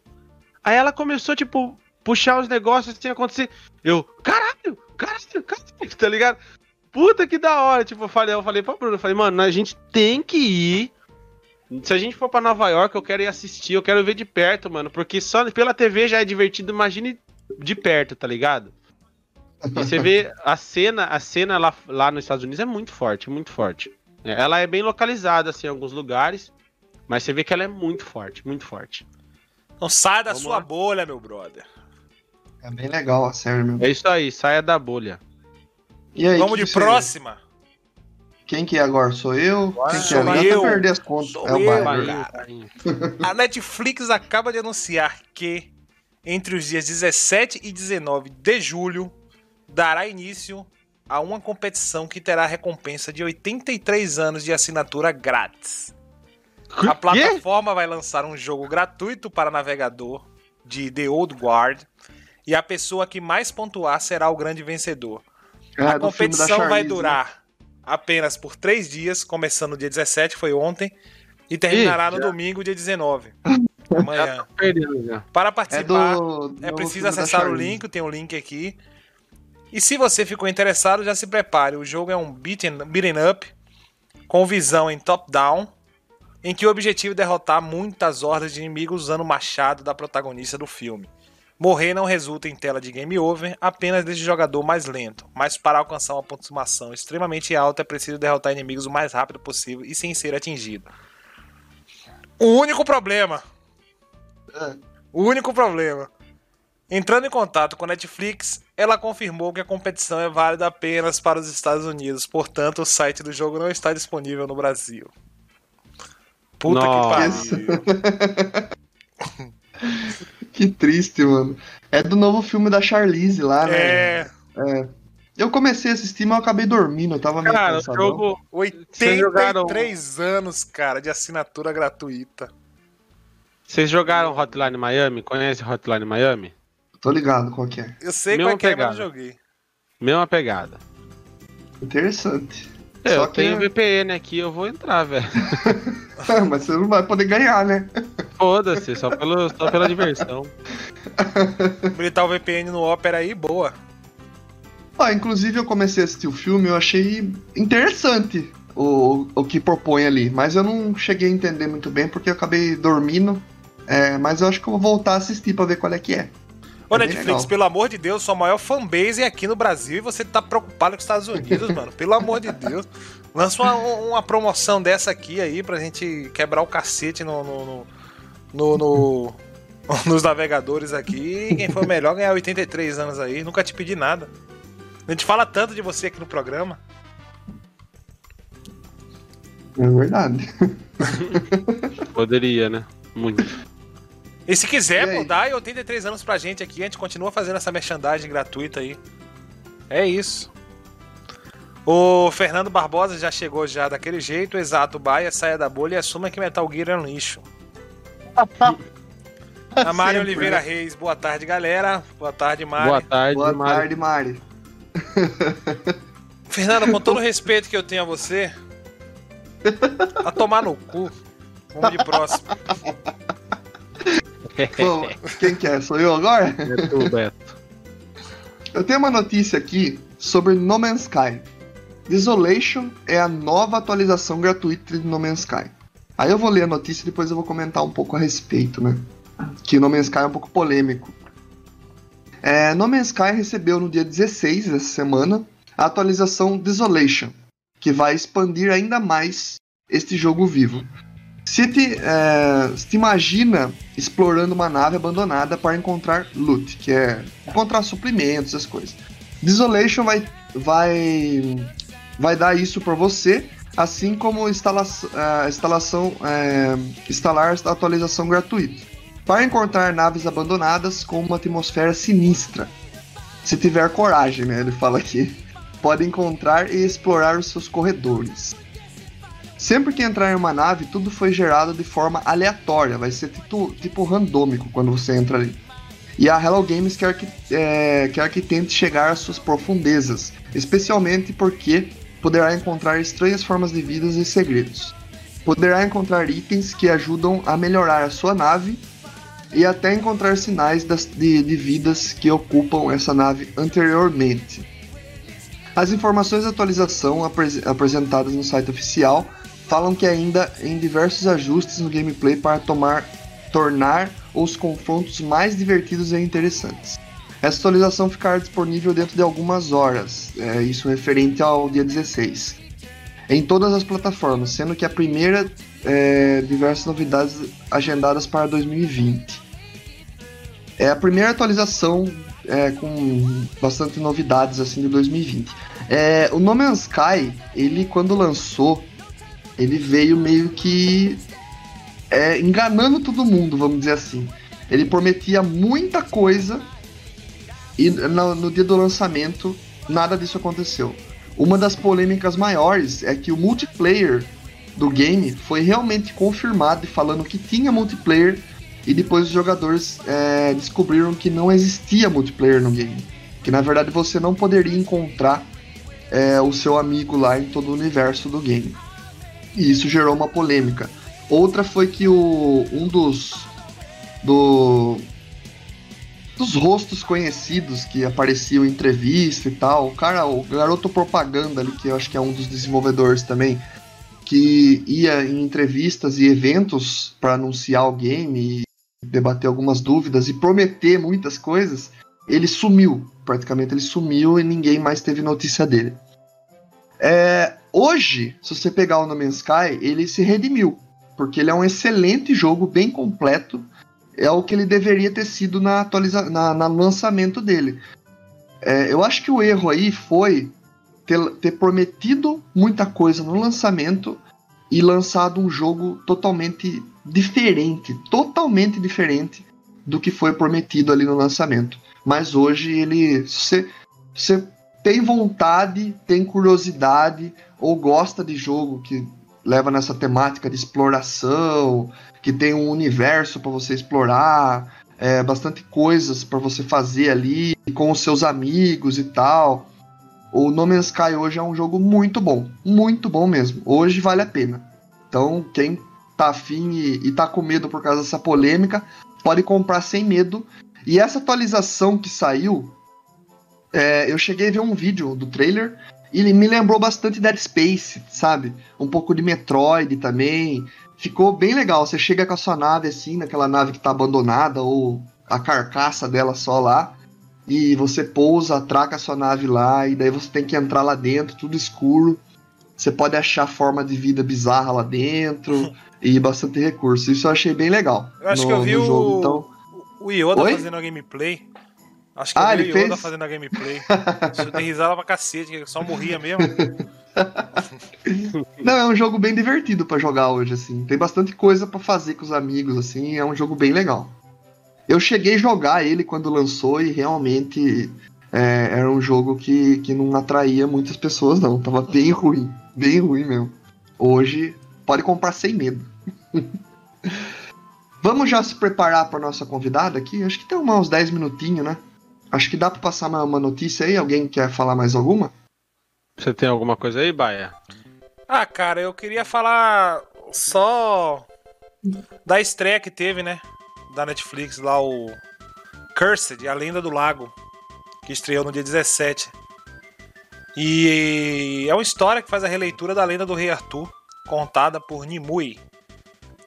Aí ela começou, tipo, puxar os negócios assim acontecer. Eu, caralho, caralho, caralho, tá ligado? Puta que da hora. Tipo, eu falei, eu falei pra Bruno, eu falei, mano, a gente tem que ir. Se a gente for pra Nova York, eu quero ir assistir, eu quero ver de perto, mano. Porque só pela TV já é divertido, imagine de perto, tá ligado? E você vê a cena, a cena lá, lá nos Estados Unidos é muito forte, muito forte. É, Ela é bem localizada, assim, em alguns lugares. Mas você vê que ela é muito forte, muito forte. Não sai da Vamos sua lá. bolha, meu brother. É bem legal a série mesmo. É isso aí, saia da bolha. E aí, Vamos de próxima. Quem que é agora? Sou eu? Quem que sou é? Eu eu. perdi as contas. Sou é o. Bahia. A Netflix acaba de anunciar que, entre os dias 17 e 19 de julho, dará início a uma competição que terá recompensa de 83 anos de assinatura grátis. A plataforma vai lançar um jogo gratuito para navegador de The Old Guard e a pessoa que mais pontuar será o grande vencedor. É, a competição vai Charlize, né? durar apenas por três dias, começando no dia 17, foi ontem, e terminará Ih, no domingo, dia 19. Amanhã. Perdendo. Para É participar, do. do é preciso acessar o link, tem um link aqui. E se você ficou interessado, já se prepare. O jogo é um beaten, beaten up com visão em top-down, em que o objetivo é derrotar muitas hordas de inimigos usando o machado da protagonista do filme. Morrer não resulta em tela de game over, apenas deixa o jogador mais lento. Mas para alcançar uma pontuação extremamente alta é preciso derrotar inimigos o mais rápido possível e sem ser atingido. O único problema É. o único problema. Entrando em contato com a Netflix, ela confirmou que a competição é válida apenas para os Estados Unidos, portanto, o site do jogo não está disponível no Brasil. Puta Nossa. que pariu. Que triste, mano. É do novo filme da Charlize lá, né? É, Eu comecei a assistir, mas eu acabei dormindo. Eu tava meio Cara, o cansadão. jogo. 83 anos, cara, de assinatura gratuita. Vocês jogaram Hotline Miami? Conhece Hotline Miami? Tô ligado qual que é. Eu sei Mesma qual é que é, mas pegada. não joguei. Mesma pegada. Interessante. É, Só eu que- tenho VPN aqui, eu vou entrar, velho. mas você não vai poder ganhar, né? Foda-se, só, pelo, só pela diversão. Habilitar o VPN no Opera aí, boa. Ó, inclusive eu comecei a assistir o filme, eu achei interessante o, o que propõe ali. Mas eu não cheguei a entender muito bem porque eu acabei dormindo. É, mas eu acho que eu vou voltar a assistir pra ver qual é que é. Ô, É Netflix, legal. pelo amor de Deus, sua maior fanbase é aqui no Brasil e você tá preocupado com os Estados Unidos, mano. Pelo amor de Deus. Lança uma, uma promoção dessa aqui aí pra gente quebrar o cacete no, no, no- no- no- nos navegadores aqui. Quem for melhor ganhar 83 anos aí. Nunca te pedi nada. A gente fala tanto de você aqui no programa. É verdade. Poderia, né? Muito. E se quiser, E aí? pô, dá aí 83 anos pra gente aqui. A gente continua fazendo essa merchandising gratuita aí. É isso. O Fernando Barbosa já chegou já daquele jeito. Exato, Baia, saia da bolha e assuma que Metal Gear é um lixo. A Mari Oliveira né? Reis, boa tarde, galera. Boa tarde, Mari. Boa tarde, Boa Mário. tarde, Mari. Fernando, com todo o respeito que eu tenho a você, a tomar no cu. Vamos de próximo. Bom, quem que é? Sou eu agora? É tu, Beto. Eu tenho uma notícia aqui sobre No Man's Sky. Desolation é a nova atualização gratuita de No Man's Sky. Aí eu vou ler a notícia e depois eu vou comentar um pouco a respeito, né? Que No Man's Sky é um pouco polêmico. É, no Man's Sky recebeu no dia 16 dessa semana a atualização Desolation, que vai expandir ainda mais este jogo vivo. Se te, é, se imagina explorando uma nave abandonada para encontrar loot, que é encontrar suprimentos, essas coisas. Desolation vai, vai, vai dar isso para você, assim como instala a instalação, é, instalar a atualização gratuita. Para encontrar naves abandonadas com uma atmosfera sinistra. Se tiver coragem, né? Ele fala aqui. Pode encontrar e explorar os seus corredores. Sempre que entrar em uma nave, tudo foi gerado de forma aleatória, vai ser tipo, tipo randômico quando você entra ali. E a Hello Games quer que, é, quer que tente chegar às suas profundezas, especialmente porque poderá encontrar estranhas formas de vidas e segredos. Poderá encontrar itens que ajudam a melhorar a sua nave e até encontrar sinais das, de, de vidas que ocupam essa nave anteriormente. As informações de atualização apres- apresentadas no site oficial falam que ainda em diversos ajustes no gameplay para tomar, tornar os confrontos mais divertidos e interessantes. Essa atualização ficará disponível dentro de algumas horas, é, isso referente ao dia 16, em todas as plataformas, sendo que a primeira é, diversas novidades agendadas para 2020. É a primeira atualização é, com bastante novidades assim de 2020. É, o No Man's Sky, ele quando lançou, ele veio meio que é, enganando todo mundo, vamos dizer assim. Ele prometia muita coisa e no, no dia do lançamento nada disso aconteceu. Uma das polêmicas maiores é que o multiplayer do game foi realmente confirmado falando que tinha multiplayer e depois os jogadores é, descobriram que não existia multiplayer no game. Que na verdade você não poderia encontrar é, o seu amigo lá em todo o universo do game. E isso gerou uma polêmica. Outra foi que o, um dos do, dos rostos conhecidos que apareciam em entrevista e tal, o cara, o garoto propaganda ali, que eu acho que é um dos desenvolvedores também, que ia em entrevistas e eventos para anunciar o game e debater algumas dúvidas e prometer muitas coisas, ele sumiu. Praticamente ele sumiu e ninguém mais teve notícia dele. É, hoje, se você pegar o No Man's Sky, ele se redimiu. Porque ele é um excelente jogo, bem completo. É o que ele deveria ter sido na atualiza na, na lançamento dele. É, eu acho que o erro aí foi ter, ter prometido muita coisa no lançamento e lançado um jogo totalmente diferente, totalmente diferente do que foi prometido ali no lançamento. Mas hoje ele, se você tem vontade, tem curiosidade ou gosta de jogo que leva nessa temática de exploração, que tem um universo para você explorar, é, bastante coisas para você fazer ali com os seus amigos e tal. O No Man's Sky hoje é um jogo muito bom, muito bom mesmo. Hoje vale a pena. Então, quem tá afim e, e tá com medo por causa dessa polêmica, pode comprar sem medo. E essa atualização que saiu, é, eu cheguei a ver um vídeo do trailer ele me lembrou bastante Dead Space, sabe? Um pouco de Metroid também. Ficou bem legal. Você chega com a sua nave assim, naquela nave que tá abandonada, ou a carcaça dela só lá. E você pousa, atraca a sua nave lá, e daí você tem que entrar lá dentro, tudo escuro. Você pode achar forma de vida bizarra lá dentro e bastante recurso. Isso eu achei bem legal. Eu acho no, que eu vi o, jogo, então. o Yoda Oi? fazendo a gameplay. Acho que Ah, ele fez? fazendo a gameplay. Eu dei risada pra cacete, que só morria mesmo. Não, é um jogo bem divertido pra jogar hoje, assim. Tem bastante coisa pra fazer com os amigos, assim. É um jogo bem legal. Eu cheguei a jogar ele quando lançou e realmente é, era um jogo que, que não atraía muitas pessoas, não. Tava bem ruim. Bem ruim mesmo. Hoje, pode comprar sem medo. Vamos já se preparar pra nossa convidada aqui? Acho que tem uns 10 minutinhos, né? Acho que dá pra passar uma, uma notícia aí. Alguém quer falar mais alguma? Você tem alguma coisa aí, Baia? Ah, cara, eu queria falar só da estreia que teve, né? Da Netflix lá, o Cursed, A Lenda do Lago, que estreou no dia 17. E é uma história que faz a releitura da lenda do Rei Arthur, contada por Nimue,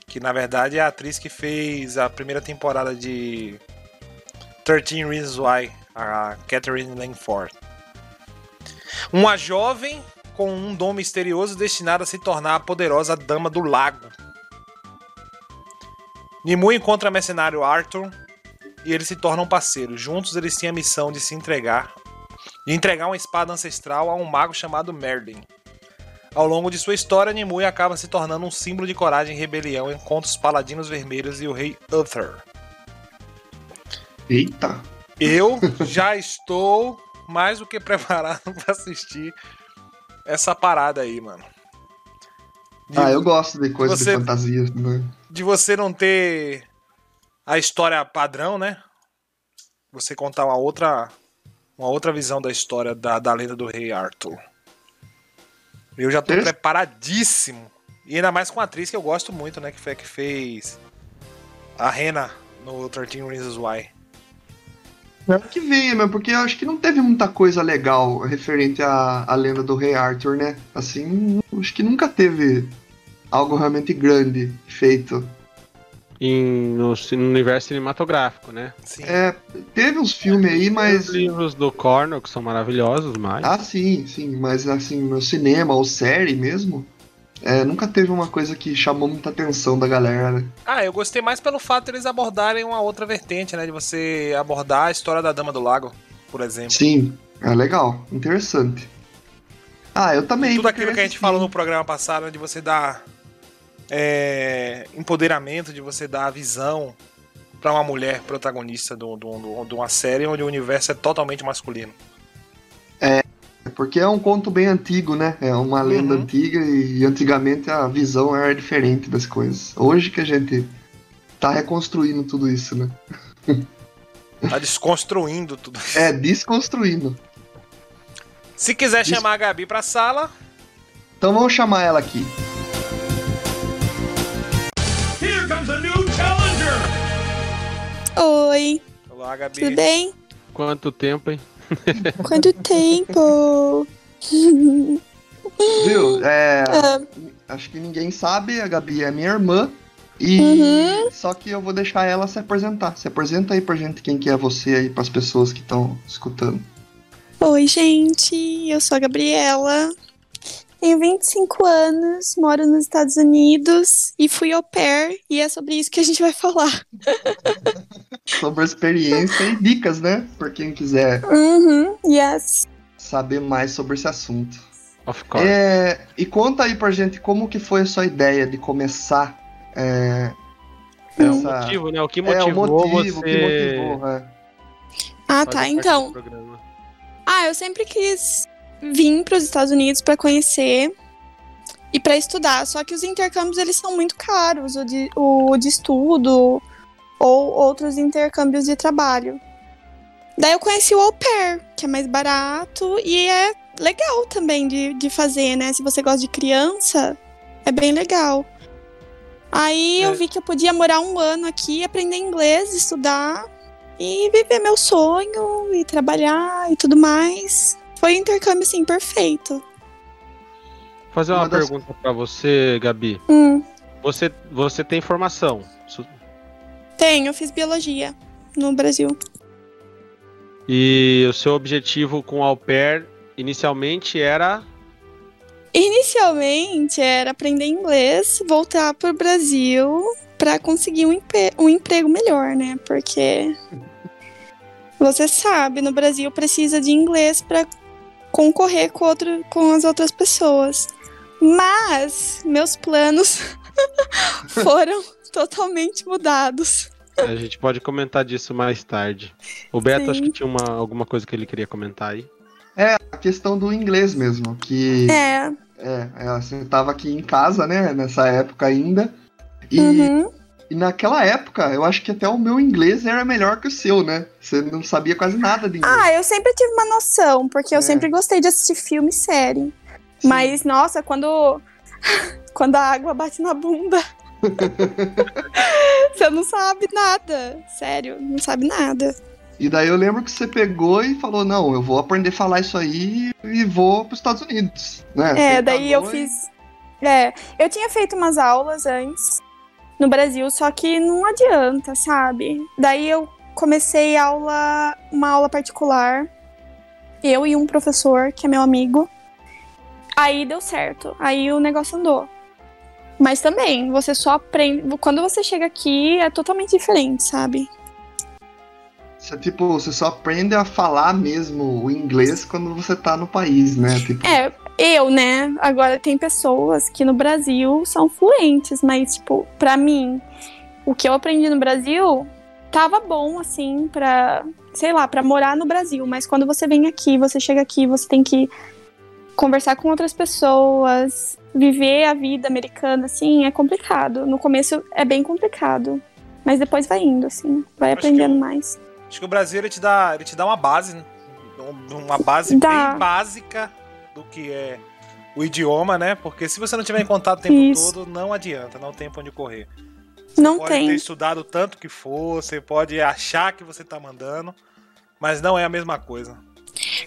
que na verdade é a atriz que fez a primeira temporada de 13 Reasons Why, a Catherine Langford. Uma jovem com um dom misterioso destinado a se tornar a poderosa Dama do Lago. Nimue encontra mercenário Arthur e eles se tornam parceiros. Juntos eles têm a missão de se entregar de entregar uma espada ancestral a um mago chamado Merlin. Ao longo de sua história, Nimue acaba se tornando um símbolo de coragem e rebelião contra os Paladinos Vermelhos e o Rei Uther. Eita! Eu já estou mais do que preparado para assistir essa parada aí, mano. De, Ah, eu gosto de coisa Você- de fantasia. Né? de você não ter a história padrão, né? Você contar uma outra uma outra visão da história da, da lenda do rei Arthur. Eu já tô Interess- preparadíssimo. E ainda mais com a atriz que eu gosto muito, né? Que foi a que fez a Rena no 13 Reasons Why. É que venha, meu, porque eu acho que não teve muita coisa legal referente à, à lenda do Rei Arthur, né? Assim, acho que nunca teve algo realmente grande feito. Em, no, no universo cinematográfico, né? Sim. É, teve uns filmes aí, Os mas. livros do Cornell, que são maravilhosos, mas. Ah, sim, sim, mas assim, no cinema ou série mesmo, é, nunca teve uma coisa que chamou muita atenção da galera, né? Ah, eu gostei mais pelo fato de eles abordarem uma outra vertente, né? De você abordar a história da Dama do Lago, por exemplo. Sim, é legal, interessante. Ah, eu também. Tudo vou aquilo que a gente falou no programa passado, né, de você dar é, empoderamento, de você dar visão pra uma mulher protagonista do- do- do- de uma série onde o universo é totalmente masculino. Porque é um conto bem antigo, né? É uma lenda Uhum. antiga e antigamente a visão era diferente das coisas. Hoje que a gente tá reconstruindo tudo isso, né? Tá desconstruindo tudo isso. É, desconstruindo. Se quiser Des- chamar a Gabi pra sala, Então vamos chamar ela aqui. Here comes a new challenger. Oi, olá, Gabi. tudo bem? Quanto tempo, hein? Quanto tempo? Viu? É, Ah, acho que ninguém sabe, a Gabi é minha irmã. E Uhum. só que eu vou deixar ela se apresentar. Se apresenta aí pra gente quem que é você aí, pras pessoas que estão escutando. Oi, gente, eu sou a Gabriela. Tenho 25 anos, moro nos Estados Unidos e fui au pair, e é sobre isso que a gente vai falar. Sobre experiência e dicas, né? Por quem quiser Uhum, yes. saber mais sobre esse assunto. Of course. É, e conta aí pra gente como que foi a sua ideia de começar é, É, o essa- motivo, né? O que é, motivou, o motivo, você. que motivou, é. Ah, tá, então. Ah, eu sempre quis vir para os Estados Unidos para conhecer e para estudar. Só que os intercâmbios eles são muito caros, o de, o de estudo ou outros intercâmbios de trabalho. Daí eu conheci o au pair, que é mais barato e é legal também de, de fazer, né? Se você gosta de criança, é bem legal. Aí É. eu vi que eu podia morar um ano aqui, aprender inglês, estudar e viver meu sonho e trabalhar e tudo mais. Foi um intercâmbio, assim, perfeito. Vou fazer uma, Uma das- pergunta pra você, Gabi. Hum, Você, você tem formação. Tem, eu fiz biologia no Brasil. E o seu objetivo com o au pair inicialmente era. Inicialmente era aprender inglês, voltar pro Brasil pra conseguir um, um emprego melhor, né? Porque você sabe, no Brasil precisa de inglês pra concorrer com, outro, com as outras pessoas. Mas meus planos foram totalmente mudados. A gente pode comentar disso mais tarde. O Beto, Sim. acho que tinha uma, alguma coisa que ele queria comentar aí. A questão do inglês mesmo, que É, é, é, você tava aqui em casa, né, nessa época ainda. E, uhum. E naquela época, eu acho que até o meu inglês era melhor que o seu, né? Você não sabia quase nada de inglês. Ah, eu sempre tive uma noção, porque eu É. sempre gostei de assistir filme e série. Sim. Mas, nossa, quando. quando a água bate na bunda. você não sabe nada. Sério, não sabe nada. E daí eu lembro que você pegou e falou, não, eu vou aprender a falar isso aí e vou pros Estados Unidos, né? É, Você daí eu e- fiz. É, eu tinha feito umas aulas antes no Brasil, só que não adianta, sabe? Daí eu comecei aula, uma aula particular, eu e um professor, que é meu amigo. Aí deu certo, aí o negócio andou. Mas também, você só aprende. Quando você chega aqui, é totalmente diferente, sabe? Você, tipo, você só aprende a falar mesmo o inglês quando você tá no país, né? Tipo, É, eu, né? Agora tem pessoas que no Brasil são fluentes, mas, tipo, pra mim, o que eu aprendi no Brasil tava bom, assim, pra, sei lá, pra morar no Brasil. Mas quando você vem aqui, você chega aqui, você tem que conversar com outras pessoas, viver a vida americana, assim, é complicado. No começo é bem complicado. Mas depois vai indo, assim, vai Acho aprendendo eu- mais. Acho que o Brasil ele te dá, ele te dá uma base, né? Um- uma base Dá. bem básica do que é o idioma, né? Porque se você não tiver em contato o tempo Isso. todo, não adianta, não tem pra onde correr. Não pode tem. ter estudado tanto que for, você pode achar que você tá mandando, mas não é a mesma coisa.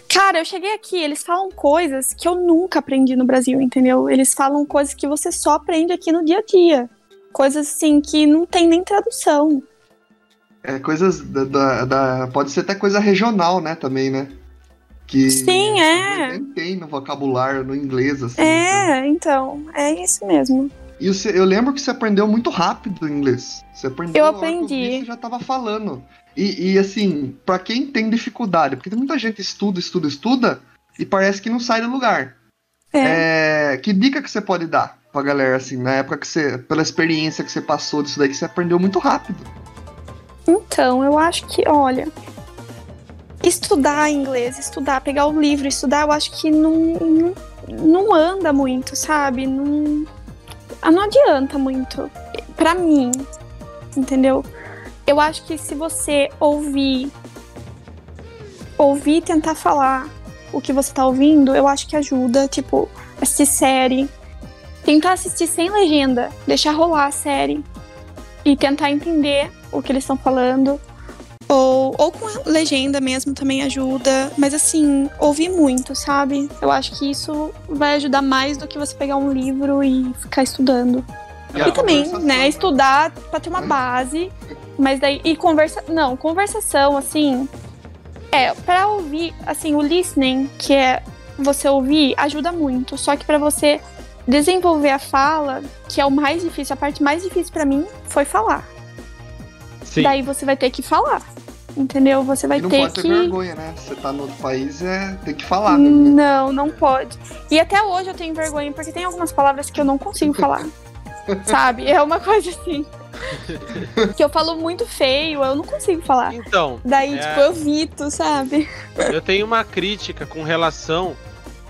Cara, eu cheguei aqui, eles falam coisas que eu nunca aprendi no Brasil, entendeu? Eles falam coisas que você só aprende aqui no dia a dia. Coisas assim que não tem nem tradução. é coisas da, da- da- Pode ser até coisa regional, né? Também, né? Que Sim, é. Nem tem no vocabulário, no inglês, assim. né? É, então, é isso mesmo. E você- eu lembro que você aprendeu muito rápido o inglês. Você aprendeu Eu aprendi. Você já tava falando. E, e, assim, pra quem tem dificuldade, porque tem muita gente que estuda, estuda, estuda e parece que não sai do lugar. É. É, que dica que você pode dar pra galera, assim, na época que você, pela experiência que você passou disso daí, que você aprendeu muito rápido? Então, eu acho que, olha, estudar inglês, estudar, pegar o livro, estudar, eu acho que não, não, não anda muito, sabe? Não, ah, não adianta muito. Pra mim, entendeu? Eu acho que se você ouvir, ouvir e tentar falar o que você tá ouvindo, eu acho que ajuda, tipo, assistir série, tentar assistir sem legenda, deixar rolar a série e tentar entender o que eles estão falando. Ou, ou com a legenda mesmo também ajuda. Mas assim, ouvir muito, sabe? Eu acho que isso vai ajudar mais do que você pegar um livro e ficar estudando. a E também, né, estudar pra ter uma base. Mas daí. E conversa. Não, conversação, assim. É, pra ouvir, assim, o listening, que é você ouvir, ajuda muito. Só que pra você desenvolver a fala, que é o mais difícil, a parte mais difícil pra mim foi falar. Sim. Daí você vai ter que falar. Entendeu? Você vai E não ter pode ter que. vergonha, né? Você tá no outro país, é, tem que falar né? Não, não pode. E até hoje eu tenho vergonha, porque tem algumas palavras que eu não consigo falar. sabe? É uma coisa assim. que eu falo muito feio, eu não consigo falar. Então, Daí, É. tipo, eu evito, sabe? eu tenho uma crítica com relação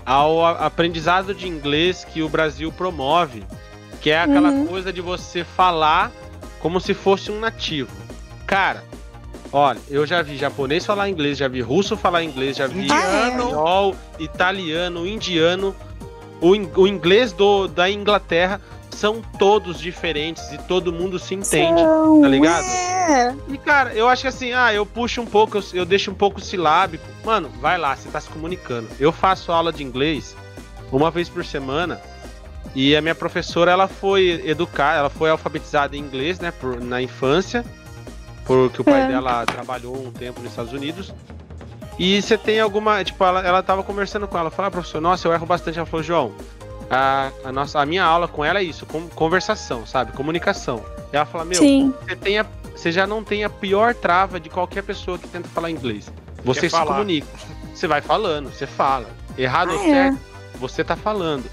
ao aprendizado de inglês que o Brasil promove, que é aquela Uhum. coisa de você falar como se fosse um nativo. Cara, olha, eu já vi japonês falar inglês, já vi russo falar inglês, já vi espanhol, italiano, indiano, o, in- o inglês do, da Inglaterra são todos diferentes e todo mundo se entende. São, tá ligado? É. E, cara, eu acho que assim, ah, eu puxo um pouco, eu, eu deixo um pouco silábico. Mano, vai lá, você tá se comunicando. Eu faço aula de inglês uma vez por semana. E a minha professora, ela foi educar, ela foi alfabetizada em inglês, né, por, na infância, porque o pai É. dela trabalhou um tempo nos Estados Unidos. E você tem alguma, tipo, ela, ela tava conversando com ela, falou, ah, professor, nossa, eu erro bastante. Ela falou, João, a, a, nossa, a minha aula com ela é isso, com, conversação, sabe, comunicação. E ela fala, meu, Sim. você, tem a- você já não tem a pior trava de qualquer pessoa que tenta falar inglês. Você Quer se falar. comunica. Você vai falando, você fala. Errado ou Ah, é. certo, você tá falando.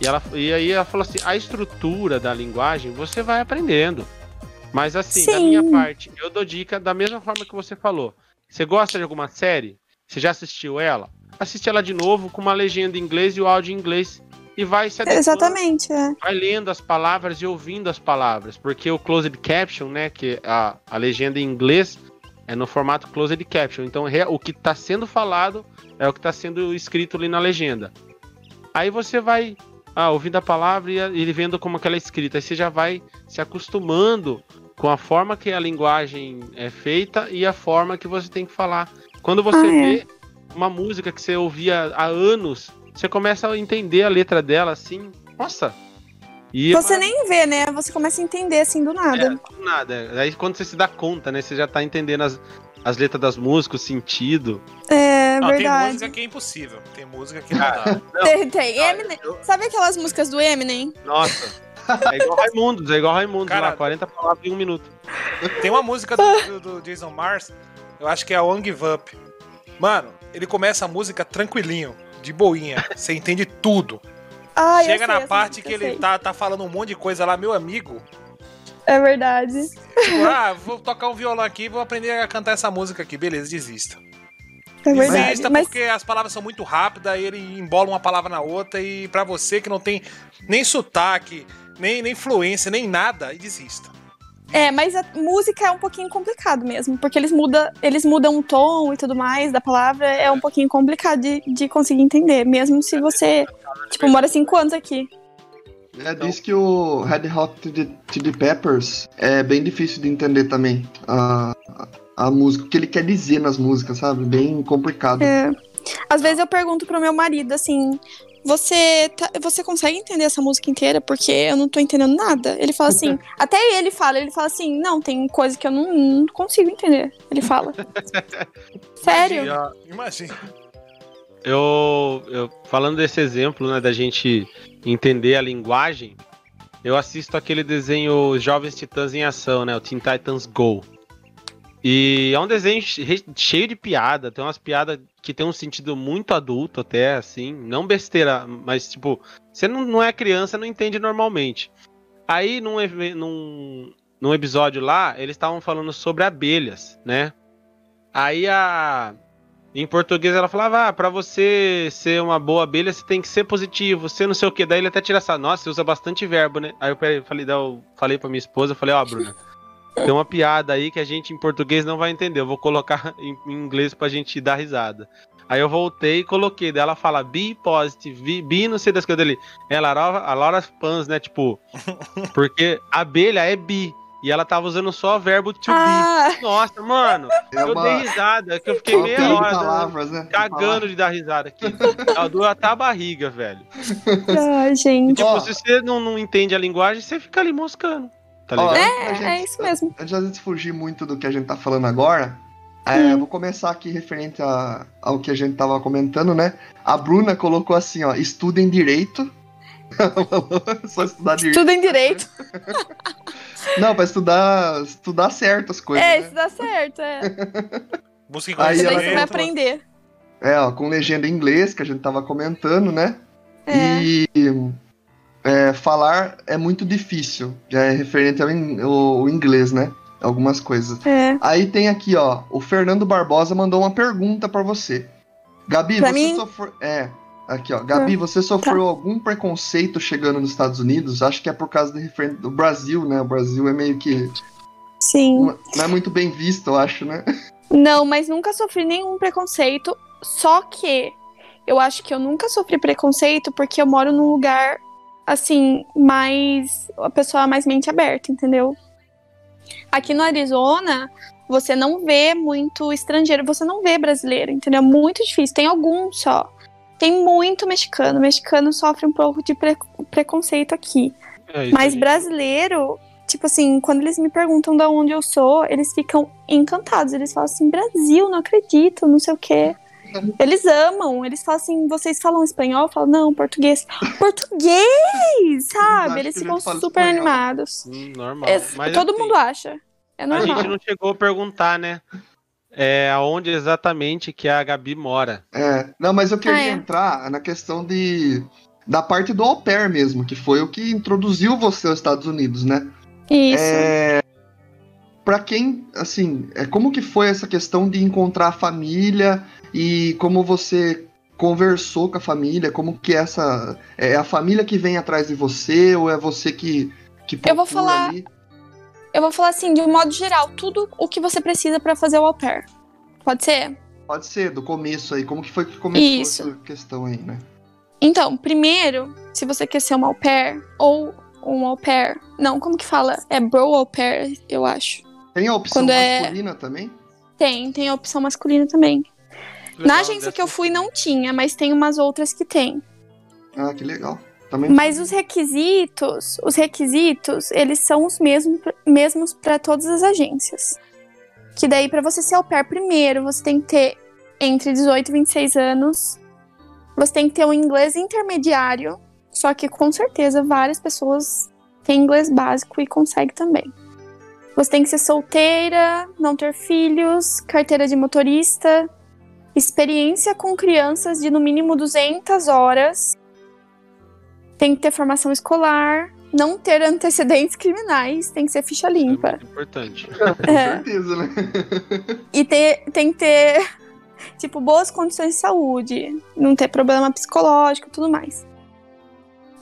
E, ela, e aí ela falou assim: a estrutura da linguagem você vai aprendendo. Mas assim, da Sim. minha parte, eu dou dica da mesma forma que você falou. Você gosta de alguma série? Você já assistiu ela? Assiste ela de novo com uma legenda em inglês e o áudio em inglês. E vai se adequando Exatamente, é. vai lendo as palavras e ouvindo as palavras, porque o closed caption, né, que a, a legenda em inglês é no formato closed caption. Então o que está sendo falado é o que está sendo escrito ali na legenda. Aí você vai ah, ouvindo a palavra e, a- e vendo como que ela é escrita. Aí você já vai se acostumando com a forma que a linguagem é feita e a forma que você tem que falar. Quando você Ah, é. vê uma música que você ouvia há anos, você começa a entender a letra dela assim, nossa. E é Você nem vê, né? Você começa a entender assim do é, nada. do nada. Aí quando você se dá conta, né? Você já tá entendendo as, as letras das músicas, o sentido. É, Não, tem verdade. música que é impossível. Tem música que não Ah, dá. Tem, tem. Eminem. eu- Sabe aquelas músicas do Eminem? Nossa. É igual Raimundos, é igual Raimundos Cara- lá, 40 palavras em um minuto. Tem uma música do, do- do Jason Mars, eu acho que é a One Give Up. Mano, ele começa a música tranquilinho, de boinha. Você entende tudo. Ah, Chega sei na parte que ele tá, tá falando um monte de coisa lá, meu amigo. É verdade. Tipo, ah, vou tocar um violão aqui, vou aprender a cantar essa música aqui. Beleza, desista. É verdade. Desista Mas porque as palavras são muito rápidas, ele embola uma palavra na outra e pra você que não tem nem sotaque, nem, nem fluência, nem nada, e desista. É, mas a música é um pouquinho complicado mesmo, porque eles, muda, eles mudam o tom e tudo mais da palavra, é um pouquinho complicado de, de conseguir entender, mesmo se você, tipo, mora cinco anos aqui. É, diz que o Red Hot Chili- Peppers é bem difícil de entender também a, a, a música, o que ele quer dizer nas músicas, sabe? Bem complicado. É. Às vezes eu pergunto pro meu marido, assim, você, tá- você consegue entender essa música inteira? Porque eu não tô entendendo nada. Ele fala assim, até ele fala, ele fala assim, não, tem coisa que eu não, não consigo entender. Ele fala. Sério? Imagina, Imagina. Eu, eu falando desse exemplo, né, da gente entender a linguagem, eu assisto aquele desenho Jovens Titãs em Ação, né, o Teen Titans Go. E é um desenho che- cheio de piada, tem umas piadas que tem um sentido muito adulto até, assim, não besteira, mas tipo, você não, não é criança, não entende normalmente. Aí num, num, num episódio lá, eles estavam falando sobre abelhas, né? Aí a, em português ela falava, ah, pra você ser uma boa abelha, você tem que ser positivo, você não sei o que. Daí ele até tira essa, nossa, você usa bastante verbo, né? Aí eu falei, eu falei pra minha esposa, eu falei, ó, Bruna, tem uma piada aí que a gente em português não vai entender. Eu vou colocar em, em inglês pra gente dar risada. Aí eu voltei e coloquei. Daí ela fala be positive, be, be não sei das coisas dele. Ela, a Laura Pans, né? Tipo, porque abelha é bi. E ela tava usando só o verbo to Ah, be. Nossa, mano, É eu uma, dei risada, que eu fiquei meia hora. né? palavras, né? cagando de dar risada aqui. Ela doeu até a barriga, velho. E, gente. tipo, Ó. se você não, não entende a linguagem, você fica ali moscando. Tá ligado? É, é gente- isso mesmo. Antes da gente fugir muito do que a gente tá falando agora, é, Hum. vou começar aqui referente a- ao que a gente tava comentando, né? A Bruna colocou assim, ó, estudem direito. Só estudar direito. Tudo em direito. Não, pra estudar, estudar certo as coisas. É, né? dá certo, é. Música Aí Isso daí ela você vai aprender. É, ó, com legenda em inglês, que a gente tava comentando, né? É. E é, falar é muito difícil, é referente ao, in- ao- inglês, né? Algumas coisas. É. Aí tem aqui, ó, o Fernando Barbosa mandou uma pergunta pra você. Gabi, Pra você mim? sofreu. É, aqui, ó. Gabi, você sofreu algum preconceito chegando nos Estados Unidos? Acho que é por causa do, referente do Brasil, né? O Brasil é meio que. Sim. Não não é muito bem visto, eu acho, né? Não, mas nunca sofri nenhum preconceito. Só que eu acho que eu nunca sofri preconceito porque eu moro num lugar assim, mais. A pessoa mais mente aberta, entendeu? Aqui no Arizona, você não vê muito estrangeiro, você não vê brasileiro, entendeu? Muito difícil. Tem alguns só. Tem muito mexicano. O mexicano sofre um pouco de pre- preconceito aqui. É Mas aí. brasileiro, tipo assim, quando eles me perguntam de onde eu sou, eles ficam encantados. Eles falam assim, Brasil, não acredito, não sei o quê. Eles amam, eles falam assim, vocês falam espanhol? Eu falo, não, português. Português! Sabe? Eles a ficam super espanhol. animados. Hum, normal. É, Mas, todo assim, mundo acha. É A normal. gente não chegou a perguntar, né? É, aonde exatamente que a Gabi mora. É, não, mas eu queria Ah, é. entrar na questão de da parte do au pair mesmo, que foi o que introduziu você aos Estados Unidos, né? Isso. É, para quem, assim, é, como que foi essa questão de encontrar a família e como você conversou com a família? Como que essa é a família que vem atrás de você ou é você que que Eu vou falar- ali? Eu vou falar assim, de um modo geral, tudo o que você precisa pra fazer o au pair. Pode ser? Pode ser do começo aí. Como que foi que começou Isso. essa questão aí, né? Então, primeiro, se você quer ser uma au pair ou um au pair. Não, como que fala? É bro au pair, eu acho. Tem a opção Quando é- masculina também? Tem, tem a opção masculina também. Na Legal, agência que eu fui não tinha, mas tem umas outras que tem. Ah, que legal. Também Mas os requisitos, os requisitos, eles são os mesmos mesmos para todas as agências. Que daí para você ser au pair primeiro, você tem que ter entre 18 e 26 anos. Você tem que ter um inglês intermediário, só que com certeza várias pessoas têm inglês básico e conseguem também. Você tem que ser solteira, não ter filhos, carteira de motorista, experiência com crianças de no mínimo 200 horas tem que ter formação escolar, não ter antecedentes criminais, tem que ser ficha É limpa. muito importante. Com É. certeza, né? E ter, tem que ter, tipo, boas condições de saúde, não ter problema psicológico e tudo mais.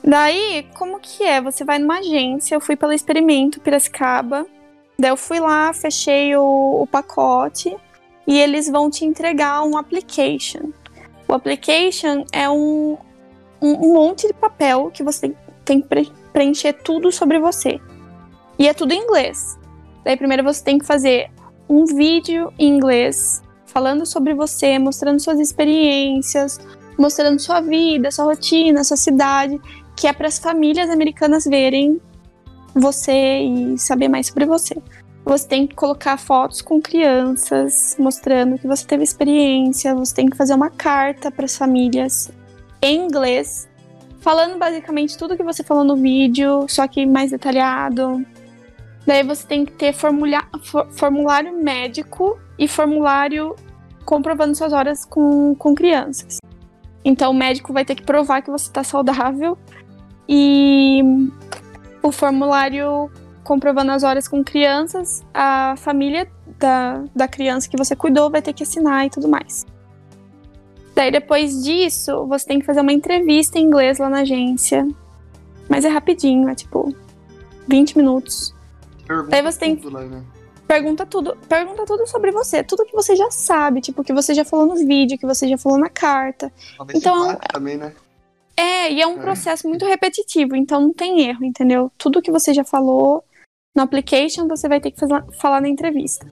Daí, como que é? Você vai numa agência, eu fui pelo Experimento Piracicaba, daí eu fui lá, fechei o, o pacote e eles vão te entregar um application. O application é um, um, monte de papel que você tem, que pre- preencher tudo sobre você. E é tudo em inglês. Daí primeiro você tem que fazer um vídeo em inglês falando sobre você, mostrando suas experiências, mostrando sua vida, sua rotina, sua cidade, que é para as famílias americanas verem você e saber mais sobre você. Você tem que colocar fotos com crianças, mostrando que você teve experiência. Você tem que fazer uma carta para as famílias em inglês, falando basicamente tudo que você falou no vídeo, só que mais detalhado. Daí você tem que ter formulário médico e formulário comprovando suas horas com, com crianças. Então o médico vai ter que provar que você está saudável e o formulário comprovando as horas com crianças, a família da, da criança que você cuidou vai ter que assinar e tudo mais. Daí depois disso, você tem que fazer uma entrevista em inglês lá na agência. Mas é rapidinho, é tipo 20 minutos. Pergunta Daí você tem- tudo lá, né? Pergunta tudo, pergunta tudo sobre você, tudo que você já sabe, tipo, que você já falou no vídeo, que você já falou na carta. Se Então- também, né? É, e é um É. processo muito repetitivo, então não tem erro, entendeu? Tudo que você já falou no application, você vai ter que fazer- falar na entrevista.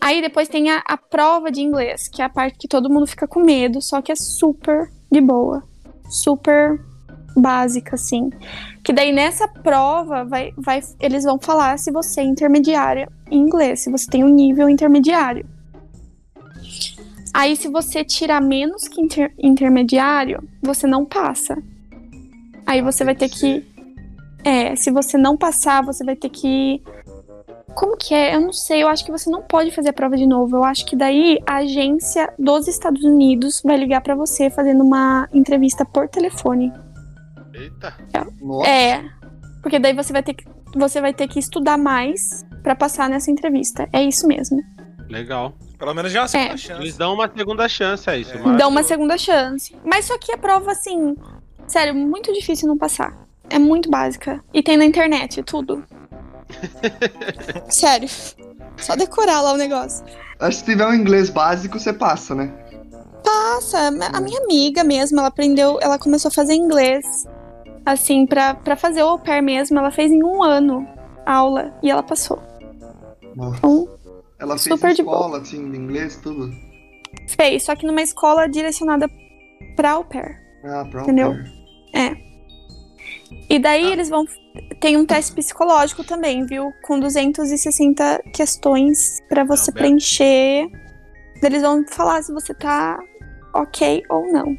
Aí depois tem a, a prova de inglês, que é a parte que todo mundo fica com medo, só que é super de boa. Super básica, assim. Que daí nessa prova vai, vai, eles vão falar se você é intermediária em inglês, se você tem um nível intermediário. Aí, se você tirar menos que inter- intermediário, você não passa. Aí você vai ter que. É, se você não passar, você vai ter que. Como que é? Eu não sei. Eu acho que você não pode fazer a prova de novo. Eu acho que daí a agência dos Estados Unidos vai ligar pra você fazendo uma entrevista por telefone. Eita. Nossa, É. Porque daí você vai ter que, você vai ter que estudar mais pra passar nessa entrevista. É isso mesmo. Legal. Pelo menos já é uma segunda É. chance. Eles dão uma segunda chance a isso. É. Dá uma segunda chance. Mas só que a prova, assim, sério, muito difícil não passar. É muito básica. E tem na internet, tudo. sério. Só decorar lá o negócio. acho que se tiver um inglês básico, você passa, né? Passa, a minha amiga mesmo, ela aprendeu, ela começou a fazer inglês Assim, pra, pra fazer o au pair mesmo, ela fez em um ano a aula e ela passou. Nossa. Então, Ela fez Super de escola, assim, de inglês, tudo. fez, só que numa escola direcionada pra au pair. Ah, pra au Entendeu? pair. E daí eles vão. Tem um teste psicológico também, viu? Com 260 questões pra você preencher. Eles vão falar se você tá ok ou não.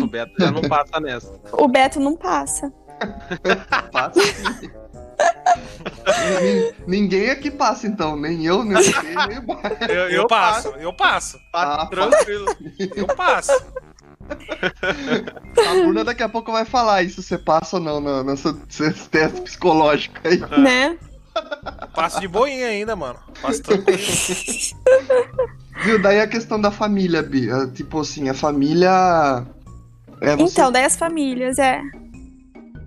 O Beto já não passa nessa. O Beto não passa. Passa sim. Nin- Ninguém aqui passa, então. Nem eu, nem você, nem o Bar- Eu, Eu, passo, eu passo, passo Ah, tranquilo. eu passo. A Bruna daqui a pouco vai falar isso, você passa ou não no- nessa- nesse teste psicológico aí. Né? Passo de boinha ainda, mano. Passo tranquilo. Viu? Daí a questão da família, Bi. É, Tipo assim, a família. É, você Então, daí as famílias, é.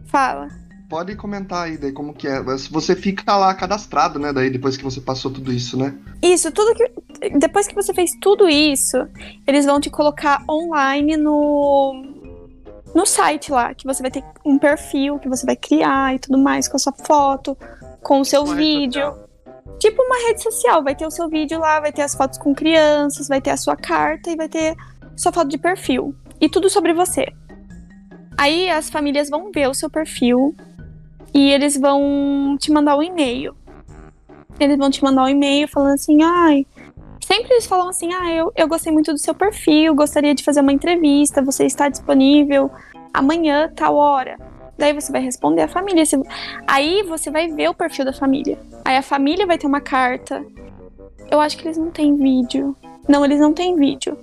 Fala. Pode comentar aí daí como que é. Mas Você fica lá cadastrado, né? Daí depois que você passou tudo isso, né? Isso, tudo que. Depois que você fez tudo isso, eles vão te colocar online no. No site lá, que você vai ter um perfil que você vai criar e tudo mais, com a sua foto, com o seu Uma vídeo. social. Tipo uma rede social, vai ter o seu vídeo lá, vai ter as fotos com crianças, vai ter a sua carta e vai ter sua foto de perfil. E tudo sobre você. Aí as famílias vão ver o seu perfil e eles vão te mandar um e-mail. Eles vão te mandar um e-mail falando assim, ai. Sempre eles falam assim, ah, eu, eu gostei muito do seu perfil, gostaria de fazer uma entrevista, você está disponível amanhã, tal hora. Daí você vai responder a família. Aí você vai ver o perfil da família. Aí a família vai ter uma carta. Eu acho que eles não têm vídeo. Não, eles não têm vídeo.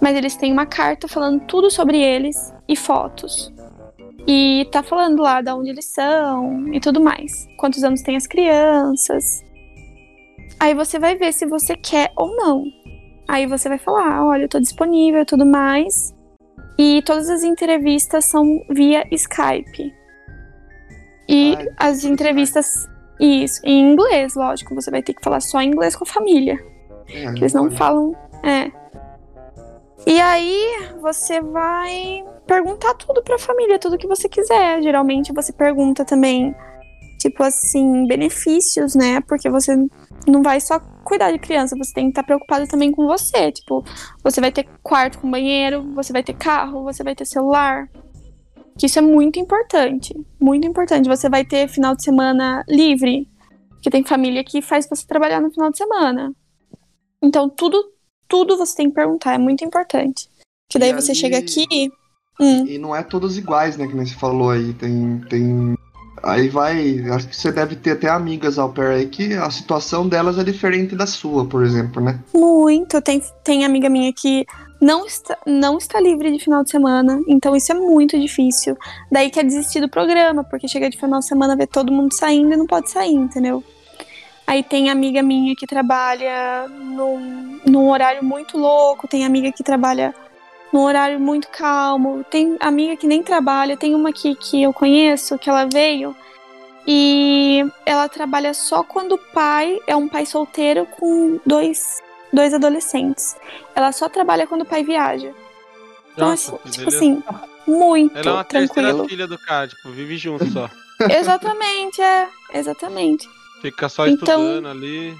Mas eles têm uma carta falando tudo sobre eles e fotos. E tá falando lá de onde eles são e tudo mais. Quantos anos tem as crianças. Aí você vai ver se você quer ou não. Aí você vai falar, olha, eu tô disponível e tudo mais. E todas as entrevistas são via Skype. E Ai, as entrevistas, isso, em inglês, lógico. Você vai ter que falar só inglês com a família. É, eles não pode. falam. É. E aí você vai perguntar tudo pra família, tudo que você quiser. Geralmente você pergunta também, tipo assim, benefícios, né? Porque você não vai só cuidar de criança, você tem que estar preocupado também com você. Tipo, você vai ter quarto com banheiro, você vai ter carro, você vai ter celular. Que isso é muito importante. Muito importante. Você vai ter final de semana livre. Porque tem família que faz você trabalhar no final de semana. Então, tudo, tudo você tem que perguntar, é muito importante. Que daí você chega aqui. Hum, E não é todos iguais, né? Que nem você falou aí. Tem. tem... Aí vai. Acho que você deve ter até amigas ao pair aí que a situação delas é diferente da sua, por exemplo, né? muito. Tem, tem amiga minha que não está, não está livre de final de semana. Então, isso é muito difícil. Daí quer desistir do programa, porque chega de final de semana, vê todo mundo saindo e não pode sair, entendeu? Aí tem amiga minha que trabalha num, num horário muito louco, tem amiga que trabalha num horário muito calmo, tem amiga que nem trabalha, tem uma aqui que eu conheço, que ela veio e ela trabalha só quando o pai é um pai solteiro com dois, dois adolescentes. Ela só trabalha quando o pai viaja. Então, Nossa, assim, que tipo assim, muito Ela é uma tranquilo. filha do cara, tipo, vive junto só. Exatamente, é, exatamente. Fica só Então- estudando ali.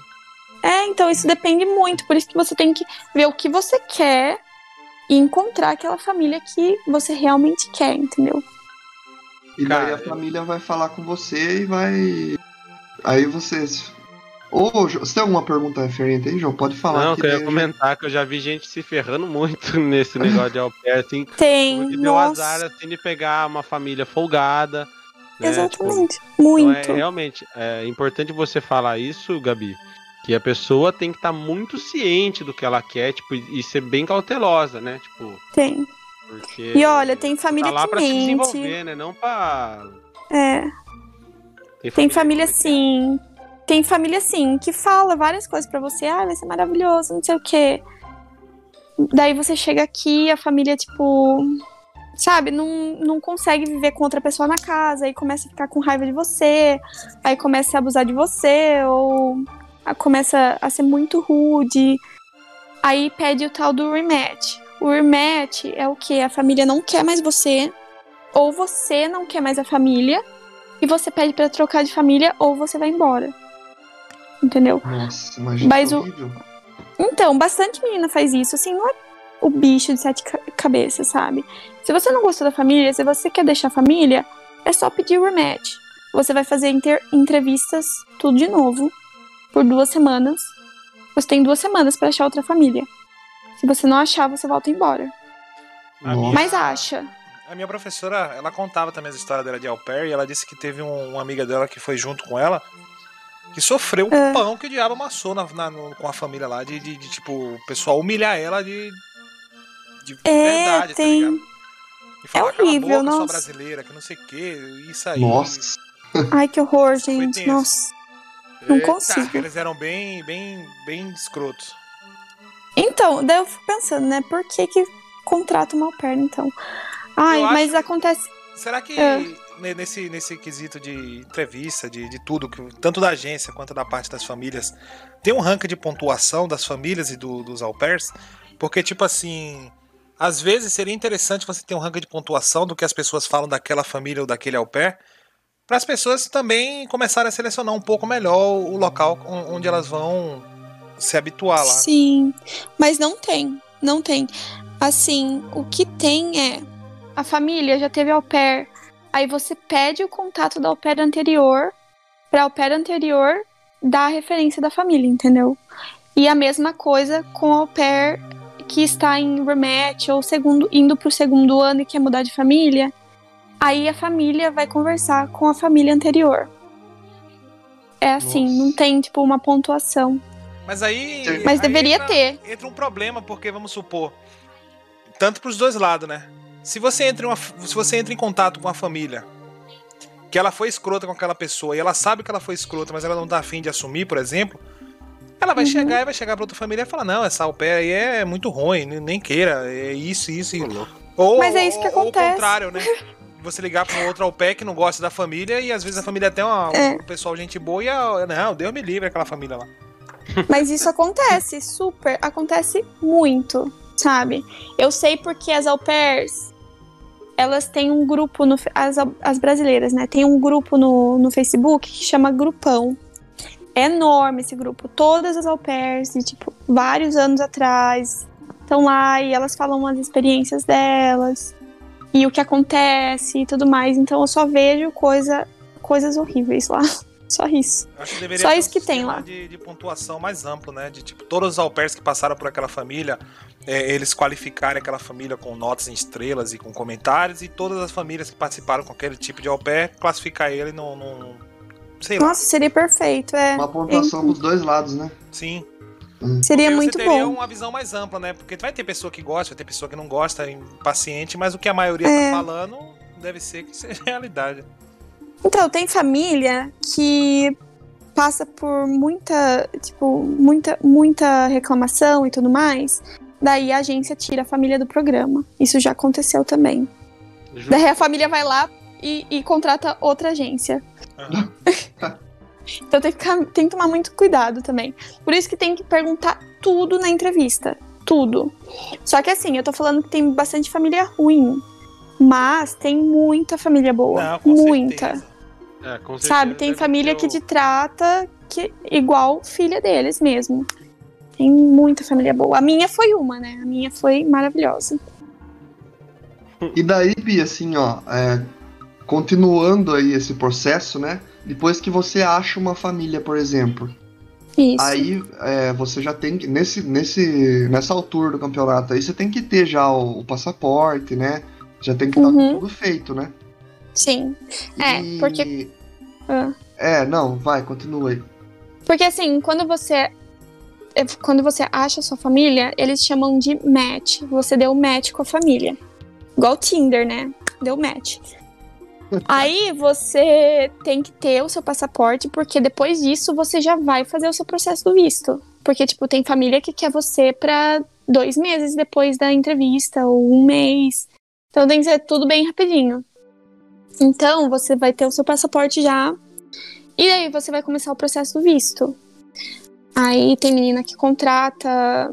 É, então isso depende muito, por isso que você tem que ver o que você quer e encontrar aquela família que você realmente quer, entendeu? E daí Cara, a família vai falar com você e vai. Aí vocês. Ô, Jo- você tem alguma pergunta referente aí, João? Pode falar. Não, que eu ia daí eu- comentar que eu já vi gente se ferrando muito nesse negócio de au pair, assim, Tem, porque deu nossa, azar assim de pegar uma família folgada. né, tipo, exatamente, Então muito. é realmente é importante você falar isso, Gabi, que a pessoa tem que estar muito ciente do que ela quer, tipo, e e ser bem cautelosa, né? Tipo, Tem. porque E olha, tem família tá lá que pra se mente. desenvolver, né? Não pra É, tem família que- assim. Tem família assim que fala várias coisas pra você, ah, vai ser maravilhoso, não sei o quê. Daí você chega aqui, a família, tipo, sabe, não, não consegue viver com outra pessoa na casa, aí começa a ficar com raiva de você, aí começa a abusar de você, ou começa a ser muito rude. Aí pede o tal do rematch. O rematch é o que? A família não quer mais você, ou você não quer mais a família e você pede pra trocar de família, ou você vai embora. Entendeu? Nossa, imagina Mas o-. Então, bastante menina faz isso, assim, não é o bicho de sete ca- cabeças, sabe? Se você não gostou da família, se você quer deixar a família, é só pedir rematch. Você vai fazer entrevistas, tudo de novo, por duas semanas. Você tem duas semanas pra achar outra família. Se você não achar, você volta embora. Nossa. Mas acha. A minha professora, ela contava também as histórias dela de au pair e ela disse que teve um- uma amiga dela que foi junto com ela que sofreu o É. pão que o diabo amassou na, na- no- com a família lá, de, de- de, tipo, o pessoal humilhar ela de, de É, verdade, tá tem- ligado? E falar, É "Cala a horrível, boca, nossa. brasileira, que não sei o que, isso aí. Nossa. Ai, que horror, gente. Nossa. Não Eita, consigo. Eles eram bem, bem, bem escrotos. Então, daí eu fico pensando, né? Por que que contrata uma perna, então? Ai, Eu mas que- acontece... Será que É. ne- nesse, nesse quesito de entrevista, de, de tudo, que- tanto da agência quanto da parte das famílias, tem um ranking de pontuação das famílias e do- dos au pairs? Porque, tipo assim, às vezes seria interessante você ter um ranking de pontuação do que as pessoas falam daquela família ou daquele au pair, para as pessoas também começarem a selecionar um pouco melhor o local on- onde elas vão se habituar lá. Sim, mas não tem, não tem. Assim, o que tem é a família já teve au pair, aí você pede o contato da au pair anterior para au pair anterior dar a referência da família, entendeu? E a mesma coisa com au pair que está em rematch ou segundo indo pro segundo ano e quer mudar de família. Aí a família vai conversar com a família anterior. É assim, Nossa. não tem tipo uma pontuação. Mas aí. Mas aí deveria entra- ter. entra um problema, porque vamos supor, tanto para os dois lados, né? Se você entra em uma, se você entra em contato com a família, que ela foi escrota com aquela pessoa e ela sabe que ela foi escrota, mas ela não tá afim de assumir, por exemplo, ela vai Uhum. chegar e vai chegar para outra família e falar: "Não, essa au pair aí é muito ruim, nem queira, é isso, isso e ou Mas é isso que ou- ou acontece. o contrário, né? Você ligar para um outro au pair que não gosta da família e às vezes a família tem uma, É. um pessoal gente boa e a, não, Deus me livre aquela família lá. Mas isso acontece, super, acontece muito, sabe? Eu sei porque as au pairs, elas têm um grupo, no, as, as brasileiras, né? Tem um grupo no, no Facebook que chama Grupão. É enorme esse grupo. Todas as au pairs, de, tipo, vários anos atrás, estão lá e elas falam as experiências delas e o que acontece e tudo mais. Então eu só vejo coisa, coisas horríveis lá. Só isso. Acho que deveria Só ter isso um que tem lá. De, de pontuação mais amplo, né? De tipo, todos os au pairs que passaram por aquela família, é, eles qualificarem aquela família com notas em estrelas e com comentários, e todas as famílias que participaram com aquele tipo de au pair, classificar ele num. num- sei lá. Nossa, seria perfeito, é. Uma pontuação pros dois lados, né? Sim. Seria Porque muito você teria bom. uma visão mais ampla, né? Porque vai ter pessoa que gosta, vai ter pessoa que não gosta, impaciente, mas o que a maioria É. tá falando deve ser que seja realidade. Então, tem família que passa por muita, tipo, muita, muita reclamação e tudo mais. Daí a agência tira a família do programa. Isso já aconteceu também. Ju- Daí a família vai lá e, e contrata outra agência. Aham. Então tem que, ficar- tem que tomar muito cuidado também. Por isso que tem que perguntar tudo na entrevista. Tudo. Só que assim, eu tô falando que tem bastante família ruim. Mas tem muita família boa. Não, com muita. certeza. É, com Sabe, tem família que te trata que, igual filha deles mesmo. Tem muita família boa. A minha foi uma, né? A minha foi maravilhosa. E daí, Bia, assim, ó, é, continuando aí esse processo, né? Depois que você acha uma família, por exemplo, Isso. aí é, você já tem que, nesse, nesse, nessa altura do campeonato aí, você tem que ter já o, o passaporte, né? Já tem que estar Uhum. tudo feito, né? Sim. É, E- porque- Ah. É, não, vai, continua aí. Porque assim, quando você. é, Quando você acha a sua família, eles chamam de match. Você deu match com a família. Igual o Tinder, né? Deu match. Aí você tem que ter o seu passaporte, porque depois disso você já vai fazer o seu processo do visto. Porque, tipo, tem família que quer você pra dois meses depois da entrevista, ou um mês. Então tem que ser tudo bem rapidinho. Então você vai ter o seu passaporte já. E aí você vai começar o processo do visto. Aí tem menina que contrata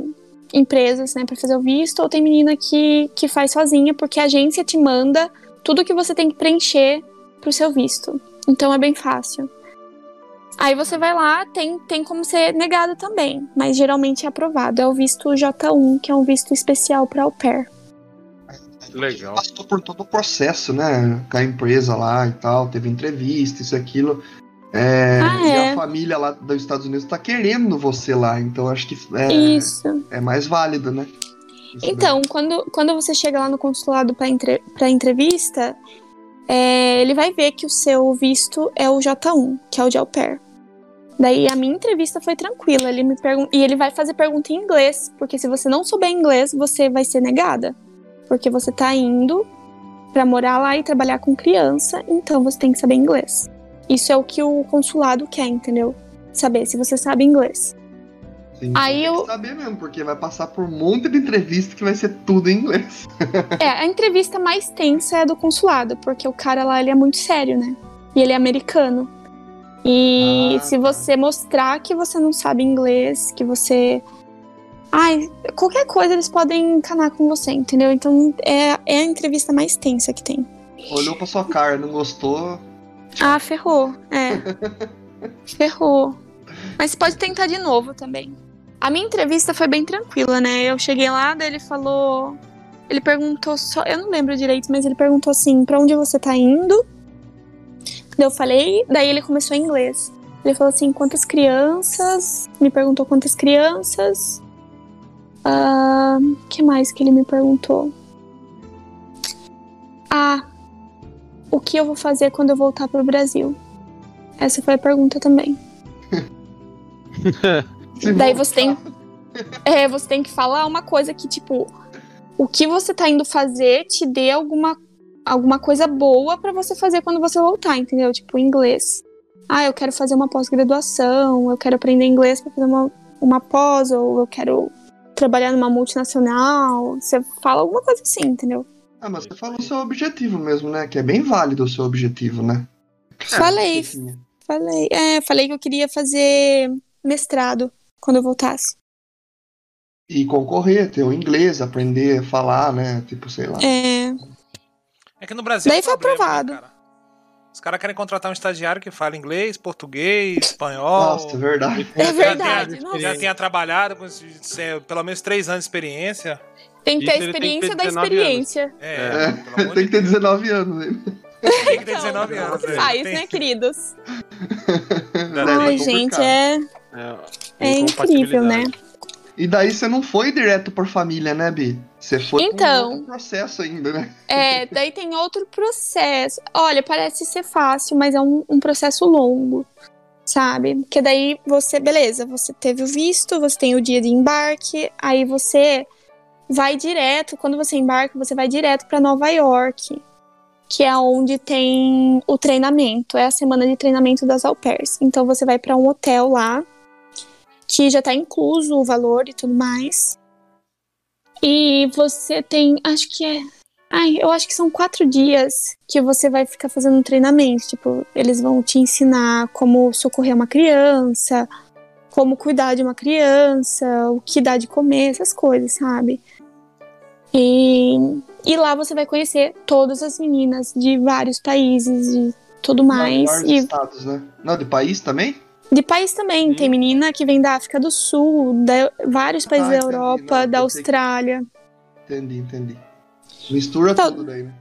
empresas, né, para fazer o visto, ou tem menina que, que faz sozinha, porque a agência te manda tudo que você tem que preencher pro seu visto. Então é bem fácil. Aí você vai lá, tem, tem como ser negado também, mas geralmente é aprovado. É o visto J1, que é um visto especial para au pair. Legal. Passou por todo o processo, né? Com a empresa lá e tal, teve entrevista, isso e aquilo. É, Ah, e é? a família lá dos Estados Unidos tá querendo você lá, então acho que é, Isso. é mais válido, né? Então, quando, quando você chega lá no consulado para entre, entrevista, é, ele vai ver que o seu visto é o J1, que é o de au pair. Daí a minha entrevista foi tranquila. Ele me pergun e ele vai fazer pergunta em inglês, porque se você não souber inglês, você vai ser negada. Porque você tá indo para morar lá e trabalhar com criança, então você tem que saber inglês. Isso é o que o consulado quer, entendeu? Saber se você sabe inglês. Sim, Aí tem eu- que saber mesmo, porque vai passar por um monte de entrevista que vai ser tudo em inglês. É, a entrevista mais tensa é do consulado, porque o cara lá ele é muito sério, né? E ele é americano. E Ah, se você mostrar que você não sabe inglês, que você. Ai, qualquer coisa eles podem encanar com você, entendeu? Então é, é a entrevista mais tensa que tem. Olhou pra sua cara, não gostou. Ah, ferrou. É. ferrou. Mas você pode tentar de novo também. A minha entrevista foi bem tranquila, né? Eu cheguei lá, daí ele falou. Ele perguntou só. Eu não lembro direito, mas ele perguntou assim: pra onde você tá indo? Daí eu falei, daí ele começou em inglês. Ele falou assim: quantas crianças? Me perguntou quantas crianças. O que mais que ele me perguntou? Ah, o que eu vou fazer quando eu voltar pro Brasil? Essa foi a pergunta também. Se Daí voltar- você tem. É, você tem que falar uma coisa que, tipo, o que você tá indo fazer te dê alguma, alguma coisa boa pra você fazer quando você voltar, entendeu? Tipo, inglês. Ah, eu quero fazer uma pós-graduação, eu quero aprender inglês pra fazer uma, uma pós, ou eu quero trabalhar numa multinacional. Você fala alguma coisa assim, entendeu? Ah, mas você falou o seu objetivo mesmo, né? Que é bem válido o seu objetivo, né? Falei, tinha. falei. É, falei que eu queria fazer mestrado quando eu voltasse. E concorrer, ter o inglês, aprender a falar, né? Tipo, sei lá. É, É que no Brasil. Daí é um foi problema, né, aprovado. cara? Os caras querem contratar um estagiário que fala inglês, português, espanhol. Nossa, é verdade. é já verdade. tenha- nossa. já tenha trabalhado com pelo menos três anos de experiência. Tem que ter a tem que ter experiência da 19 experiência. É, É, pelo amor tem que ter 19 anos, tem que ter Então, 19 anos. como é. faz, Tem- né, queridos? É, Ai, gente, é, É, é incrível, né? E daí você não foi direto por família, né, Bi? Você foi Então. por outro processo ainda, né? É, daí tem outro processo. Olha, parece ser fácil, mas é um, um processo longo, sabe? Porque daí você, beleza, você teve o visto, você tem o dia de embarque, aí você vai direto, quando você embarca, você vai direto pra Nova York, que é onde tem o treinamento, é a semana de treinamento das au pairs. Então você vai pra um hotel lá, que já tá incluso o valor e tudo mais. E você tem, acho que é Ai, eu acho que são quatro dias que você vai ficar fazendo um treinamento. Tipo, eles vão te ensinar como socorrer uma criança, como cuidar de uma criança, o que dá de comer, essas coisas, sabe? E, e lá você vai conhecer todas as meninas de vários países e tudo mais. Vários E estados, né? Não, de país também? De país também. Sim. Tem menina que vem da África do Sul, da vários países Ah, da entendi. Europa, Não, da pensei que- Austrália. Entendi, entendi. Mistura Então- tudo daí, né?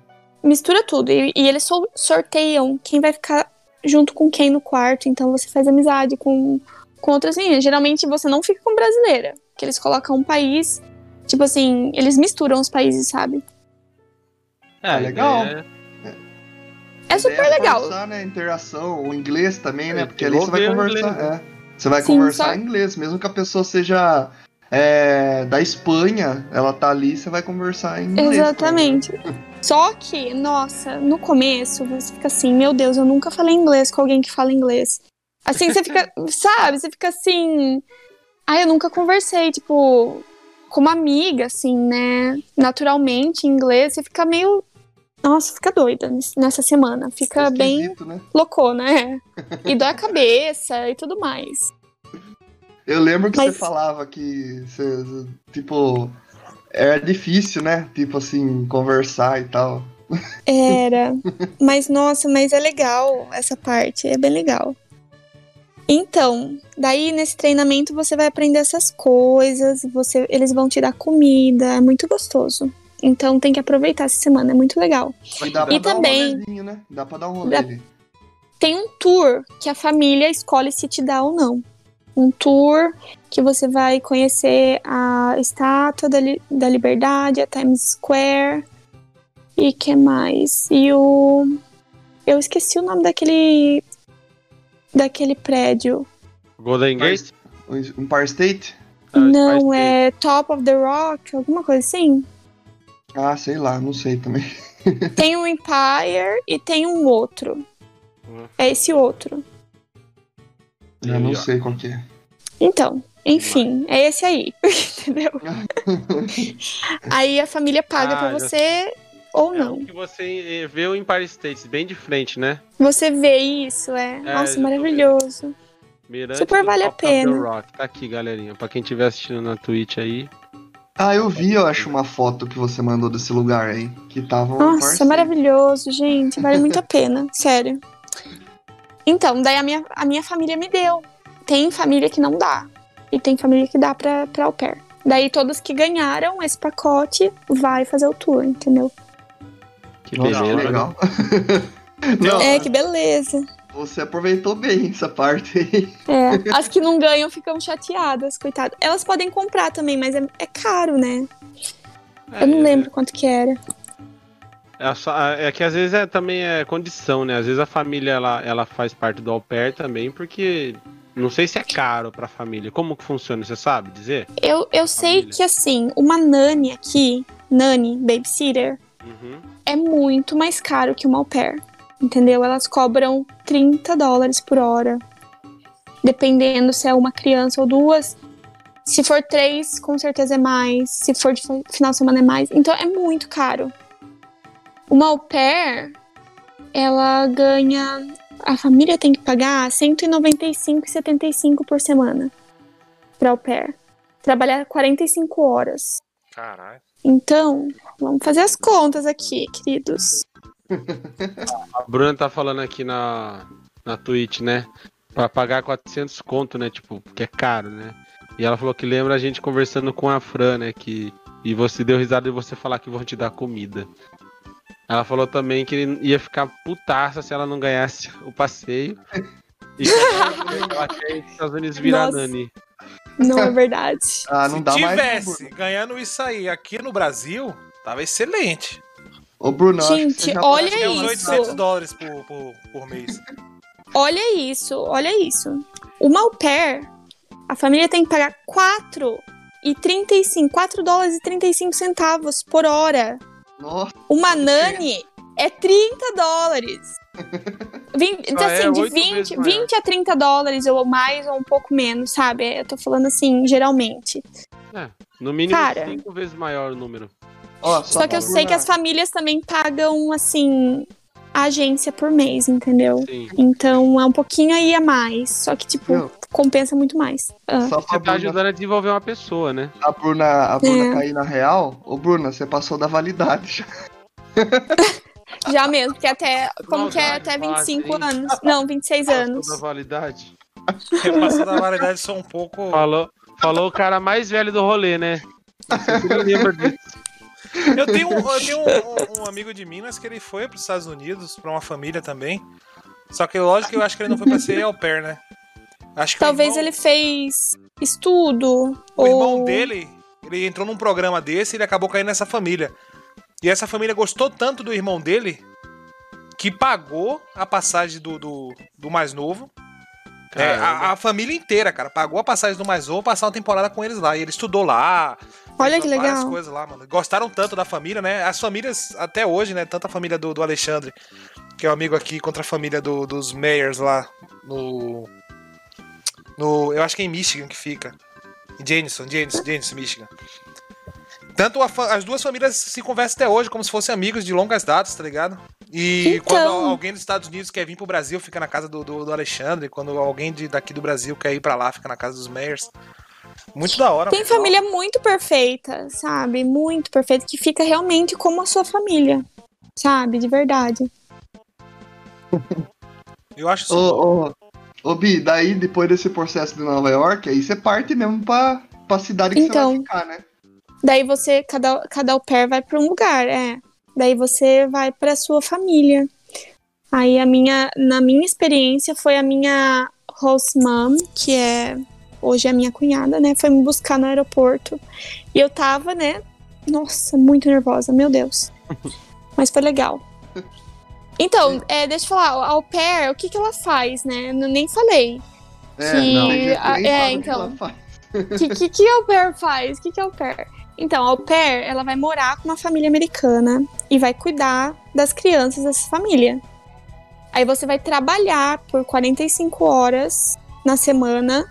mistura tudo. E, e eles sor- sorteiam quem vai ficar junto com quem no quarto. Então você faz amizade com, com outras meninas. Geralmente você não fica com brasileira. Que eles colocam um país. Tipo assim, eles misturam os países, sabe? É, legal. ideia É super legal. Forçar, né? Interação, o inglês também, né? É, Porque ali você vai conversar. inglês, é. Você vai Sim, conversar só- em inglês, mesmo que a pessoa seja é, da Espanha, ela tá ali, você vai conversar em inglês. Exatamente. Só que, nossa, no começo você fica assim, meu Deus, eu nunca falei inglês com alguém que fala inglês. Assim, você fica, sabe? Você fica assim. Ah, eu nunca conversei, tipo, como amiga, assim, né? Naturalmente, em inglês, você fica meio. Nossa, fica doida nessa semana. Fica bem né? loucona, é. E dói a cabeça e tudo mais. Eu lembro que Mas- você falava que, você, tipo, era difícil, né? Tipo assim, conversar e tal. Era. Mas, nossa, mas é legal essa parte. É bem legal. Então, daí nesse treinamento você vai aprender essas coisas, você, eles vão te dar comida, é muito gostoso. Então tem que aproveitar essa semana, é muito legal. E, dá pra E dar também- um né? Dá pra dar um rolê Dá-. Tem um tour que a família escolhe se te dá ou não. Um tour que você vai conhecer a Estátua da, Li- da Liberdade, a Times Square. E que mais? E o. Eu esqueci o nome daquele. Daquele prédio. Golden Gate? Empire State? Não, Spice é Top of the Rock, alguma coisa assim. Ah, sei lá, não sei também. Tem um Empire e tem um outro. Hum. É esse outro. Eu não ó. sei qual que é. Então, enfim, é esse aí, entendeu? aí a família paga Ah, pra já você ou É não. que você eh, vê o Empire State, bem de frente, né? Você vê isso, é. É, Nossa, maravilhoso. Mirante Super vale a pena. Rock. Tá aqui, galerinha. Pra quem estiver assistindo na Twitch aí. Ah, eu vi, eu acho, uma foto que você mandou desse lugar aí. Que tava um Nossa, maravilhoso, gente. Vale muito a pena, sério. Então, daí a minha, a minha família me deu. Tem família que não dá. E tem família que dá pra, pra au pair. Daí todos que ganharam esse pacote vai fazer o tour, entendeu? Que beleza. legal. não, É, que beleza. Você aproveitou bem essa parte aí. É, as que não ganham ficam chateadas, coitadas. Elas podem comprar também, mas é, é caro, né? Eu não É, lembro quanto que era. É, só- é que às vezes é, também é condição, né? Às vezes a família ela, ela faz parte do au pair também, porque não sei se é caro pra família. Como que funciona, você sabe dizer? Eu, eu sei Família. que, assim, uma nani aqui, nani, babysitter, Uhum. é muito mais caro que uma au pair. Entendeu? Elas cobram 30 dólares por hora. Dependendo se é uma criança ou duas. Se for três, com certeza é mais. Se for de fi- final de semana é mais. Então é muito caro. Uma au pair, ela ganha. A família tem que pagar 195,75 por semana pra au pair. Trabalhar 45 horas. Caralho. Então, vamos fazer as contas aqui, queridos. A Bruna tá falando aqui na, na Twitch, né? Pra pagar 400 conto, né? Tipo, que é caro, né? E ela falou que lembra a gente conversando com a Fran, né? Que, e você deu risada de você falar que vão te dar comida. Ela falou também que ele ia ficar putaça se ela não ganhasse o passeio. E que ela quer ir pros Estados Unidos virar Nossa. Nani. Não é verdade. Ah, não Se dá mais. tivesse ganhando isso aí aqui no Brasil, tava excelente. Ô, Bruno, eu acho que Gente, olha é isso. 800 dólares por, por, por mês. Olha isso, olha isso. Uma au pair, a família tem que pagar 4 e 35, 4 dólares e 35 centavos por hora. Nossa, Uma nani é 30 dólares. Vin- então, Ah, é assim, de oito vezes 20, maior. 20 a 30 dólares ou mais ou um pouco menos, sabe? Eu tô falando assim, geralmente. No mínimo Cara. cinco vezes maior o número. Ó, Só que eu sei que as famílias também pagam, assim, a agência por mês, entendeu? Sim. Então é um pouquinho aí a mais. Só que, tipo, Meu. compensa muito mais. Ah. Só Você tá ajudando a desenvolver uma pessoa, né? a Bruna, a Bruna É. cair na real. Ô, Bruna, você passou da validade já. Já mesmo, porque até. Como que é? Até 25 quase, hein? anos. Não, 26 anos. Toda validade. Eu passo da validade só um pouco. Falou, falou o cara mais velho do rolê, né? Nem lembra disso. Eu tenho, um, eu tenho um, um- um amigo de Minas que ele foi para os Estados Unidos, para uma família também. Só que lógico que eu acho que ele não foi para ser au pair, né? Acho que Talvez irmão- ele fez estudo. O ou... irmão dele, ele entrou num programa desse e ele acabou caindo nessa família. E essa família gostou tanto do irmão dele que pagou a passagem do, do, do mais novo. É, a, a família inteira, cara, pagou a passagem do mais novo passar uma temporada com eles lá. E ele estudou lá. Olha que várias legal. coisas lá, mano. Gostaram tanto da família, né? As famílias, até hoje, né? Tanto a família do, do Alexandre, que é o amigo aqui, contra a família do- dos Mayers lá no. No. Eu acho que é em Michigan que fica. Em Jameson, Jameson, Jameson, Michigan. Tanto a as duas famílias se conversam até hoje, como se fossem amigos de longas datas, tá ligado? E Então. quando alguém dos Estados Unidos quer vir pro Brasil, fica na casa do, do, do Alexandre. Quando alguém de, daqui do Brasil quer ir pra lá, fica na casa dos Mayers. Muito da hora. Tem família muito perfeita, sabe? Muito perfeita, que fica realmente como a sua família. sabe? De verdade. Eu acho isso. Ô, ô, ô, Bi, daí depois desse processo de Nova York, aí você parte mesmo pra, pra cidade que Então. você vai ficar, né? Daí você, cada, cada au pair vai pra um lugar, é. Daí você vai pra sua família. Aí a minha, na minha experiência, foi a minha host mom, que é hoje é a minha cunhada, né? Foi me buscar no aeroporto. E eu tava, né? Nossa, muito nervosa, meu Deus. Mas foi legal. Então, é, deixa eu falar, a au pair, o que, que ela faz, né? Eu nem falei. É, Que- não, a- é, então. O que, que, que au pair faz? O que, que au pair? Então, a au pair, ela vai morar com uma família americana e vai cuidar das crianças dessa família. Aí você vai trabalhar por 45 horas na semana.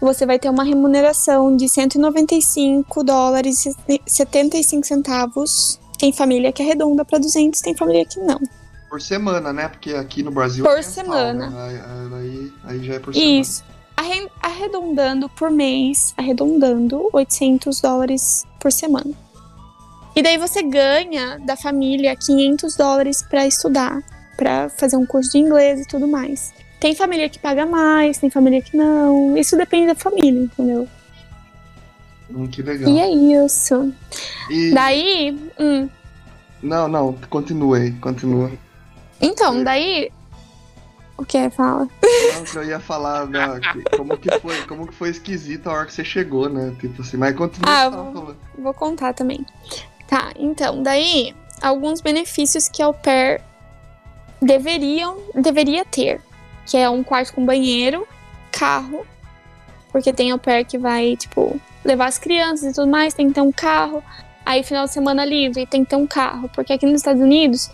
Você vai ter uma remuneração de 195 dólares e 75 centavos. Tem família que arredonda para 200, tem família que não. Por semana, né? Porque aqui no Brasil Por é semana. né? Aí, aí, já é por semana. Isso. Arre- Arredondando por mês, arredondando 800 dólares por semana. E daí você ganha da família 500 dólares pra estudar, pra fazer um curso de inglês e tudo mais. Tem família que paga mais, tem família que não. Isso depende da família, entendeu? Hum, que legal. E é isso. E- Daí, hum, Não, não, continua aí, continua. então, daí. O que? Fala. Não, que eu ia falar da, que- como, que foi, como que foi esquisito a hora que você chegou, né? Tipo assim, mas continua Ah, vou-. Vou contar também. Tá, então, daí, alguns benefícios que a au pair deveriam, deveria ter. Que é um quarto com banheiro, carro, porque tem au pair que vai, tipo, levar as crianças e tudo mais, tem que ter um carro. Aí, final de semana livre, tem que ter um carro, porque aqui nos Estados Unidos,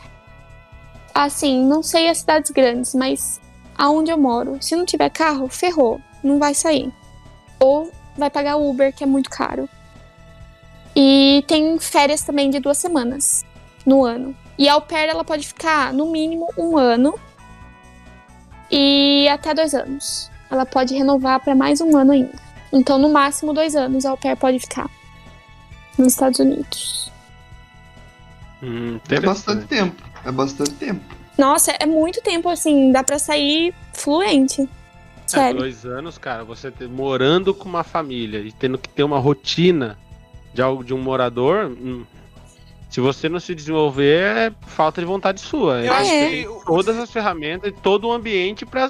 assim, não sei as cidades grandes, mas aonde eu moro, se não tiver carro, ferrou, não vai sair. Ou vai pagar Uber, que é muito caro. E tem férias também de duas semanas no ano. E a au pair, ela pode ficar no mínimo um ano e até dois anos. Ela pode renovar para mais um ano ainda. Então, no máximo dois anos a au pair pode ficar nos Estados Unidos. Hum, É bastante tempo. É bastante tempo. Nossa, é muito tempo assim, dá pra sair fluente. É, Sério. dois anos, cara, você ter- morando com uma família e tendo que ter uma rotina de algo de um morador, hum, se você não se desenvolver, é falta de vontade sua. Eu acho é? que Todas as ferramentas e todo o ambiente pra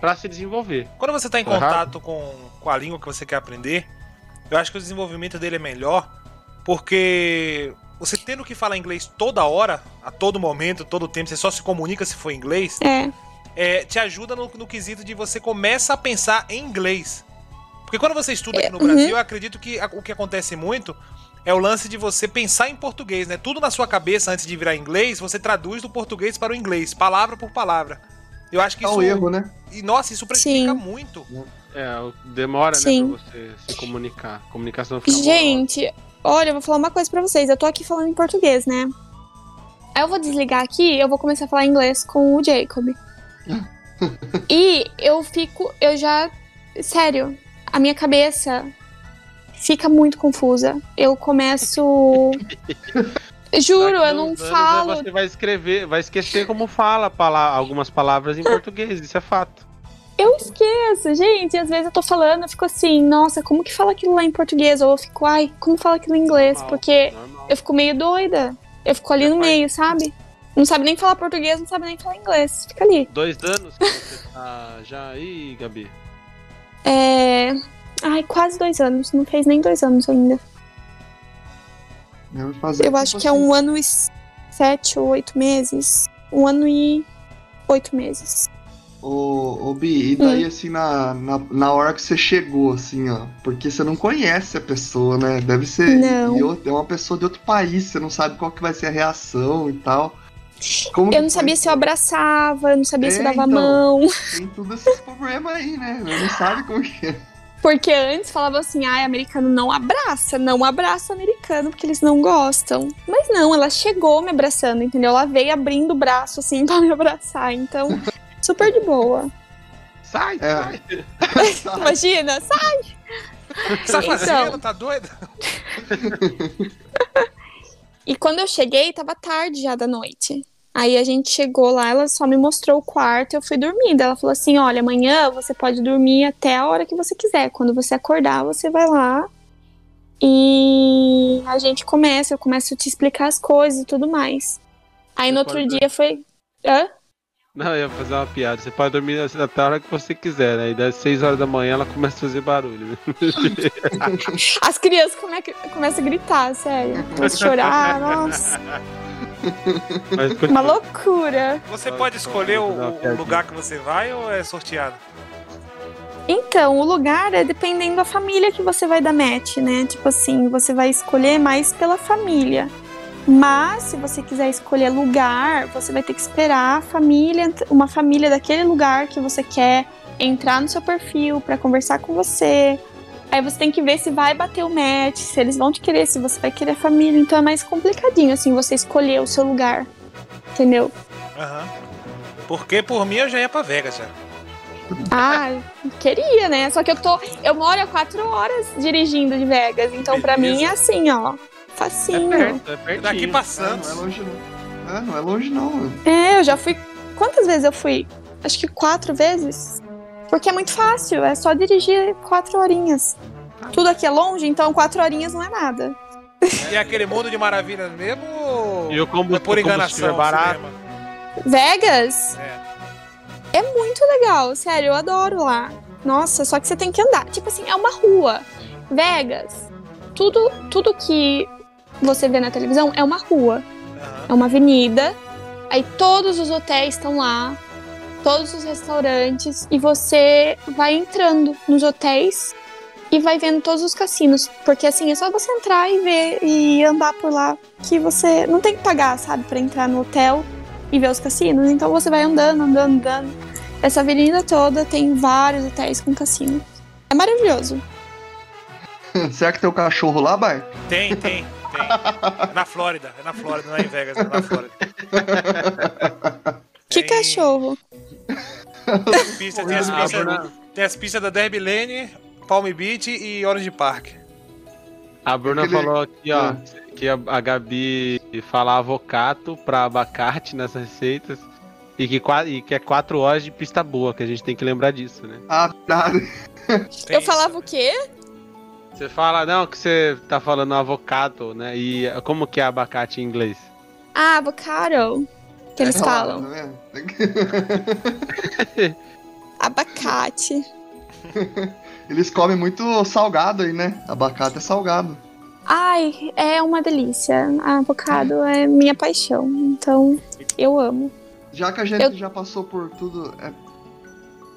para se desenvolver. quando você está em Tá errado? contato com, com a língua que você quer aprender, eu acho que o desenvolvimento dele é melhor, porque você tendo que falar inglês toda hora, a todo momento, todo tempo, você só se comunica se for inglês, É, é, te ajuda no, no quesito de você começa a pensar em inglês. Porque quando você estuda aqui no uhum. Brasil, eu acredito que a- o que acontece muito é o lance de você pensar em português, né? Tudo na sua cabeça antes de virar inglês, você traduz do português para o inglês, palavra por palavra. Eu acho que É isso. um erro, né? E nossa, isso prejudica Sim. muito. É, demora, Sim. né, pra você se comunicar. A comunicação fica. Gente, olha, eu vou falar uma coisa pra vocês. Eu tô aqui falando em português, né? Aí eu vou desligar aqui, eu vou começar a falar inglês com o Jacob. e eu fico, eu já, sério, a minha cabeça fica muito confusa. Eu começo Juro, Daqui eu não falo. Você vai escrever, vai esquecer como fala pala- algumas palavras em português, isso é fato. Eu esqueço, gente. Às vezes eu tô falando, eu fico assim, nossa, como que fala aquilo lá em português? Ou eu fico, ai, como fala aquilo em inglês? Normal, Porque normal. eu fico meio doida. Eu fico ali Já no faz- meio, sabe? Não sabe nem falar português, não sabe nem falar inglês. Fica ali. Dois anos que você tá já aí, Gabi. É. Ai, quase dois anos. Não fez nem dois anos ainda. Eu, Eu tipo acho que é assim. um ano e sete ou oito meses. Um ano e oito meses. Ô, ô Bi, e Hum. daí assim, na, na, na hora que você chegou, assim, ó, porque você não conhece a pessoa, né? Deve ser. Não. É uma pessoa de outro país, você não sabe qual que vai ser a reação e tal. Como Eu não sabia se eu abraçava, eu não sabia se eu É, dava a então. mão. Tem todos esses problemas aí, né? Não sabe como que é. Porque antes falava assim, ai, americano não abraça, não abraça americano, porque eles não gostam. Mas não, ela chegou me abraçando, entendeu? Ela veio abrindo o braço, assim, pra me abraçar. Então, super de boa. Sai, É. sai. Imagina, que você tá Então. fazendo? Tá doida? E quando eu cheguei, tava tarde já da noite. Aí a gente chegou lá, ela só me mostrou o quarto e eu fui dormir. Daí Ela falou assim: olha, amanhã você pode dormir até a hora que você quiser. Quando você acordar, você vai lá e a gente começa, eu começo a te explicar as coisas e tudo mais. Aí Você no outro dia foi. Hã? Não, eu ia fazer uma piada. Você pode dormir até a hora que você quiser, né? E das 6 horas da manhã ela começa a fazer barulho. né? As crianças come... começam a gritar, sério. Começam a chorar, nossa. Mas Uma loucura. Você pode escolher o, o lugar que você vai ou é sorteado? Então, o lugar é dependendo da família que você vai dar match, né? Tipo assim, você vai escolher mais pela família. Mas, se você quiser escolher lugar, você vai ter que esperar a família, uma família daquele lugar que você quer entrar no seu perfil pra conversar com você. Aí você tem que ver se vai bater o match, se eles vão te querer, se você vai querer a família. Então é mais complicadinho, assim, você escolher o seu lugar. Entendeu? Aham. Porque por mim eu já ia pra Vegas já. Ah, queria, né? Só que eu tô. Eu moro a quatro horas dirigindo de Vegas. Então, pra Beleza. mim, é assim, ó. É Facinho. perto, é pertinho. Daqui pra Ah, Santos. não é longe não. Ah, não é longe não. É, eu já fui. Quantas vezes eu fui? Acho que quatro vezes. Porque é muito fácil, é só dirigir quatro horinhas. Tudo aqui é longe, então quatro horinhas não é nada. E é aquele mundo de maravilhas mesmo E o é por enganação? é barato. Vegas É. é muito legal, sério, eu adoro lá. Nossa, só que você tem que andar. Tipo assim, é uma rua. Vegas, tudo, tudo que você vê na televisão é uma rua. Aham. É uma avenida. Aí todos os hotéis estão lá, todos os restaurantes, e você vai entrando nos hotéis e vai vendo todos os cassinos. Porque assim, é só você entrar e ver e andar por lá que você não tem que pagar, sabe, pra entrar no hotel e ver os cassinos. Então você vai andando, andando, andando. Essa avenida toda tem vários hotéis com cassino. É maravilhoso. Será que tem o cachorro lá, Bar? Tem, tem, tem. Na Flórida, é na Flórida, não é em Vegas, é na Flórida. Que Tem- cachorro. Tem as pistas, tem as Ah, pistas, Bruna, tem as pistas da Derby Lane, Palm Beach e Orange Park. a Bruna Aquele- falou aqui, ó, Ah. que a, a Gabi fala avocato pra abacate nas receitas. E que, e que é 4 horas de pista boa, que a gente tem que lembrar disso, né? Ah, tá. Eu falava o quê? Você fala, não, que você tá falando avocado, né? E como que é abacate em inglês? Ah, avocado. Que eles Tá falam. vendo? Abacate. Eles comem muito salgado aí, né? Abacate é salgado. Ai, é uma delícia. Avocado é minha paixão. Então, eu amo. Já que a gente Eu- já passou por tudo. é,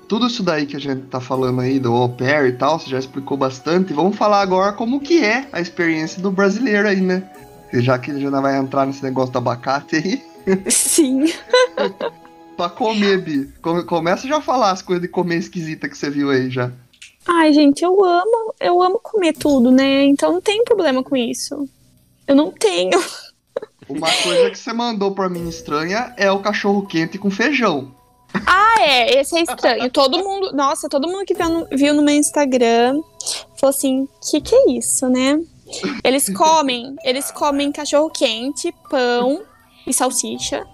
tudo isso daí que a gente tá falando aí do au pair e tal, você já explicou bastante. Vamos falar agora como que é a experiência do brasileiro aí, né? Já que já vai entrar nesse negócio do abacate aí. Sim. Pra comer, Bi. Come- Começa já a falar as coisas de comer esquisita que você viu aí já. Ai, gente, eu amo, eu amo comer tudo, né? Então não tem problema com isso. Eu não tenho. Uma coisa que você mandou pra mim estranha é o cachorro quente com feijão. Ah, é, esse é estranho. Todo mundo, nossa, todo mundo que viu no, viu no meu Instagram falou assim: que que é isso, né? Eles comem, eles comem cachorro quente, pão e salsicha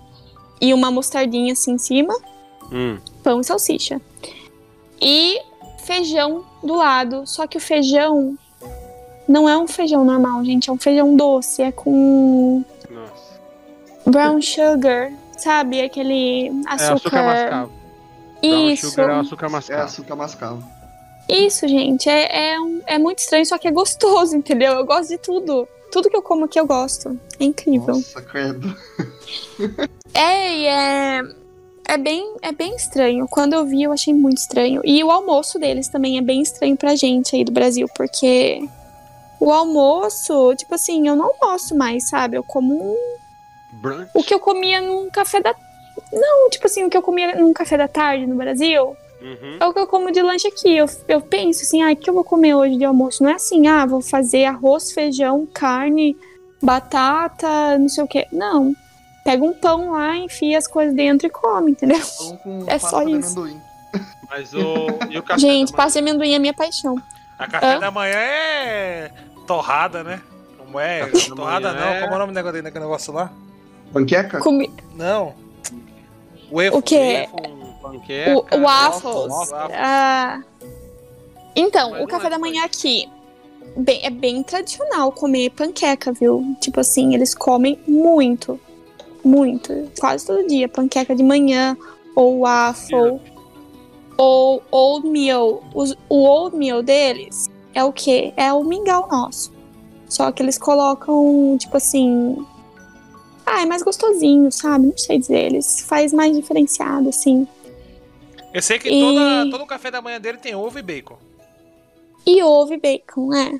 e uma mostardinha assim em cima, Hum, pão e salsicha. E feijão do lado, só que o feijão não é um feijão normal, gente, é um feijão doce, é com nossa. brown sugar, sabe? Aquele É açúcar açúcar. mascavo. Brown Isso. sugar é açúcar É mascavo. açúcar mascavo. Isso, gente, é, é, um- é muito estranho, só que é gostoso, entendeu? Eu gosto de tudo. Tudo que eu como aqui eu gosto. É incrível. Nossa, credo. É, e é. É bem, é bem estranho. Quando eu vi, eu achei muito estranho. E o almoço deles também é bem estranho pra gente aí do Brasil, porque o almoço, tipo assim, eu não almoço mais, sabe? Eu como um- Brunch? o que eu comia num café da. Não, tipo assim, o que eu comia num café da tarde no Brasil. Uhum. É o que eu como de lanche aqui. Eu, eu penso assim, ah, o que eu vou comer hoje de almoço? Não é assim, ah, vou fazer arroz, feijão, carne, batata, não sei o quê. Não. Pega um pão lá, enfia as coisas dentro e come, entendeu? Pão com É só de isso. amendoim. Mas o. E o café Gente, pasta de amendoim é minha paixão. A café Hã? da manhã é torrada, né? Com Não é Café da torrada manhã não. é- Como é o nome daquele daquele negócio lá? Panqueca? Comi... Não. Waffle. O O, o waffles. Ah, então, Mas o café é da manhã aqui bem- é bem tradicional comer panqueca, viu? Tipo assim, eles comem muito. Muito. Quase todo dia. Panqueca de manhã, ou waffle, ou oatmeal. Os- o oatmeal deles é o quê? É o mingau nosso. Só que eles colocam, tipo assim. Ah, é mais gostosinho, sabe? Não sei dizer. Eles faz mais diferenciado, assim. Eu sei que E- toda, todo café da manhã dele tem ovo e bacon. E ovo e bacon, é.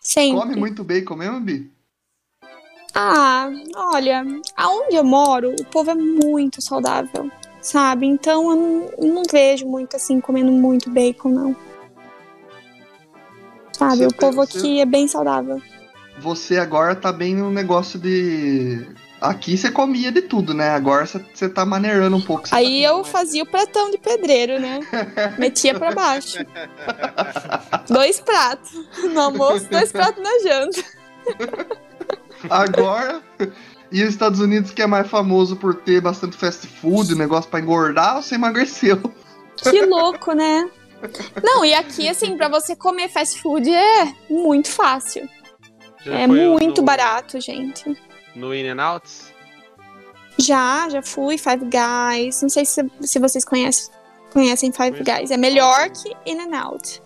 Sempre. Come muito bacon mesmo, Bi? Ah, olha, aonde eu moro, o povo é muito saudável, sabe? Então eu não, não vejo muito assim comendo muito bacon, não. Sabe, Você o povo aqui é bem saudável. Você agora tá bem no negócio de. Aqui você comia de tudo, né? Agora você- tá maneirando um pouco. Você Aí tá eu fazia o pratão de pedreiro, né? Metia pra baixo. Dois pratos no almoço, dois pratos na janta. Agora. E os Estados Unidos, que é mais famoso por ter bastante fast food, negócio pra engordar, você emagreceu. Que louco, né? Não, e aqui, assim, pra você comer fast food é muito fácil. Já É muito no- barato, gente. No In n Outs? Já, já fui, Five Guys. Não sei se, se vocês conhecem, conhecem Five Guys. É melhor que In n Out.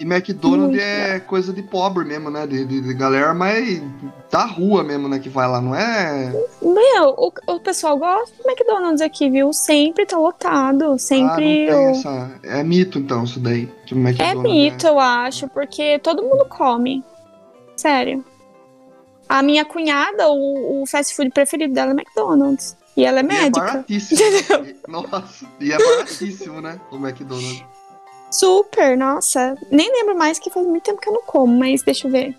E McDonald's Muito é coisa de pobre mesmo, né? De, de- de galera mais da rua mesmo, né? Que vai lá, não é. Meu, o, o pessoal gosta do McDonald's aqui, viu? Sempre tá lotado. Sempre. Ah, não tem o- essa. É mito, então, isso daí. Que o É mito, eu acho, porque todo mundo come. Sério. A minha cunhada, o, o fast food preferido dela é McDonald's. E ela é E é médica. baratíssimo. E- Nossa, e é baratíssimo, né? O McDonald's. Super, nossa. Nem lembro mais que faz muito tempo que eu não como, mas deixa eu ver.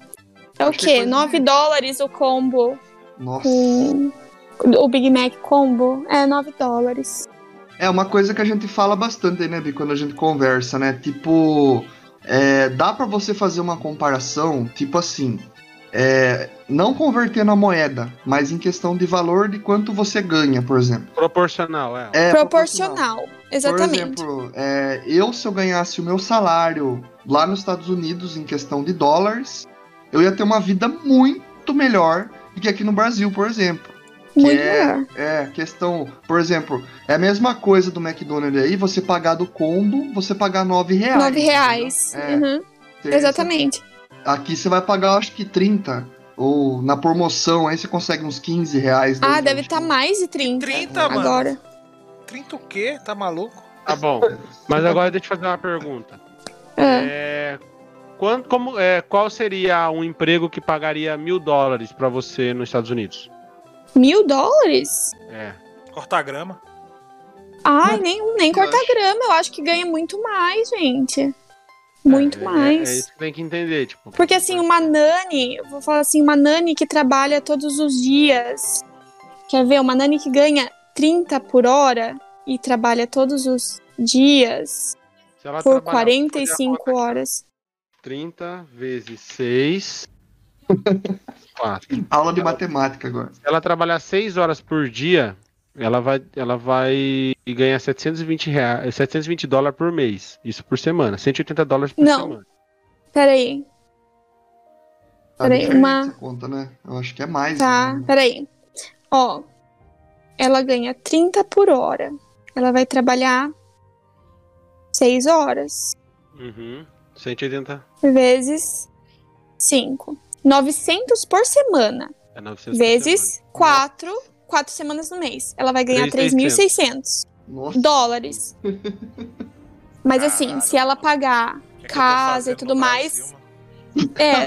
É o Acho que é quê? coisa 9 de- dólares o combo. Nossa. com o Big Mac combo. É 9 dólares. É uma coisa que a gente fala bastante aí, né, Bi, quando a gente conversa, né? Tipo, é, dá pra você fazer uma comparação, tipo assim, é, não convertendo a moeda, mas em questão de valor de quanto você ganha, por exemplo. Proporcional, é. É Proporcional. Exatamente. Por exemplo, é, eu se eu ganhasse o meu salário lá nos Estados Unidos em questão de dólares, eu ia ter uma vida muito melhor do que aqui no Brasil, por exemplo. Muito é- melhor. É, questão, por exemplo, é a mesma coisa do McDonald's aí, você pagar do combo, você pagar 9 reais. 9 reais. É, Uhum, Exatamente. Aqui você vai pagar, acho que 30. Ou na promoção, aí você consegue uns 15 reais. Ah, deve tipo, estar mais de 30. 30, mano. agora. 30 o quê? Tá maluco? Tá bom. Mas agora deixa eu fazer uma pergunta. É. É, quando, como, é, qual seria um emprego que pagaria mil dólares pra você nos Estados Unidos? Mil dólares? É. Cortar grama. Ai, nem, nem cortar grama. Eu acho que ganha muito mais, gente. Muito É, é- mais. É, isso que tem que entender, tipo. Porque assim, uma nani, vou falar assim, uma nani que trabalha todos os dias. Quer ver? Uma nani que ganha 30 por hora e trabalha todos os dias se ela por trabalhar- 45 horas. 30 vezes 6. 4. Aula de matemática agora. Se ela trabalhar 6 horas por dia, ela vai, ela vai ganhar 720, reais, 720 dólares por mês. Isso por semana. 180 dólares por Não. semana. Peraí, Tá Peraí, uma- essa conta, né? Eu acho que é mais. tá? né? Peraí. Ó, ela ganha 30 por hora. Ela vai trabalhar 6 horas. Uhum. 180 vezes 5. 900 por semana. é 900 por Vezes semana. 4. 4 semanas no mês. Ela vai ganhar 3.600 Nossa. dólares. Mas assim, se ela pagar que que tô Casa e fazendo tudo mais. É.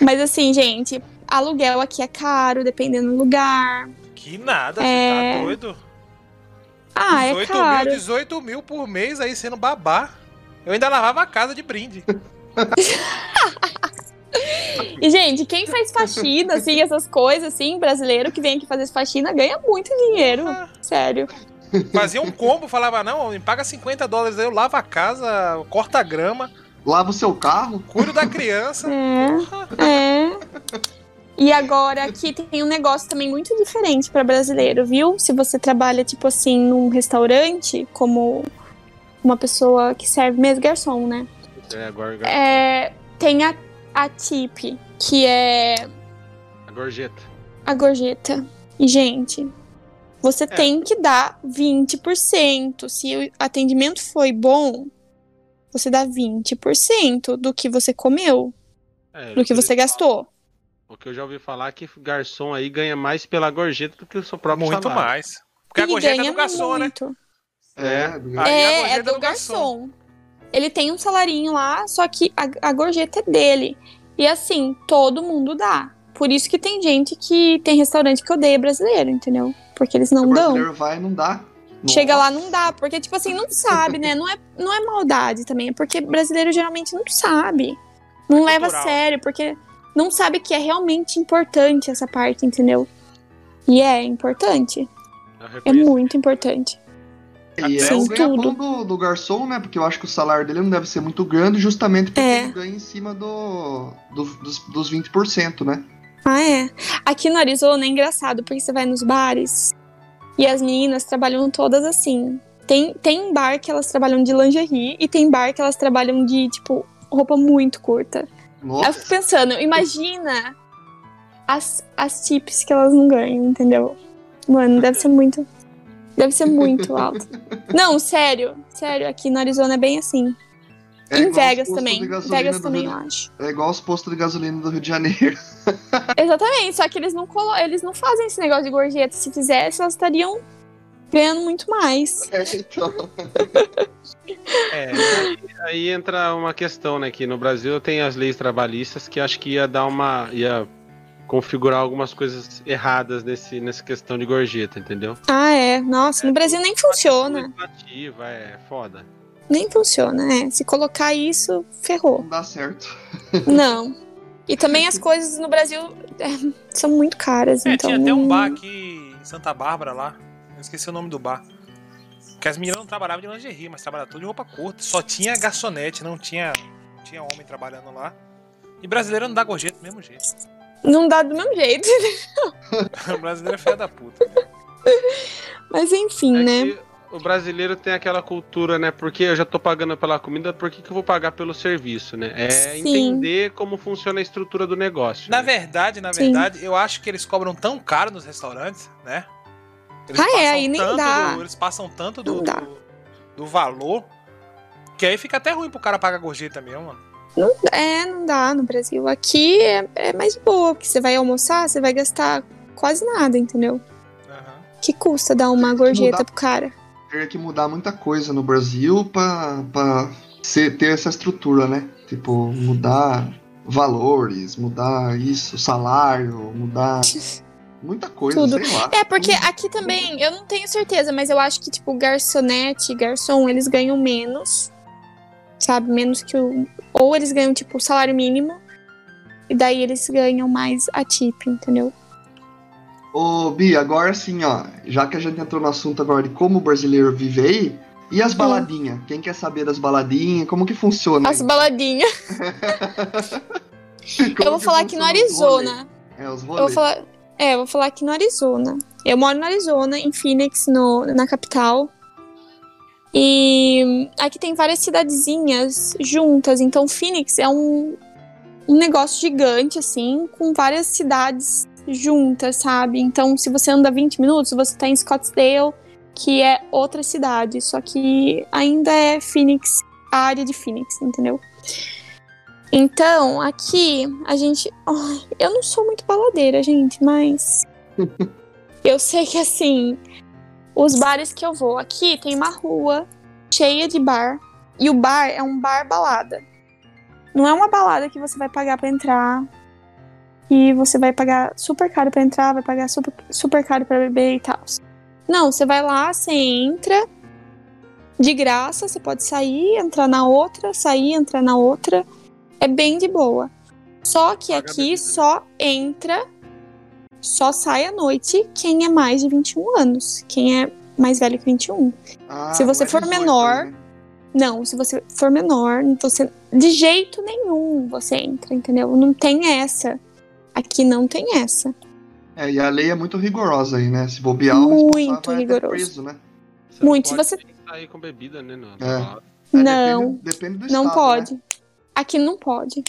Mas assim, gente, aluguel aqui é caro, dependendo do lugar. Que nada, É. você tá doido? Ah, é 18 caro. mil, 18 mil por mês aí sendo babá. Eu ainda lavava a casa de brinde. E, gente, quem faz faxina, assim, essas coisas, assim, brasileiro que vem aqui fazer faxina, ganha muito dinheiro. Sério. Fazia um combo, falava, não, me paga 50 dólares aí, eu lavo a casa, corta a grama, lava o seu carro. Cuido da criança. É, é. E agora aqui tem um negócio também muito diferente para brasileiro, viu? Se você trabalha, tipo assim, num restaurante, como uma pessoa que serve mesmo, garçom, né? É, agora É, tem a, a tip, que é a gorjeta. a gorjeta. E, gente, você tem que dar 20%. Se o atendimento foi bom, você dá 20% do que você comeu, É, do que você gastou. O que eu já ouvi falar é que garçom aí ganha mais pela gorjeta do que o seu próprio Muito salário. mais. Porque a E gorjeta é ganha do garçom, né? muito. É, do- Aí a É, gorjeta é do do garçom. Ele tem um salarinho lá, só que a, a gorjeta é dele. E assim, todo mundo dá. Por isso que tem gente que tem restaurante que odeia brasileiro, entendeu? Porque eles não o dão. brasileiro vai e não dá. Chega lá, não dá. Porque, tipo assim, não sabe, né? Não é, não é maldade também. É porque brasileiro geralmente não sabe. Não leva a sério, porque não sabe que é realmente importante essa parte, entendeu? E é importante. É muito importante. E é Sim, o ganha-pão do, do garçom, né? Porque eu acho que o salário dele não deve ser muito grande, justamente porque É. ele ganha em cima do, do- dos, dos 20%, né? Ah, é. Aqui no Arizona é engraçado, porque você vai nos bares e as meninas trabalham todas assim. Tem, tem bar que elas trabalham de lingerie e tem bar que elas trabalham de, tipo, roupa muito curta. Aí eu Nossa, fico pensando, imagina as, as tips que elas não ganham, entendeu? Mano, deve ser muito. Deve ser muito alto. Não, sério, sério, aqui no Arizona é bem assim. é em Vegas também. Vegas também, Rio eu acho. É igual os postos de gasolina do Rio de Janeiro. Exatamente, só que eles não colo... eles não fazem esse negócio de gorjeta. Se fizesse, elas estariam ganhando muito mais. É, então. É, aí, aí entra uma questão, né? Que no Brasil tem as leis trabalhistas que acho que ia dar uma. ia configurar algumas coisas erradas nesse, nessa questão de gorjeta, entendeu? Ah, é. Nossa, no Brasil nem funciona. Legislativa, é foda. Nem funciona, é. Se colocar isso, ferrou. Não dá certo. Não. E também as coisas no Brasil é, são muito caras, É, então. tinha até um bar aqui em Santa Bárbara lá. Eu esqueci o nome do bar. Que as meninas não trabalhavam de lingerie, mas trabalhavam tudo de roupa curta. Só tinha garçonete, não tinha, não tinha homem trabalhando lá. E brasileiro não dá gorjeta do mesmo jeito. Não dá do mesmo jeito. O brasileiro é filho da puta. Mas enfim, É né? o brasileiro tem aquela cultura, né? Porque eu já tô pagando pela comida, por que, que eu vou pagar pelo serviço, né? É Sim. entender como funciona a estrutura do negócio. Na né? verdade, na Sim. verdade, eu acho que eles cobram tão caro nos restaurantes, né? Eles Ah, é, passam aí nem tanto dá. do- eles passam tanto do, do, do valor que aí fica até ruim pro cara pagar gorjeta mesmo, mano. É, não dá no Brasil. Aqui é, é mais boa, porque você vai almoçar, você vai gastar quase nada, entendeu? Aham. Que custa dar uma gorjeta mudar. pro cara? Teria que mudar muita coisa no Brasil pra, pra ser, ter essa estrutura, né? Tipo, mudar valores, mudar isso, salário, mudar muita coisa, Tudo. sei lá. É, porque aqui também, eu não tenho certeza, mas eu acho que, tipo, garçonete, garçom, eles ganham menos. Sabe? Menos que o. Ou eles ganham, tipo, o salário mínimo. E daí eles ganham mais a tip, entendeu? Ô, Bi, agora sim, ó, já que a gente entrou no assunto agora de como o brasileiro vive aí, e as baladinhas? Quem quer saber das baladinhas? Como que funciona? As baladinhas. Eu vou falar aqui no rolês? Arizona. É, os Eu vou rolês. falar. É, eu vou falar aqui no Arizona. Eu moro no Arizona, em Phoenix, no, na capital. E aqui tem várias cidadezinhas juntas. Então, Phoenix é um, um negócio gigante, assim, com várias cidades juntas, sabe? Então, se você anda 20 minutos, você tá em Scottsdale, que é outra cidade. Só que ainda é Phoenix, a área de Phoenix, entendeu? Então, aqui a gente. Ai, eu não sou muito baladeira, gente, mas. eu sei que assim. Os bares que eu vou. Aqui tem uma rua cheia de bar. E o bar é um bar balada. Não é uma balada que você vai pagar pra entrar. E você vai pagar super caro pra entrar, vai pagar super, super caro pra beber e tal. Não, você vai lá, você entra. De graça, você pode sair, entrar na outra, sair, entrar na outra. É bem de boa. Só que aqui só entra, só sai à noite quem é mais de 21 anos. Quem é mais velho que 21. Ah, se você não é for 18 menor, né? Não, se você for menor, então você de jeito nenhum você entra, entendeu? Não tem essa. Aqui não tem essa. É, e a lei é muito rigorosa aí, né? Se bobear, o Muito rigoroso. preso, né? Você não Muito, se pode você- nem sair com bebida, né? No, É. É, não, Depende, depende do não estado, pode. Né? Aqui não pode.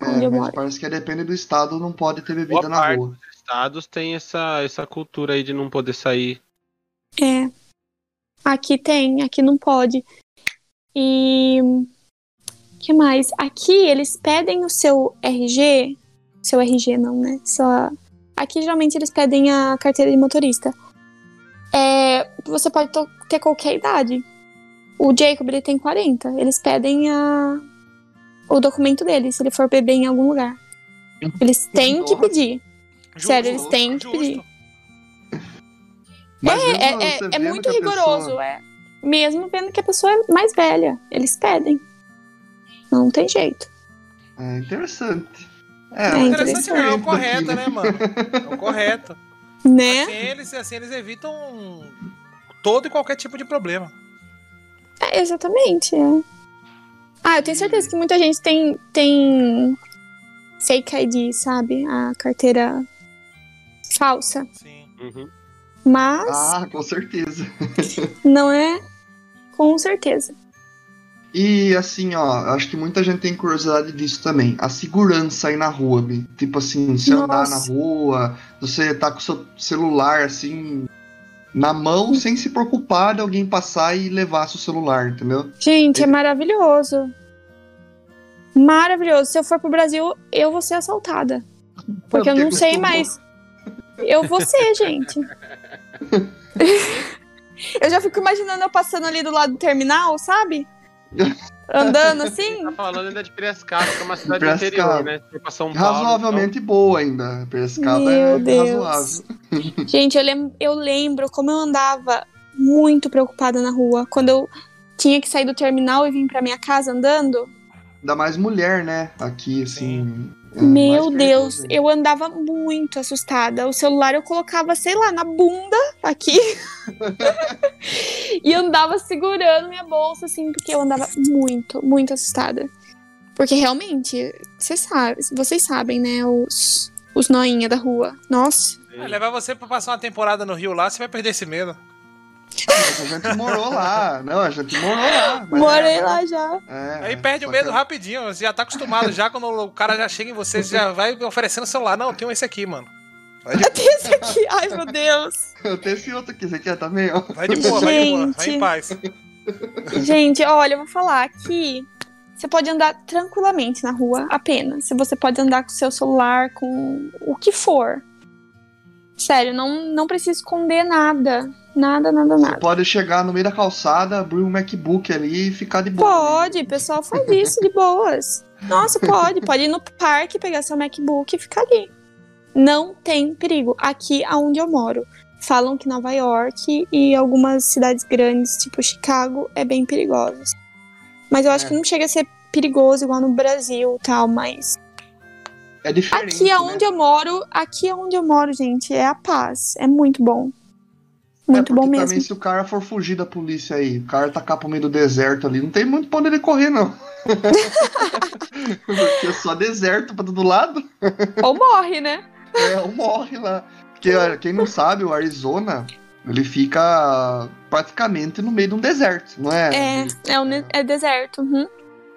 É, mas parece que depende do estado, não pode ter bebida Boa na parte. rua. Estados têm essa, essa cultura aí de não poder sair. É. Aqui tem, aqui não pode. E que mais? Aqui eles pedem o seu RG, seu RG não, né? Só aqui geralmente eles pedem a carteira de motorista. É, você pode ter qualquer idade. O Jacob ele tem 40. Eles pedem a o documento dele se ele for beber em algum lugar. Eles têm que Nossa. Pedir. Sério, eles têm que justo. pedir. Mas É, é, é vendo muito rigoroso, pessoa- é. Mesmo vendo que a pessoa é mais velha, eles pedem. Não tem jeito. É interessante. É É, Interessante não, é o correto, daqui, né, mano? É o correto. Né? Assim eles, assim eles evitam todo e qualquer tipo de problema. É, exatamente. é. Ah, eu tenho certeza que muita gente tem, tem fake ID, sabe? A carteira falsa. Sim. Uhum. Mas Ah, com certeza. não é com certeza. E assim, ó, acho que muita gente tem curiosidade disso também. A segurança aí na rua, Bi. Tipo assim, você andar na Nossa. rua, você tá com o seu celular assim na mão sem se preocupar de alguém passar e levar seu celular, entendeu? Gente, é Ele- maravilhoso. Maravilhoso. Se eu for pro Brasil, eu vou ser assaltada. Porque eu não sei mais. Eu vou ser, gente. eu já fico imaginando eu passando ali do lado do terminal, sabe? Andando assim. Tá falando ainda de Piracicaba, que é uma cidade interior, né? Pra São Paulo. Razoavelmente boa ainda. Piracicaba Meu é Deus. razoável. Gente, eu, lem eu lembro como eu andava muito preocupada na rua. Quando eu tinha que sair do terminal e vir pra minha casa andando. Ainda mais mulher, né? Aqui, assim. é Meu mais Deus, perigoso eu andava muito assustada. O celular eu colocava, sei lá, na bunda aqui. e andava segurando minha bolsa, assim, porque eu andava muito, muito assustada. Porque realmente, vocês sabem, vocês sabem, né? Os, os noinha da rua. Nossa. Vai levar você pra passar uma temporada no Rio lá, você vai perder esse medo. Mas a gente morou lá. Não, a gente morou lá. mas Morei é- lá já. É, Aí perde o medo que- rapidinho. Você já tá acostumado já quando o cara já chega em você, você já vai oferecendo o celular. Não, eu tenho esse aqui, mano. Vai de, Tem esse aqui. Ai, meu Deus. Eu tenho esse outro aqui, você quer também, ó. vai de boa, vai de boa. Vai Gente. em paz. Gente, olha, eu vou falar aqui. Você pode andar tranquilamente na rua, apenas. Se você pode andar com o seu celular, com o que for. Sério, não, não precisa esconder nada. Nada, nada, Você nada. pode chegar no meio da calçada, abrir um MacBook ali e ficar de boa. Pode, o pessoal faz isso de boas. Nossa, pode. Pode ir no parque, pegar seu MacBook e ficar ali. Não tem perigo. Aqui aonde eu moro. Falam que Nova York e algumas cidades grandes, tipo Chicago, é bem perigoso. Mas eu acho É. que não chega a ser perigoso igual no Brasil e tal, mas. É diferente. Aqui né? aonde eu moro, aqui aonde eu moro, gente, é a paz. É muito bom. É Muito porque bom mesmo. também se o cara for fugir da polícia aí, o cara tacar pro meio do deserto ali, não tem muito pra onde ele correr, não. porque é só deserto pra todo lado. Ou morre, né? É, ou morre lá. Porque quem não sabe, o Arizona, ele fica praticamente no meio de um deserto, não é? É, é, um, é deserto. uhum.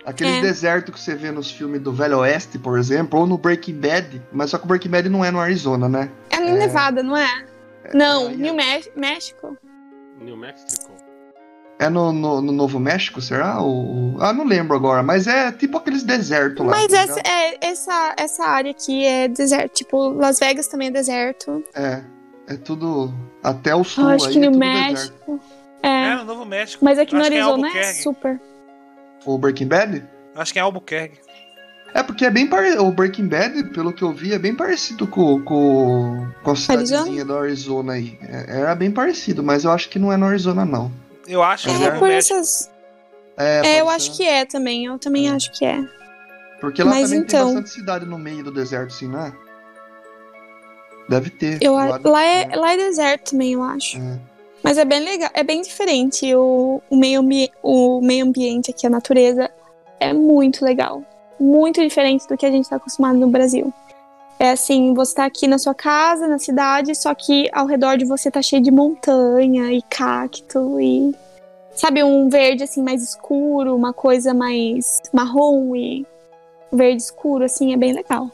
Aqueles é. desertos que você vê nos filmes do Velho Oeste, por exemplo, ou no Breaking Bad, mas só que o Breaking Bad não é no Arizona, né? É no Nevada, não é? Não, aí é- New Mex- México. New Mexico. É no, no- no Novo México, será? Ou... Ah, não lembro agora, mas é tipo aqueles desertos lá. Mas tá essa, é, essa, essa área aqui é deserto. Tipo, Las Vegas também é deserto. É, é tudo até o sul Eu acho aí que é New tudo México. deserto. É, É. no Novo México. Mas aqui no é Arizona é, Albuquerque. super. O Breaking Bad? Acho que é Albuquerque. É porque é bem parecido. O Breaking Bad, pelo que eu vi, é bem parecido com, com, com a cidadezinha do Arizona aí. É, era bem parecido, mas eu acho que não é no Arizona, não. Eu acho que é, É, no É, Novo por essas. É, É, eu ser. acho que é também. Eu também É. acho que é. Porque lá Mas também então- tem bastante cidade no meio do deserto, assim, né? Deve ter. Eu, Lá lá, é, ter. lá é deserto também, eu acho. É. Mas é bem legal, é bem diferente. O, o, meio, o meio ambiente aqui, a natureza, é muito legal. Muito diferente do que a gente tá acostumado no Brasil. É assim, você tá aqui na sua casa, na cidade, só que ao redor de você tá cheio de montanha e cacto e. Sabe, um verde assim mais escuro, uma coisa mais marrom e verde escuro, assim, é bem legal.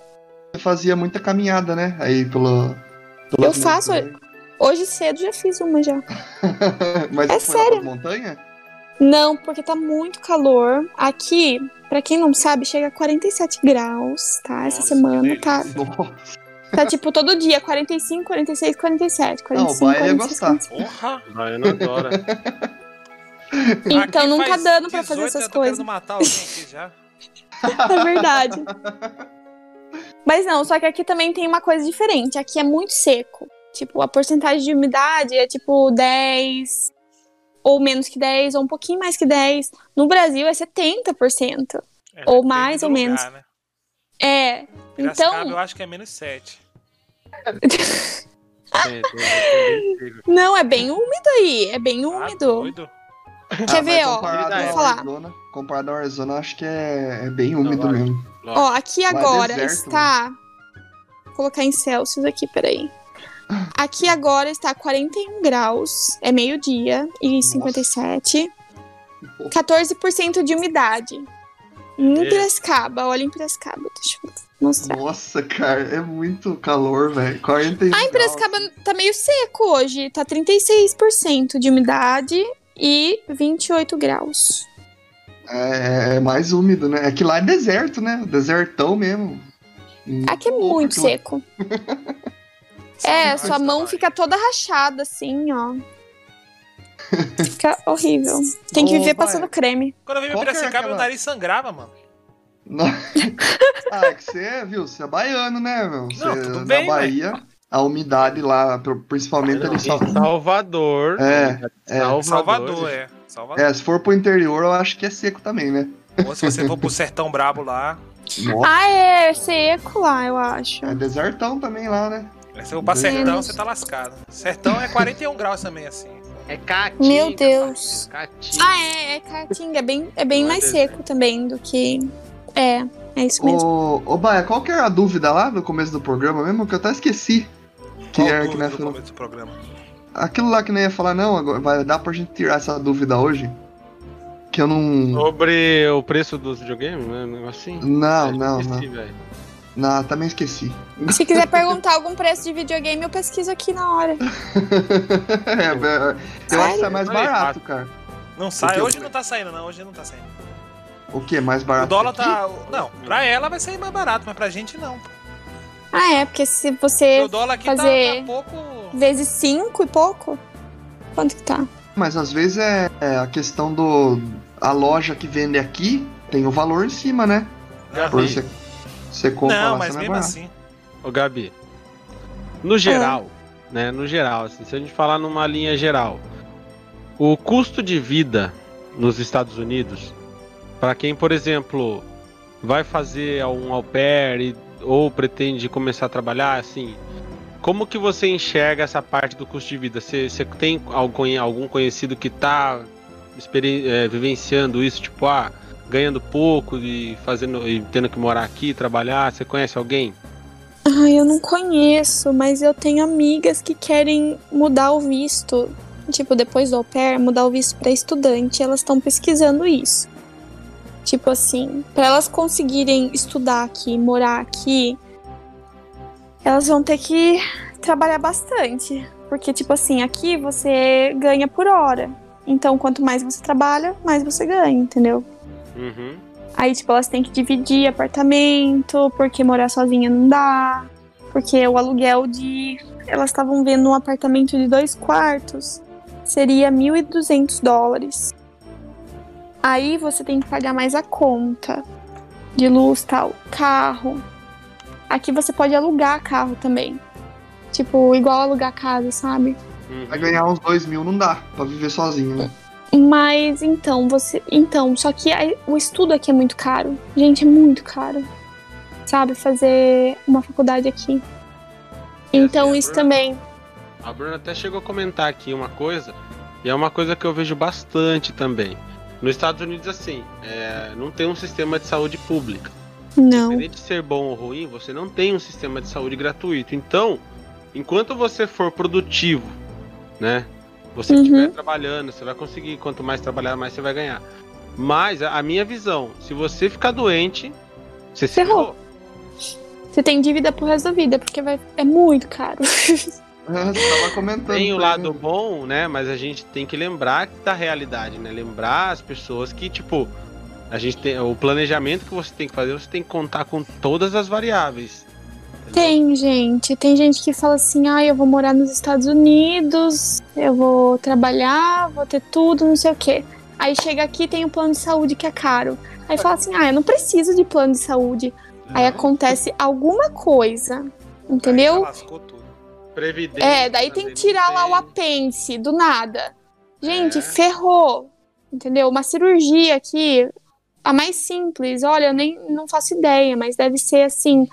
Você fazia muita caminhada, né? Aí pelo. Eu faço. Hoje cedo já fiz uma já. Mas É sério. montanha? Não, porque tá muito calor. Aqui, pra quem não sabe, chega a 47 graus, tá? Essa Nossa, semana que tá, Nossa. tá tipo todo dia 45, 46, 47, 45, Não, o Baia ia 46, gostar. 47. Porra! Baiano adora. Então Aqui não tá dando pra fazer 18, essas eu tô coisas. querendo matar alguém aqui já. É verdade. Mas não, só que aqui também tem uma coisa diferente. Aqui é muito seco. Tipo, a porcentagem de umidade é tipo 10, ou menos que 10, ou um pouquinho mais que 10. No Brasil é 70%. É, Ou mais ou menos. lugar, Né? É. Piracicaba Então, eu acho que é menos 7. Tem, tem, tem, tem, tem. não, é bem úmido aí. É bem Ah, úmido. doido. Quer Ah, ver, ó? comparado Vou ao falar. Arizona, comparado ao Arizona, acho que é, é bem úmido vai. mesmo. Ó, aqui Lá é agora deserto, está. Vou colocar em Celsius aqui, peraí. Aqui agora está 41 graus, é meio-dia e 57. 14% de umidade. Em Meu. Piracicaba, olha em Piracicaba, deixa eu mostrar. Nossa, cara, é muito calor, velho. 41 Ah, em Piracicaba tá meio seco hoje, tá 36% de umidade e 28 graus. É, é mais úmido, né? É que lá é deserto, né? Desertão mesmo. Aqui é muito aquilo lá. É, sua mão fica toda rachada, assim, ó. Fica horrível. Tem que Ô, viver vai. passando creme. Quando eu vim pra Qual que é Piracicaba, aquela- meu nariz sangrava, mano. Não. ah, é que você, viu? Você é baiano, né, meu? Você, Não, tudo na bem, Bahia, a umidade lá, pro- principalmente ali em Sal- Em Salvador. É, é. Salvador. Salvador, é. Salvador. É, se for pro interior, eu acho que é seco também, né? Ou se você for pro sertão brabo lá. Nossa, Ah, é seco lá, eu acho. é desertão também lá, né? Se for pra sertão, você tá lascado. Sertão é 41 graus também, assim. É Caatinga. Meu Deus. Caatinga. Ah, é, é Caatinga. É bem, é bem Não é mais deserto. seco também do que. É, é isso mesmo. Ô, ô Baia, qual que era a dúvida lá no começo do programa mesmo? Que eu até esqueci. Que Qual era que nós no começo do programa? Aquilo lá que nem ia falar, não, agora vai dar pra gente tirar essa dúvida hoje. Que eu não. Sobre o preço dos videogames, né? Um negócio assim. Não, É, não, esqueci, não. Não, também esqueci. Se quiser perguntar algum preço de videogame, eu pesquiso aqui na hora. É, eu acho que é mais barato, cara. Não sai. Hoje não tá saindo, não. Hoje não tá saindo. O que? Mais barato? O dólar que aqui? tá. Não, pra ela vai sair mais barato, mas pra gente não. Ah, é, porque se você o dólar aqui tá- fazer- tá, pouco. vezes 5 e pouco, quanto que tá? Mas às vezes é, é a questão do. A loja que vende aqui tem o valor em cima, né? Por você, você compra não lá, mas é mesmo barato. assim. Ô, Gabi. No geral, né? No geral, assim, se a gente falar numa linha geral, o custo de vida nos Estados Unidos, para quem, por exemplo, vai fazer um au pair e- ou pretende começar a trabalhar, assim, como que você enxerga essa parte do custo de vida? Você, você tem algum, algum conhecido que está vivenciando isso, tipo, ah, ganhando pouco e fazendo e tendo que morar aqui, trabalhar? Você conhece alguém? Ai, eu não conheço, mas eu tenho amigas que querem mudar o visto. Tipo, depois do au pair, mudar o visto para estudante. Elas estão pesquisando isso. Tipo assim, para elas conseguirem estudar aqui, morar aqui, elas vão ter que trabalhar bastante. Porque, tipo assim, aqui você ganha por hora. Então, quanto mais você trabalha, mais você ganha, entendeu? Uhum. Aí, tipo, elas têm que dividir apartamento, porque morar sozinha não dá. Porque o aluguel de. Elas estavam vendo um apartamento de dois quartos. Seria 1.200 dólares. Aí você tem que pagar mais a conta de luz tal, carro. Aqui você pode alugar carro também. Tipo, igual alugar casa, sabe? Uhum. Vai ganhar uns dois mil, não dá pra viver sozinho, né? Mas então, você. Então, só que aí, o estudo aqui é muito caro. Gente, é muito caro. Sabe? Fazer uma faculdade aqui. Então, isso também. A Bruna até chegou a comentar aqui uma coisa, e é uma coisa que eu vejo bastante também. Nos Estados Unidos, assim, é, não tem um sistema de saúde pública. Não. Independente de ser bom ou ruim, você não tem um sistema de saúde gratuito. Então, enquanto você for produtivo, né? Você Uhum. estiver trabalhando, você vai conseguir. Quanto mais trabalhar, mais você vai ganhar. Mas a minha visão, se você ficar doente, você se Ferrou. ferrou. Você tem dívida pro resto da vida, porque vai... é muito caro. Você tava comentando. Tem o lado bom, né? Mas a gente tem que lembrar da realidade, né? Lembrar as pessoas que, tipo, a gente tem o planejamento que você tem que fazer, você tem que contar com todas as variáveis. Tem gente, tem gente que fala assim, ah, eu vou morar nos Estados Unidos, eu vou trabalhar, vou ter tudo, não sei o quê. Aí chega aqui tem o plano de saúde que é caro. Aí fala assim, ah, eu não preciso de plano de saúde. Aí acontece alguma coisa, entendeu? Previdência. É, daí tem que tirar lá o apêndice do nada. Gente, É. ferrou. Entendeu? Uma cirurgia aqui, a mais simples, olha, eu nem não faço ideia, mas deve ser assim,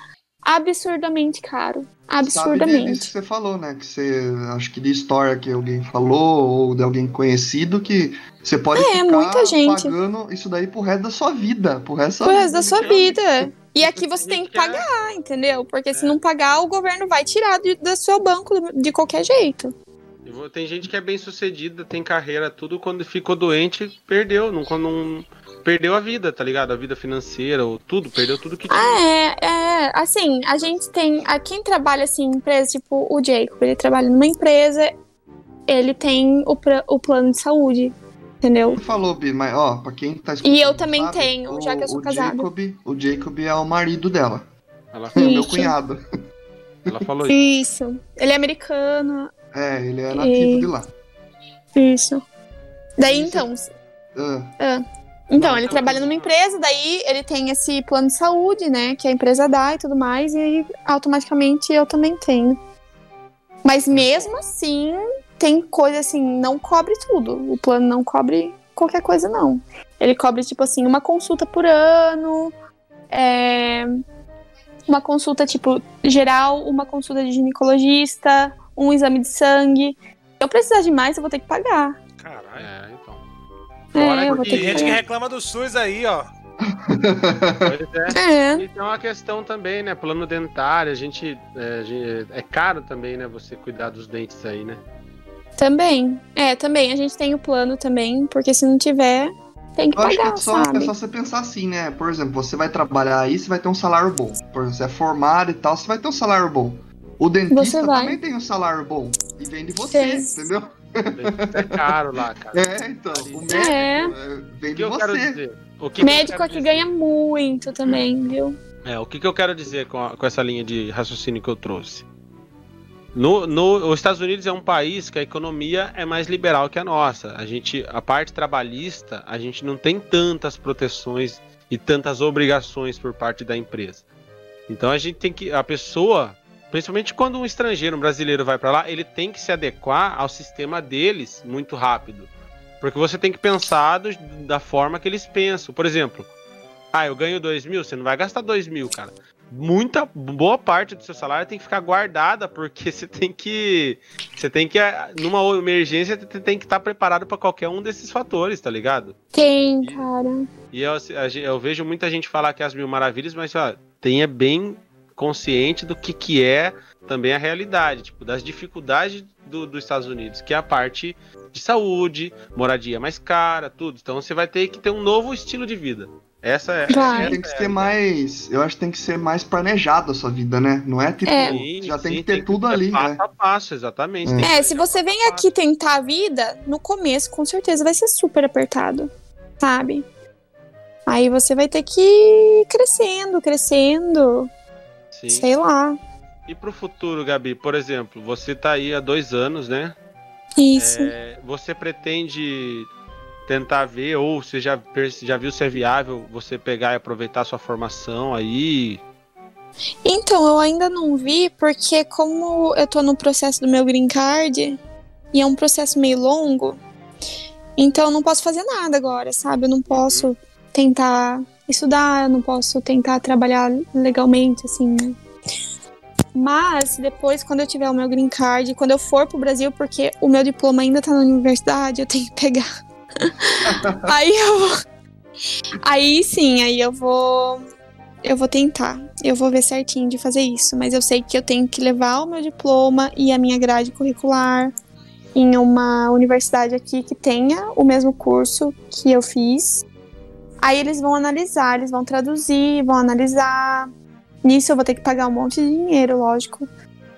absurdamente caro. Sabe Absurdamente. que você falou, né? Que você. Acho que de história que alguém falou, ou de alguém conhecido, que você pode É, ficar muita gente. pagando isso daí pro resto da sua vida. Pro resto Pro resto da sua vida. E aqui você tem que é- pagar, entendeu? Porque se não pagar, o governo vai tirar de- do seu banco de qualquer jeito. Tem gente que é bem sucedida, tem carreira, tudo, quando ficou doente, perdeu. Não, quando não, perdeu a vida, tá ligado? A vida financeira, ou tudo, perdeu tudo que tinha. Ah, é, é. Assim, a gente tem. A quem trabalha assim em empresa, tipo o Jacob, ele trabalha numa empresa, ele tem o, pra- o plano de saúde, entendeu? Ele falou, Bi, mas ó, pra quem tá escutando. E eu também sabe, tenho, já que eu sou o casada. Jacob, o Jacob é o marido dela. Ela, É o meu cunhado. ela falou isso. Isso. Ele é americano. É, ele é nativo E- de lá. Isso. Daí Isso. então. Ah, Então, ele trabalha numa empresa, daí ele tem esse plano de saúde, né? Que a empresa dá e tudo mais, e aí automaticamente eu também tenho. Mas mesmo assim, tem coisa assim, não cobre tudo. O plano não cobre qualquer coisa, não. Ele cobre, tipo assim, uma consulta por ano, é, uma consulta, tipo, geral, uma consulta de ginecologista, um exame de sangue. Se eu precisar de mais, eu vou ter que pagar. Caralho. É, então. É, Fora vou que- Tem gente que pagar. reclama do SUS aí, ó. Pois é. É. E tem uma questão também, né? Plano dentário, a gente, é, a gente- é caro também, né? Você cuidar dos dentes aí, né? Também. É, também. A gente tem o plano também, porque se não tiver, tem que eu acho que pagar, é só, é sabe? só você pensar assim, né? Por exemplo, você vai trabalhar aí, você vai ter um salário bom. Por exemplo, você é formado e tal, você vai ter um salário bom. O dentista também tem um salário bom. E vem de você, Sim. entendeu? É caro lá, cara. É, então. O médico É. é, O vem que de eu quero você. dizer? O que que Médico quero aqui dizer? ganha muito também, viu? É, o que, que eu quero dizer com, a- com essa linha de raciocínio que eu trouxe? No, no, os Estados Unidos é um país que a economia é mais liberal que a nossa. A gente, a parte trabalhista, a gente não tem tantas proteções e tantas obrigações por parte da empresa. Então a gente tem que, a pessoa, principalmente quando um estrangeiro, um brasileiro vai para lá, ele tem que se adequar ao sistema deles muito rápido, porque você tem que pensar do- da forma que eles pensam. Por exemplo, ah, eu ganho dois mil, você não vai gastar dois mil, cara. Muita boa parte do seu salário tem que ficar guardada, porque você tem que. Você tem que. Numa emergência, você tem que estar preparado para qualquer um desses fatores, tá ligado? Tem, cara. E eu, eu vejo muita gente falar que é as mil maravilhas, mas ó, tenha bem consciente do que, que é também a realidade, tipo, das dificuldades do, dos Estados Unidos, que é a parte de saúde, moradia mais cara, tudo. Então você vai ter que ter um novo estilo de vida. Essa é. Essa Tem que é a ser mais. Eu acho que tem que ser mais planejado a sua vida, né? Não é tipo. É. Sim, já tem sim, que ter tudo ser ali, Passo né? a passo, exatamente. É. Tem que É, se você vem passo aqui tentar a vida, no começo, com certeza vai ser super apertado, sabe? Aí você vai ter que ir crescendo, crescendo. Sim. sei lá. E pro futuro, Gabi, por exemplo, você tá aí há dois anos, né? Isso. É, você pretende tentar ver, ou você já, já viu se é viável você pegar e aproveitar sua formação aí? Então, eu ainda não vi, porque como eu tô no processo do meu green card, e é um processo meio longo, então eu não posso fazer nada agora, sabe? Eu não posso tentar estudar, eu não posso tentar trabalhar legalmente, assim, né? Mas depois, quando eu tiver o meu green card, quando eu for pro Brasil, porque o meu diploma ainda tá na universidade, eu tenho que pegar. aí eu vou. Aí sim, aí eu vou. Eu vou tentar. Eu vou ver certinho de fazer isso. Mas eu sei que eu tenho que levar o meu diploma e a minha grade curricular em uma universidade aqui que tenha o mesmo curso que eu fiz. Aí eles vão analisar, eles vão traduzir, vão analisar. Nisso eu vou ter que pagar um monte de dinheiro, lógico.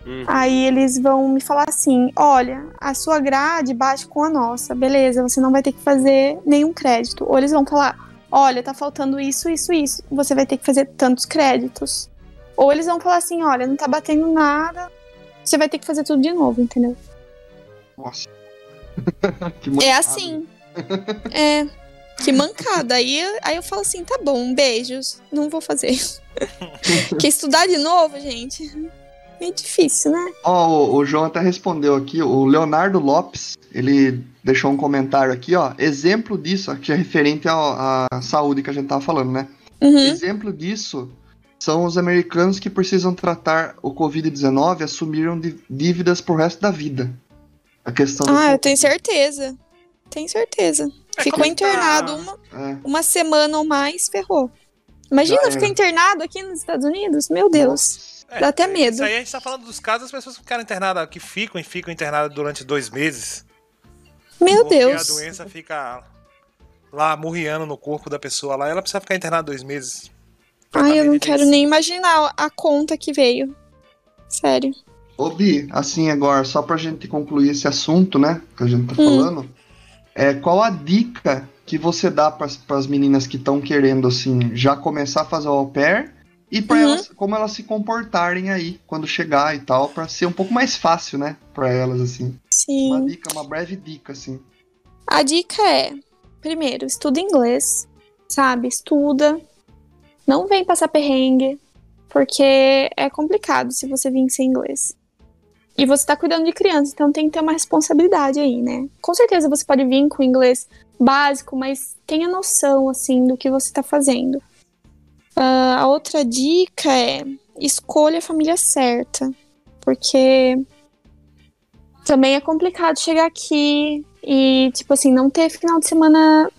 Hum. Aí eles vão me falar assim: olha, a sua grade bate com a nossa, beleza, você não vai ter que fazer nenhum crédito. Ou eles vão falar: olha, tá faltando isso, isso, isso, você vai ter que fazer tantos créditos. Ou eles vão falar assim: olha, não tá batendo nada, você vai ter que fazer tudo de novo, entendeu? Nossa. É assim. é. Que mancada. Aí, aí eu falo assim: tá bom, beijos, não vou fazer. que estudar de novo, gente, é difícil, né? Ó, o, o João até respondeu aqui, o Leonardo Lopes, ele deixou um comentário aqui, ó. Exemplo disso, que é referente à saúde que a gente tava falando, né? Uhum. Exemplo disso são os americanos que precisam tratar o Covid-19 assumiram dí- dívidas pro resto da vida. A questão Ah, eu tenho certeza. Tenho certeza. É, Ficou como tá- internado uma, É. uma semana ou mais, ferrou. Imagina Já ficar internado aqui nos Estados Unidos? Meu Deus. É, Dá até medo. Isso aí a gente tá falando dos casos das pessoas que ficaram internadas, que ficam e ficam internadas durante dois meses. Meu porque Deus. a doença fica lá murriando no corpo da pessoa lá, ela precisa ficar internada dois meses. Ai, eu não quero nem imaginar a conta que veio. Sério. Ô, Bi, assim agora, só pra gente concluir esse assunto, né, que a gente tá Hum. falando, é, qual a dica que você dá pras, pras meninas que estão querendo, assim, já começar a fazer o au pair e pra Uhum. elas, como elas se comportarem aí quando chegar e tal, pra ser um pouco mais fácil, né, pra elas, assim. Sim. Uma dica, uma breve dica, assim. A dica é: primeiro, estuda inglês, sabe? Estuda. Não vem passar perrengue, porque é complicado se você vir sem inglês. E você tá cuidando de criança, então tem que ter uma responsabilidade aí, né? Com certeza você pode vir com inglês básico, mas tenha noção, assim, do que você tá fazendo. Ah, a outra dica é: escolha a família certa, porque também é complicado chegar aqui e, tipo assim, não ter final de semana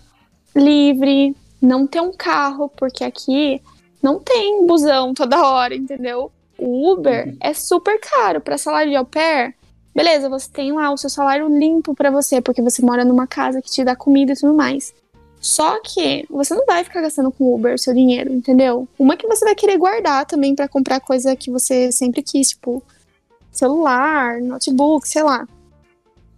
livre, não ter um carro, porque aqui não tem busão toda hora, entendeu? O Uber é super caro para salário de au pair. Beleza, você tem lá o seu salário limpo para você, porque você mora numa casa que te dá comida e tudo mais. Só que você não vai ficar gastando com Uber o seu dinheiro, entendeu? Uma que você vai querer guardar também para comprar coisa que você sempre quis, tipo celular, notebook, sei lá.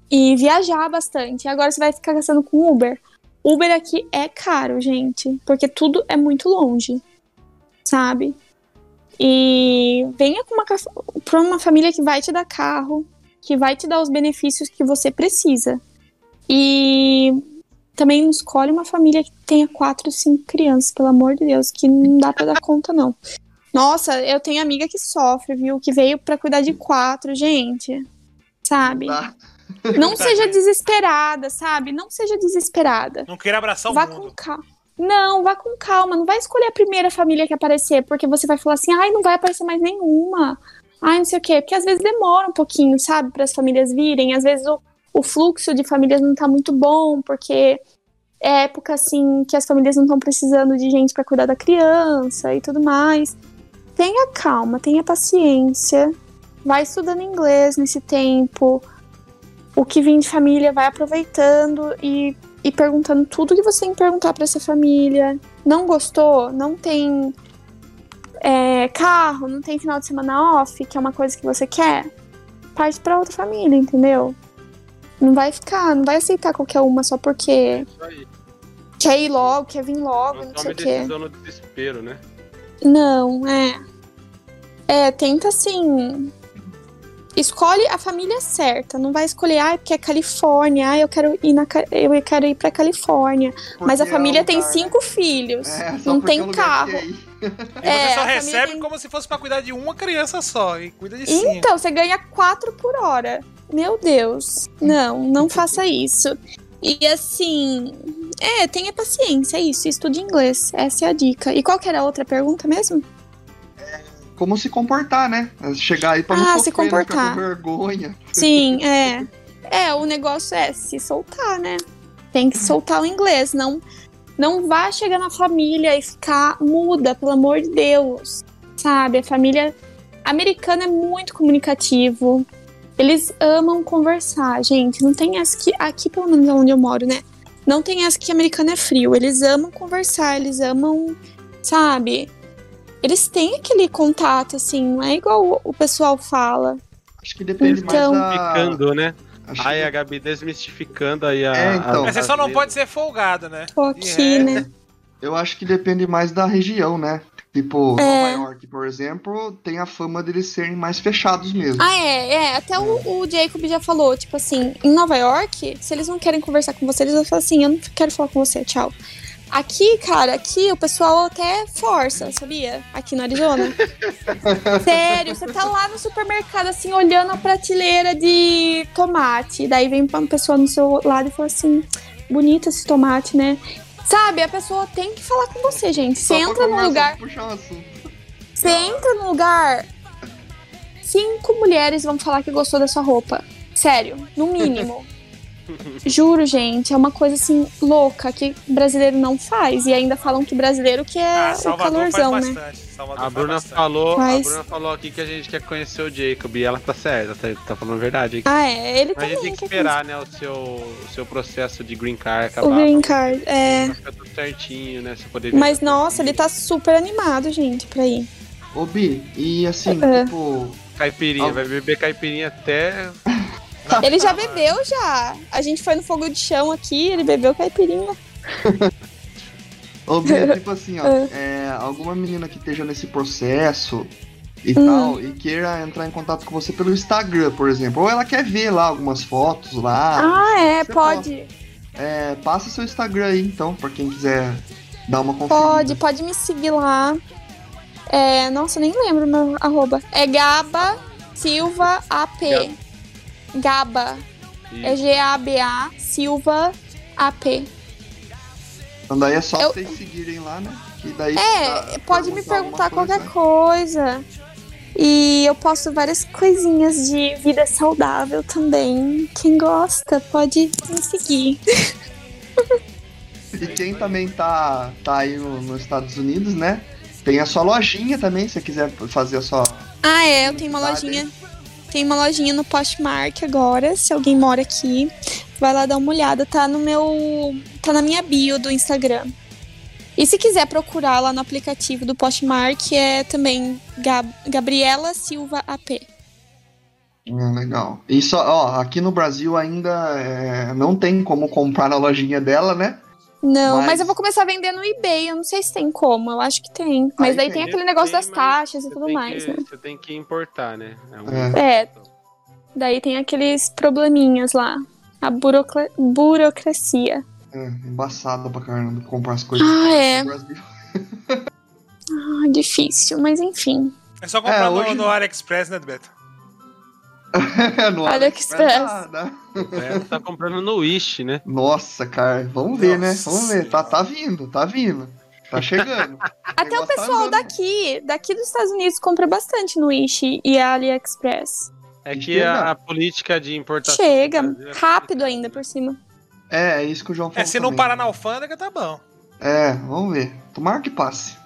E viajar bastante. E agora você vai ficar gastando com Uber. Uber aqui é caro, gente, porque tudo é muito longe, sabe? E venha com uma, uma família que vai te dar carro, que vai te dar os benefícios que você precisa. E também não escolhe uma família que tenha quatro, cinco crianças, pelo amor de Deus, que não dá pra dar conta, não. Nossa, eu tenho amiga que sofre, viu? Que veio pra cuidar de quatro, gente. Sabe? Tá? Não seja desesperada, sabe? Não seja desesperada. Não queira abraçar o Vá mundo. com calma. Não, vá com calma. Não vai escolher a primeira família que aparecer, porque você vai falar assim, ai, não vai aparecer mais nenhuma. Ai, não sei o quê. Porque às vezes demora um pouquinho, sabe, para as famílias virem. Às vezes o, o fluxo de famílias não tá muito bom, porque é época, assim, que as famílias não estão precisando de gente para cuidar da criança e tudo mais. Tenha calma, tenha paciência. Vai estudando inglês nesse tempo. O que vem de família vai aproveitando e e perguntando tudo que você tem que perguntar pra essa família. Não gostou? Não tem é, carro? Não tem final de semana off? Que é uma coisa que você quer? Parte pra outra família, entendeu? Não vai ficar, não vai aceitar qualquer uma só porque Isso aí. quer ir logo, quer vir logo, Não não sei o quê. decisão no desespero, né? Não, é. É, tenta assim. Escolhe a família certa. Não vai escolher, ah, porque é Califórnia, ah, eu quero ir na eu quero ir pra Califórnia. Mas a Porque é família um tem né? cinco filhos. É, não porque tem é carro. é. E É, você só recebe tem- como se fosse pra cuidar de uma criança só. E cuida de cinco. Então, você ganha quatro por hora. Meu Deus. Não, não faça isso. E assim. É, tenha paciência, é isso. Estude inglês. Essa é a dica. E qual que era a outra pergunta mesmo? Como se comportar, né? Chegar aí pra não Ah, sofrer, se né? Comportar. com vergonha. Sim, é. É, o negócio é se soltar, né? Tem que soltar o inglês. Não, não vá chegar na família e ficar muda, pelo amor de Deus. Sabe? A família americana é muito comunicativo. Eles amam conversar, gente. Não tem essa que. Aqui, pelo menos onde eu moro, né? Não tem essa que americano é frio. Eles amam conversar, eles amam. Sabe? Eles têm aquele contato, assim. Não é igual o pessoal fala. Acho que depende Então- mais da. Ficando, né? Acho Aí que- a Gabi desmistificando aí a. É, então. a- Mas você só não pode ser folgado, né? Aqui, resto- né? Eu acho que depende mais da região, né? Tipo, É. Nova York, por exemplo, tem a fama deles serem mais fechados mesmo. Ah, é, é. Até o, o Jacob já falou, tipo assim, em Nova York, se eles não querem conversar com você, eles vão falar assim, eu não quero falar com você, tchau. Aqui, cara, aqui o pessoal até força, sabia? Aqui no Arizona. Sério, você tá lá no supermercado, assim, olhando a prateleira de tomate. Daí vem uma pessoa no seu lado e fala assim: bonito esse tomate, né? Sabe, a pessoa tem que falar com você, gente. Você entra num lugar. Você entra num lugar, cinco mulheres vão falar que gostou da sua roupa. Sério, no mínimo. Juro, gente, é uma coisa assim louca que brasileiro não faz. E ainda falam que brasileiro que é Ah, o Salvador calorzão, faz né? bastante. Salvador A Bruna bastante. falou, a Bruna falou aqui que a gente quer conhecer o Jacob e ela tá certa, tá, tá falando a verdade aqui. Ah, é. Ele Mas a gente tem que esperar, né, o seu, o seu processo de green card acabar. o green card. É. Pra ficar tudo certinho, né? Você poder Mas nossa, ele tá super animado, gente, pra ir. Ô, Bi, e assim, É. tipo, Caipirinha, Ah. vai beber caipirinha até. Ele já bebeu já. A gente foi no fogo de chão aqui, ele bebeu caipirinha. Ô, Bi, tipo assim, ó, é, alguma menina que esteja nesse processo e Hum. tal, e queira entrar em contato com você pelo Instagram, por exemplo, ou ela quer ver lá algumas fotos lá, Ah, é, pode. é, passa seu Instagram aí, então, pra quem quiser dar uma conferida. Pode, pode me seguir lá. É, nossa, eu nem lembro meu arroba. É Gaba Silva AP. Gaba. É G-A-B-A Silva AP. Então daí é só Eu- vocês seguirem lá, né? Que daí É, pode me perguntar qualquer coisa, coisa. E eu posto várias coisinhas de vida saudável também. Quem gosta pode me seguir. E quem também tá, tá aí no- nos Estados Unidos, né? Tem a sua lojinha também, se você quiser fazer a sua. Ah, é, eu tenho uma lojinha. Tem uma lojinha no Postmark agora, se alguém mora aqui, vai lá dar uma olhada, tá no meu, tá na minha bio do Instagram. E se quiser procurar lá no aplicativo do Postmark, é também Gab- Gabriela Silva AP. Ah, legal. Só, ó, aqui no Brasil ainda é, não tem como comprar na lojinha dela, né? Não, mas... Mas- eu vou começar a vender no eBay, eu não sei se tem como, eu acho que tem. Mas Aí daí tem. tem aquele negócio Tem, das taxas e tudo mais, que- né? Você tem que importar, né? um- É. É, daí tem aqueles probleminhas lá. A burocra- burocracia. É, embaçado pra caramba comprar as coisas Ah, é. no. Ah, difícil, mas enfim. É só comprar É, no- hoje- no, AliExpress, né, Beto? no AliExpress. dá. É, tá comprando no Wish, né? Nossa, cara, vamos ver, né? Vamos ver. Tá, tá vindo, tá vindo. Tá chegando. Até o negócio tá pessoal andando. daqui, daqui dos Estados Unidos, compra bastante no Wish e AliExpress. É que a, a política de importação. Chega, é rápido ainda por cima. É, é isso que o João falou. É, se não parar na alfândega, tá bom. É, vamos ver. Tomara que passe.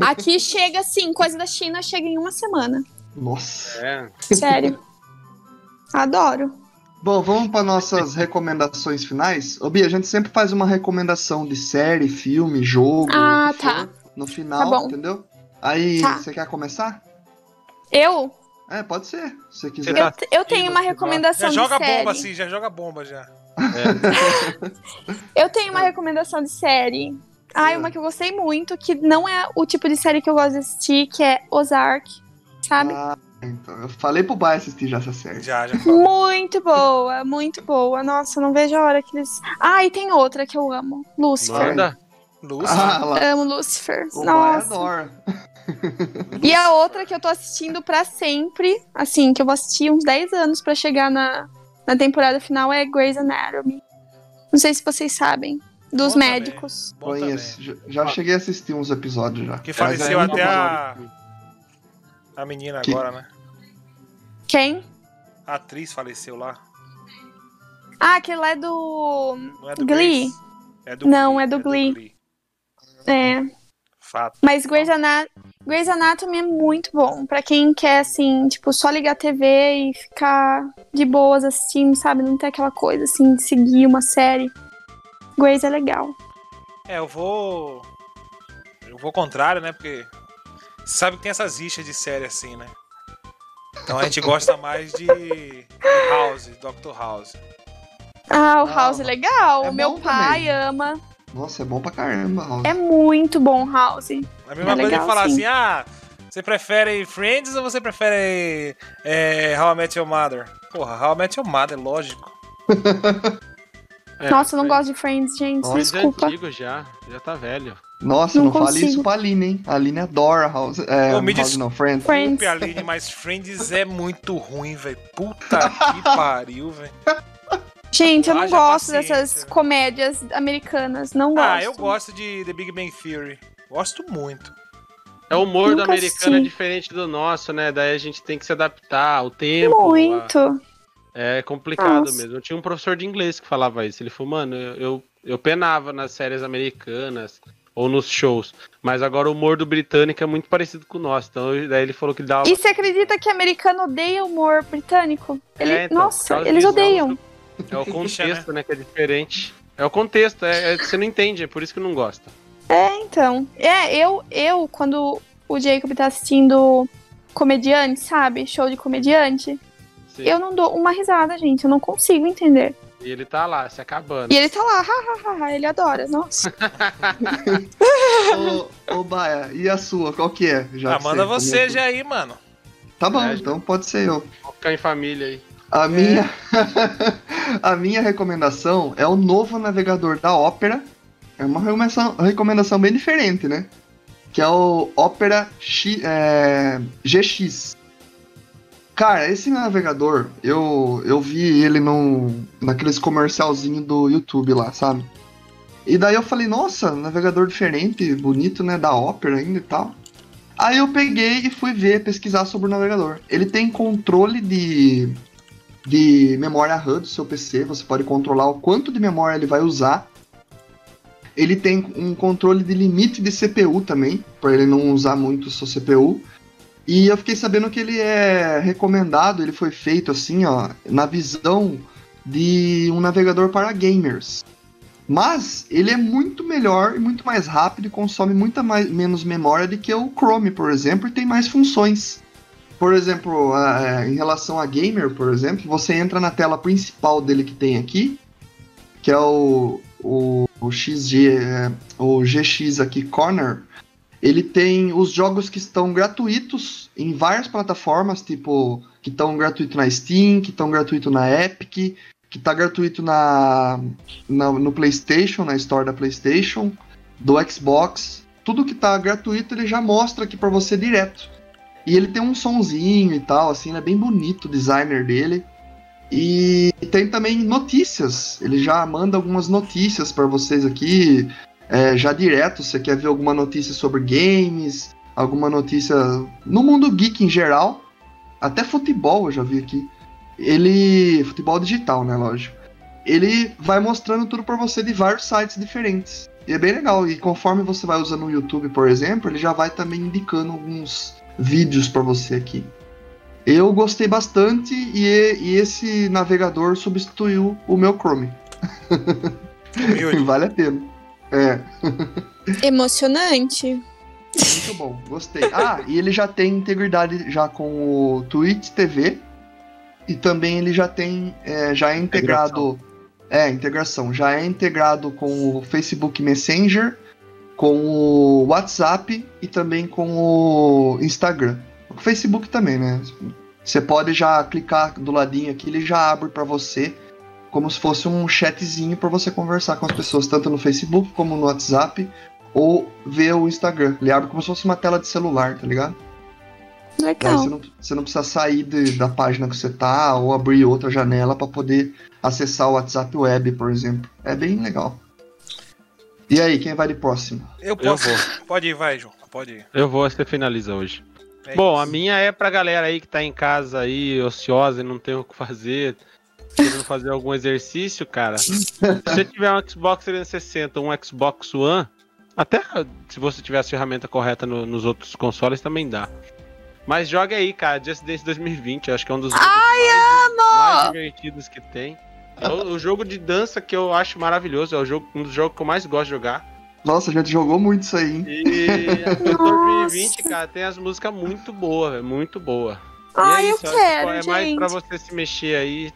Aqui chega assim, coisa da China chega em uma semana. Nossa. É. Sério. Adoro. Bom, vamos para nossas recomendações finais. Ô, Bia, a gente sempre faz uma recomendação de série, filme, jogo. Ah, tá. No final, Tá entendeu? Aí, Tá. você quer começar? Eu? É, pode ser. Se você quiser. Você tá- Eu, eu tenho uma recomendação Já joga de série. bomba assim, já joga bomba já. Eu tenho uma recomendação de série. Ai, Ah. uma que eu gostei muito, que não é o tipo de série que eu gosto de assistir, que é Ozark, sabe? Ah, então. Eu falei pro Bai assistir já essa série. Já, já falou. Muito boa, muito boa. Nossa, não vejo a hora que eles. Ah, e tem outra que eu amo. Lucifer. Manda. Lúcio. Ah. Amo Lucifer. O Bai Nossa. adora. E a outra que eu tô assistindo pra sempre, assim, que eu vou assistir uns 10 anos pra chegar na, na temporada final é Grey's Anatomy. Não sei se vocês sabem. Dos Bom também. médicos. Bom Conheço. também. Já, já cheguei a assistir uns episódios já. Que faleceu é até a. A menina Que- agora, né? Quem? A atriz faleceu lá. Ah, aquele lá é do. Não é do Glee? Grace. É do Não, é do Glee. É. Fato. Mas Grey's, Ana- Grey's Anatomy é muito bom. Pra quem quer, assim, tipo, só ligar a TV e ficar de boas assistindo, sabe? Não ter aquela coisa, assim, de seguir uma série. Grey's é legal. É, eu vou. Eu vou ao contrário, né? Porque. Você sabe que tem essas rixas de série assim, né? Então a gente gosta mais de House, Dr. House. Ah, o Ah, House é legal. é o meu pai também. ama. Nossa, é bom pra caramba, House. É muito bom, House. A mesma É coisa legal, de falar sim. assim, ah, você prefere Friends ou você prefere é, How I Met Your Mother? Porra, How I Met Your Mother, lógico. É, Nossa, eu não gosto de Friends, gente. Friends é Desculpa. antigo já, já tá velho. Nossa, Não não, fale isso pra Aline, hein? A Aline adora House. É, Ô, me House não, Friends. Friends. Desculpe, Aline, mas Friends é muito ruim, velho. Puta que pariu, velho. Gente, eu não Haja gosto paciência. dessas comédias americanas. Não gosto. Ah, eu gosto de The Big Bang Theory. Gosto muito. É o humor do Nunca americano é diferente do nosso, né? Daí a gente tem que se adaptar ao tempo. a- Muito. É complicado Nossa. mesmo. Eu tinha um professor de inglês que falava isso. Ele falou, mano, eu, eu, eu penava nas séries americanas ou nos shows. Mas agora o humor do britânico é muito parecido com o nosso. Então eu- daí ele falou que dava. E você acredita que americano odeia o humor britânico? Ele- É, então, Nossa, eles disso, odeiam. É o Rixa, contexto, né? Que é diferente. É o contexto, é, é- você não entende, é por isso que não gosta. É, então. É, eu, eu, quando o Jacob tá assistindo comediante, sabe? Show de comediante, Sim. eu não dou uma risada, gente. Eu não consigo entender. E ele tá lá, se acabando. E ele tá lá, ha, ha, ha, ha, ele adora. Nossa. ô, ô, Baia, e a sua? Qual que é? Já ah, que manda você já aí, mano. Tá bom, É, então pode ser eu. Vamos ficar em família aí. A minha, a minha recomendação é o novo navegador da Opera. É uma recomendação, recomendação bem diferente, né? Que é o Opera X, é, GX. Cara, esse navegador, eu, eu vi ele num, naqueles comercialzinhos do YouTube lá, sabe? E daí eu falei, nossa, navegador diferente, bonito, né? Da Opera ainda e tal. Aí eu peguei e fui ver, pesquisar sobre o navegador. Ele tem controle de, de memória RAM do seu PC, você pode controlar o quanto de memória ele vai usar. Ele tem um controle de limite de CPU também, para ele não usar muito sua CPU. E eu fiquei sabendo que ele é recomendado, ele foi feito assim, ó, na visão de um navegador para gamers. Mas ele é muito melhor e muito mais rápido e consome muita mais, menos memória do que o Chrome, por exemplo, e tem mais funções. Por exemplo, a- em relação a gamer, por exemplo, você entra na tela principal dele que tem aqui, que é o, o, o XG, é, o GX aqui Corner. Ele tem os jogos que estão gratuitos em várias plataformas, tipo, que estão gratuito na Steam, que estão gratuito na Epic, que tá gratuito na, na- no PlayStation, na Store da PlayStation, do Xbox. Tudo que tá gratuito ele já mostra aqui pra você direto. E ele tem um sonzinho e tal, assim, é bem bonito o designer dele. E tem também notícias. Ele já manda algumas notícias pra vocês aqui, é, já direto. Você quer ver alguma notícia sobre games, alguma notícia no mundo geek em geral, até futebol eu já vi aqui. Ele. Futebol digital, né? Lógico. Ele vai mostrando tudo pra você de vários sites diferentes. E é bem legal. E conforme você vai usando o YouTube, por exemplo, ele já vai também indicando alguns vídeos pra você aqui. Eu gostei bastante e, e esse navegador substituiu o meu Chrome. Humilde. vale a pena. É, Emocionante. muito bom, gostei. Ah, e ele já tem integridade já com o Twitch TV e também ele já tem, é, já é integrado, é integração, já é integrado com o Facebook Messenger, com o WhatsApp e também com o Instagram. O Facebook também, né? Você pode já clicar do ladinho aqui, ele já abre para você como se fosse um chatzinho para você conversar com as pessoas, tanto no Facebook como no WhatsApp, ou ver o Instagram. Ele abre como se fosse uma tela de celular, tá ligado? Legal. você não, você não precisa sair de- da página que você tá ou abrir outra janela para poder acessar o WhatsApp Web, por exemplo. É bem legal. E aí, quem vai de próximo? Eu Eu posso. vou. Pode ir, vai, João. Pode ir. Eu vou, você finaliza hoje. É Bom, a isso. minha é pra galera aí que tá em casa aí, ociosa e não tem o que fazer. Querendo fazer algum exercício, cara, se você tiver um Xbox 360 um Xbox One, até se você tiver a ferramenta correta no- nos outros consoles também dá. Mas joga aí, cara, Just Dance 2020, eu acho que é um dos jogos mais, mais divertidos que tem. É o, o jogo de dança que eu acho maravilhoso, é o jogo, um dos jogos que eu mais gosto de jogar. Nossa, a gente jogou muito isso aí, hein? E o 2020, cara, tem as músicas muito boas, muito boa. E Ai, é eu isso, acho quero, que é mais gente. pra você se mexer aí.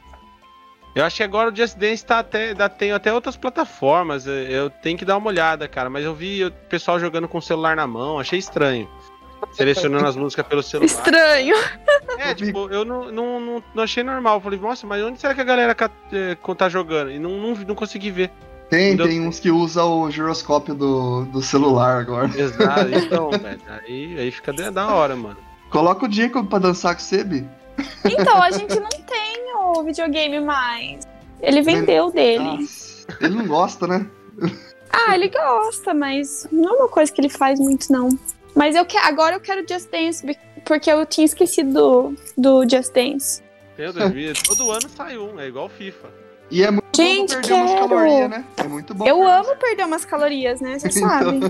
Eu acho que agora o Just Dance tá até, tem até outras plataformas. eu- tenho que dar uma olhada, cara. Mas eu vi o pessoal jogando com o celular na mão, achei estranho. Selecionando as músicas pelo celular. Estranho. É, tipo, eu não, não, não, não achei normal. Falei, nossa, mas onde será que a galera eh, tá jogando? E não, não, não consegui ver. Tem, tem uns que usam o giroscópio do, do celular agora. Exato, então, velho. Aí, aí fica da hora, mano. Coloca o Jacob pra dançar com você, Bi. Então, a gente não tem o videogame mais. Ele vendeu dele. Nossa, ele não gosta, né? Ah, ele gosta, mas não é uma coisa que ele faz muito, não. Mas eu que... agora eu quero Just Dance, porque eu tinha esquecido do, do Just Dance. Tem o 2000, todo ano sai um, é igual FIFA. E é muito Gente, bom perder umas quero. calorias, né? É muito bom. Eu amo perder umas calorias, né? Você sabe.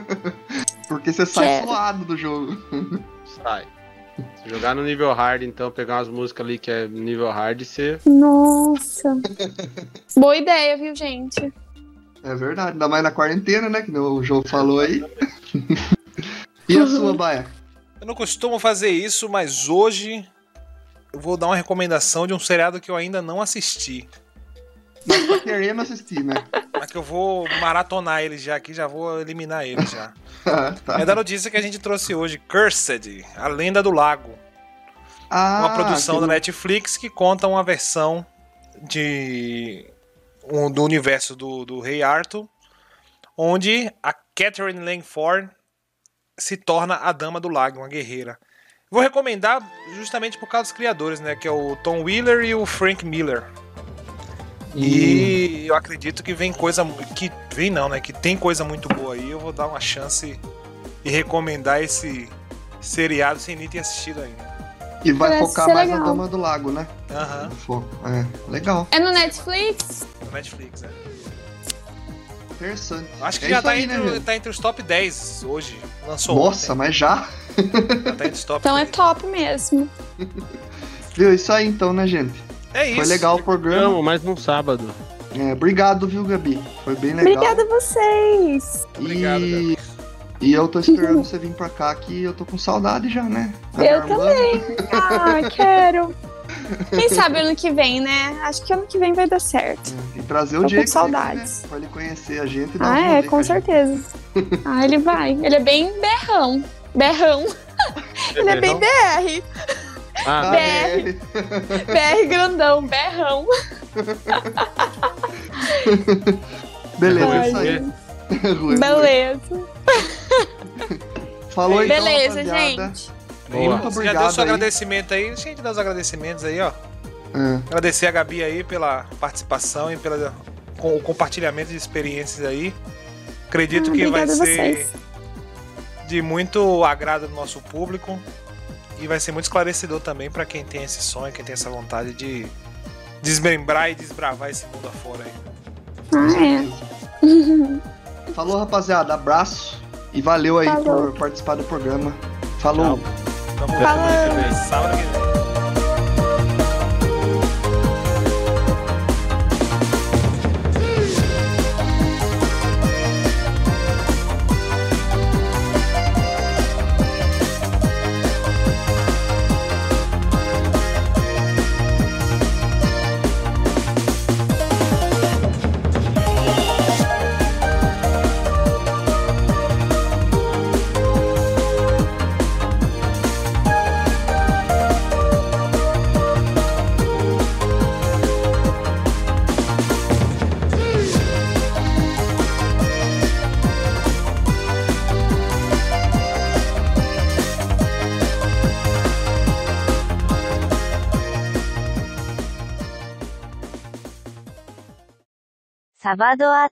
Porque você sai Quero. suado do jogo. Sai. Se jogar no nível hard, então, pegar umas músicas ali que é nível hard, você. Nossa. Boa ideia, viu, gente? É verdade, ainda mais na quarentena, né? Que o jogo falou aí. e a sua, Baia? Eu não costumo fazer isso, mas hoje eu vou dar uma recomendação de um seriado que eu ainda não assisti. Mas tá querendo assistir, né? Mas que eu vou maratonar ele já aqui, já vou eliminar ele já. tá. É da notícia que a gente trouxe hoje, Cursed, A Lenda do Lago. Ah, Uma produção da Netflix que conta uma versão de um- do universo do, do Rei Arthur, onde a Catherine Langford se torna a Dama do Lago, uma guerreira. Vou recomendar justamente por causa dos criadores, né? Que é o Tom Wheeler e o Frank Miller. E eu acredito que vem coisa que vem não, né? Que tem coisa muito boa aí. Eu vou dar uma chance e recomendar esse seriado sem nem ter assistido ainda. E vai Parece focar mais na legal. Dama do Lago, né? Aham, No foco. É, legal. É no Netflix? no Netflix, né? Interessante. Acho que É já tá, aí, entre, né, tá entre os top 10 hoje. Lançou Nossa, mas já? ontem, já tá entre os top Então é 10. top mesmo. Viu? Isso aí então, né, gente? É isso. Foi legal o programa. Amo, mas num sábado. É, obrigado, viu, Gabi? Foi bem legal. Obrigada a vocês. Obrigado, e... e eu tô esperando você vir pra cá, que eu tô com saudade já, né? Da Eu irmã. Ah, quero. Quem sabe ano que vem, né? Acho que ano que vem vai dar certo. E trazer o com Diego saudades. Aqui, né? Pra ele conhecer a gente e um Ah, é, com certeza. Ah, ele vai. Ele é bem berrão. Berrão. Ele é bem BR. Ah, Ah, BR. é. BR grandão, berrão. Beleza, Ai, isso aí. Rui, Beleza. Rui. Falou então, Beleza, rapaziada. gente. boa. Muito Você já obrigado deu seu aí. agradecimento aí. Deixa a gente dar os agradecimentos aí, ó. É. Agradecer a Gabi aí pela participação e pelo com, compartilhamento de experiências aí. Acredito Ah, que vai ser vocês. de muito agrado do nosso público e vai ser muito esclarecedor também pra quem tem esse sonho, quem tem essa vontade de desmembrar e desbravar esse mundo afora aí. Ah, é. Falou, rapaziada. Abraço. E valeu aí Falou. por participar do programa. Falou. Tamo vem. Sábado que vem.「Sabado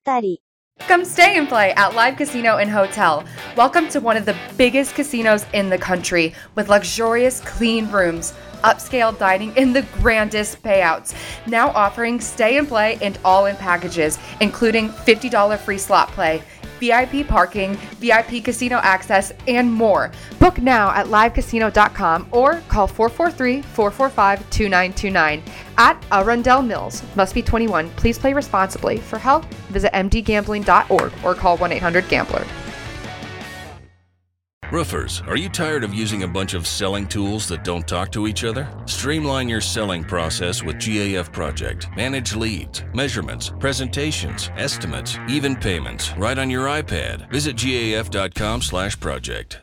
Come stay and play at Live Casino and Hotel. Welcome to one of the biggest casinos in the country with luxurious clean rooms, upscale dining, and the grandest payouts. Now offering stay and play and all in packages, including $50 free slot play VIP parking, VIP casino access, and more. Book now at livecasino.com or call 443 445 2929 at Arundel Mills. Must be 21. Please play responsibly. For help, visit mdgambling.org or call 1 800 Gambler. Roofers, are you tired of using a bunch of selling tools that don't talk to each other? Streamline your selling process with GAF Project. Manage leads, measurements, presentations, estimates, even payments right on your iPad. Visit gaf.com/project.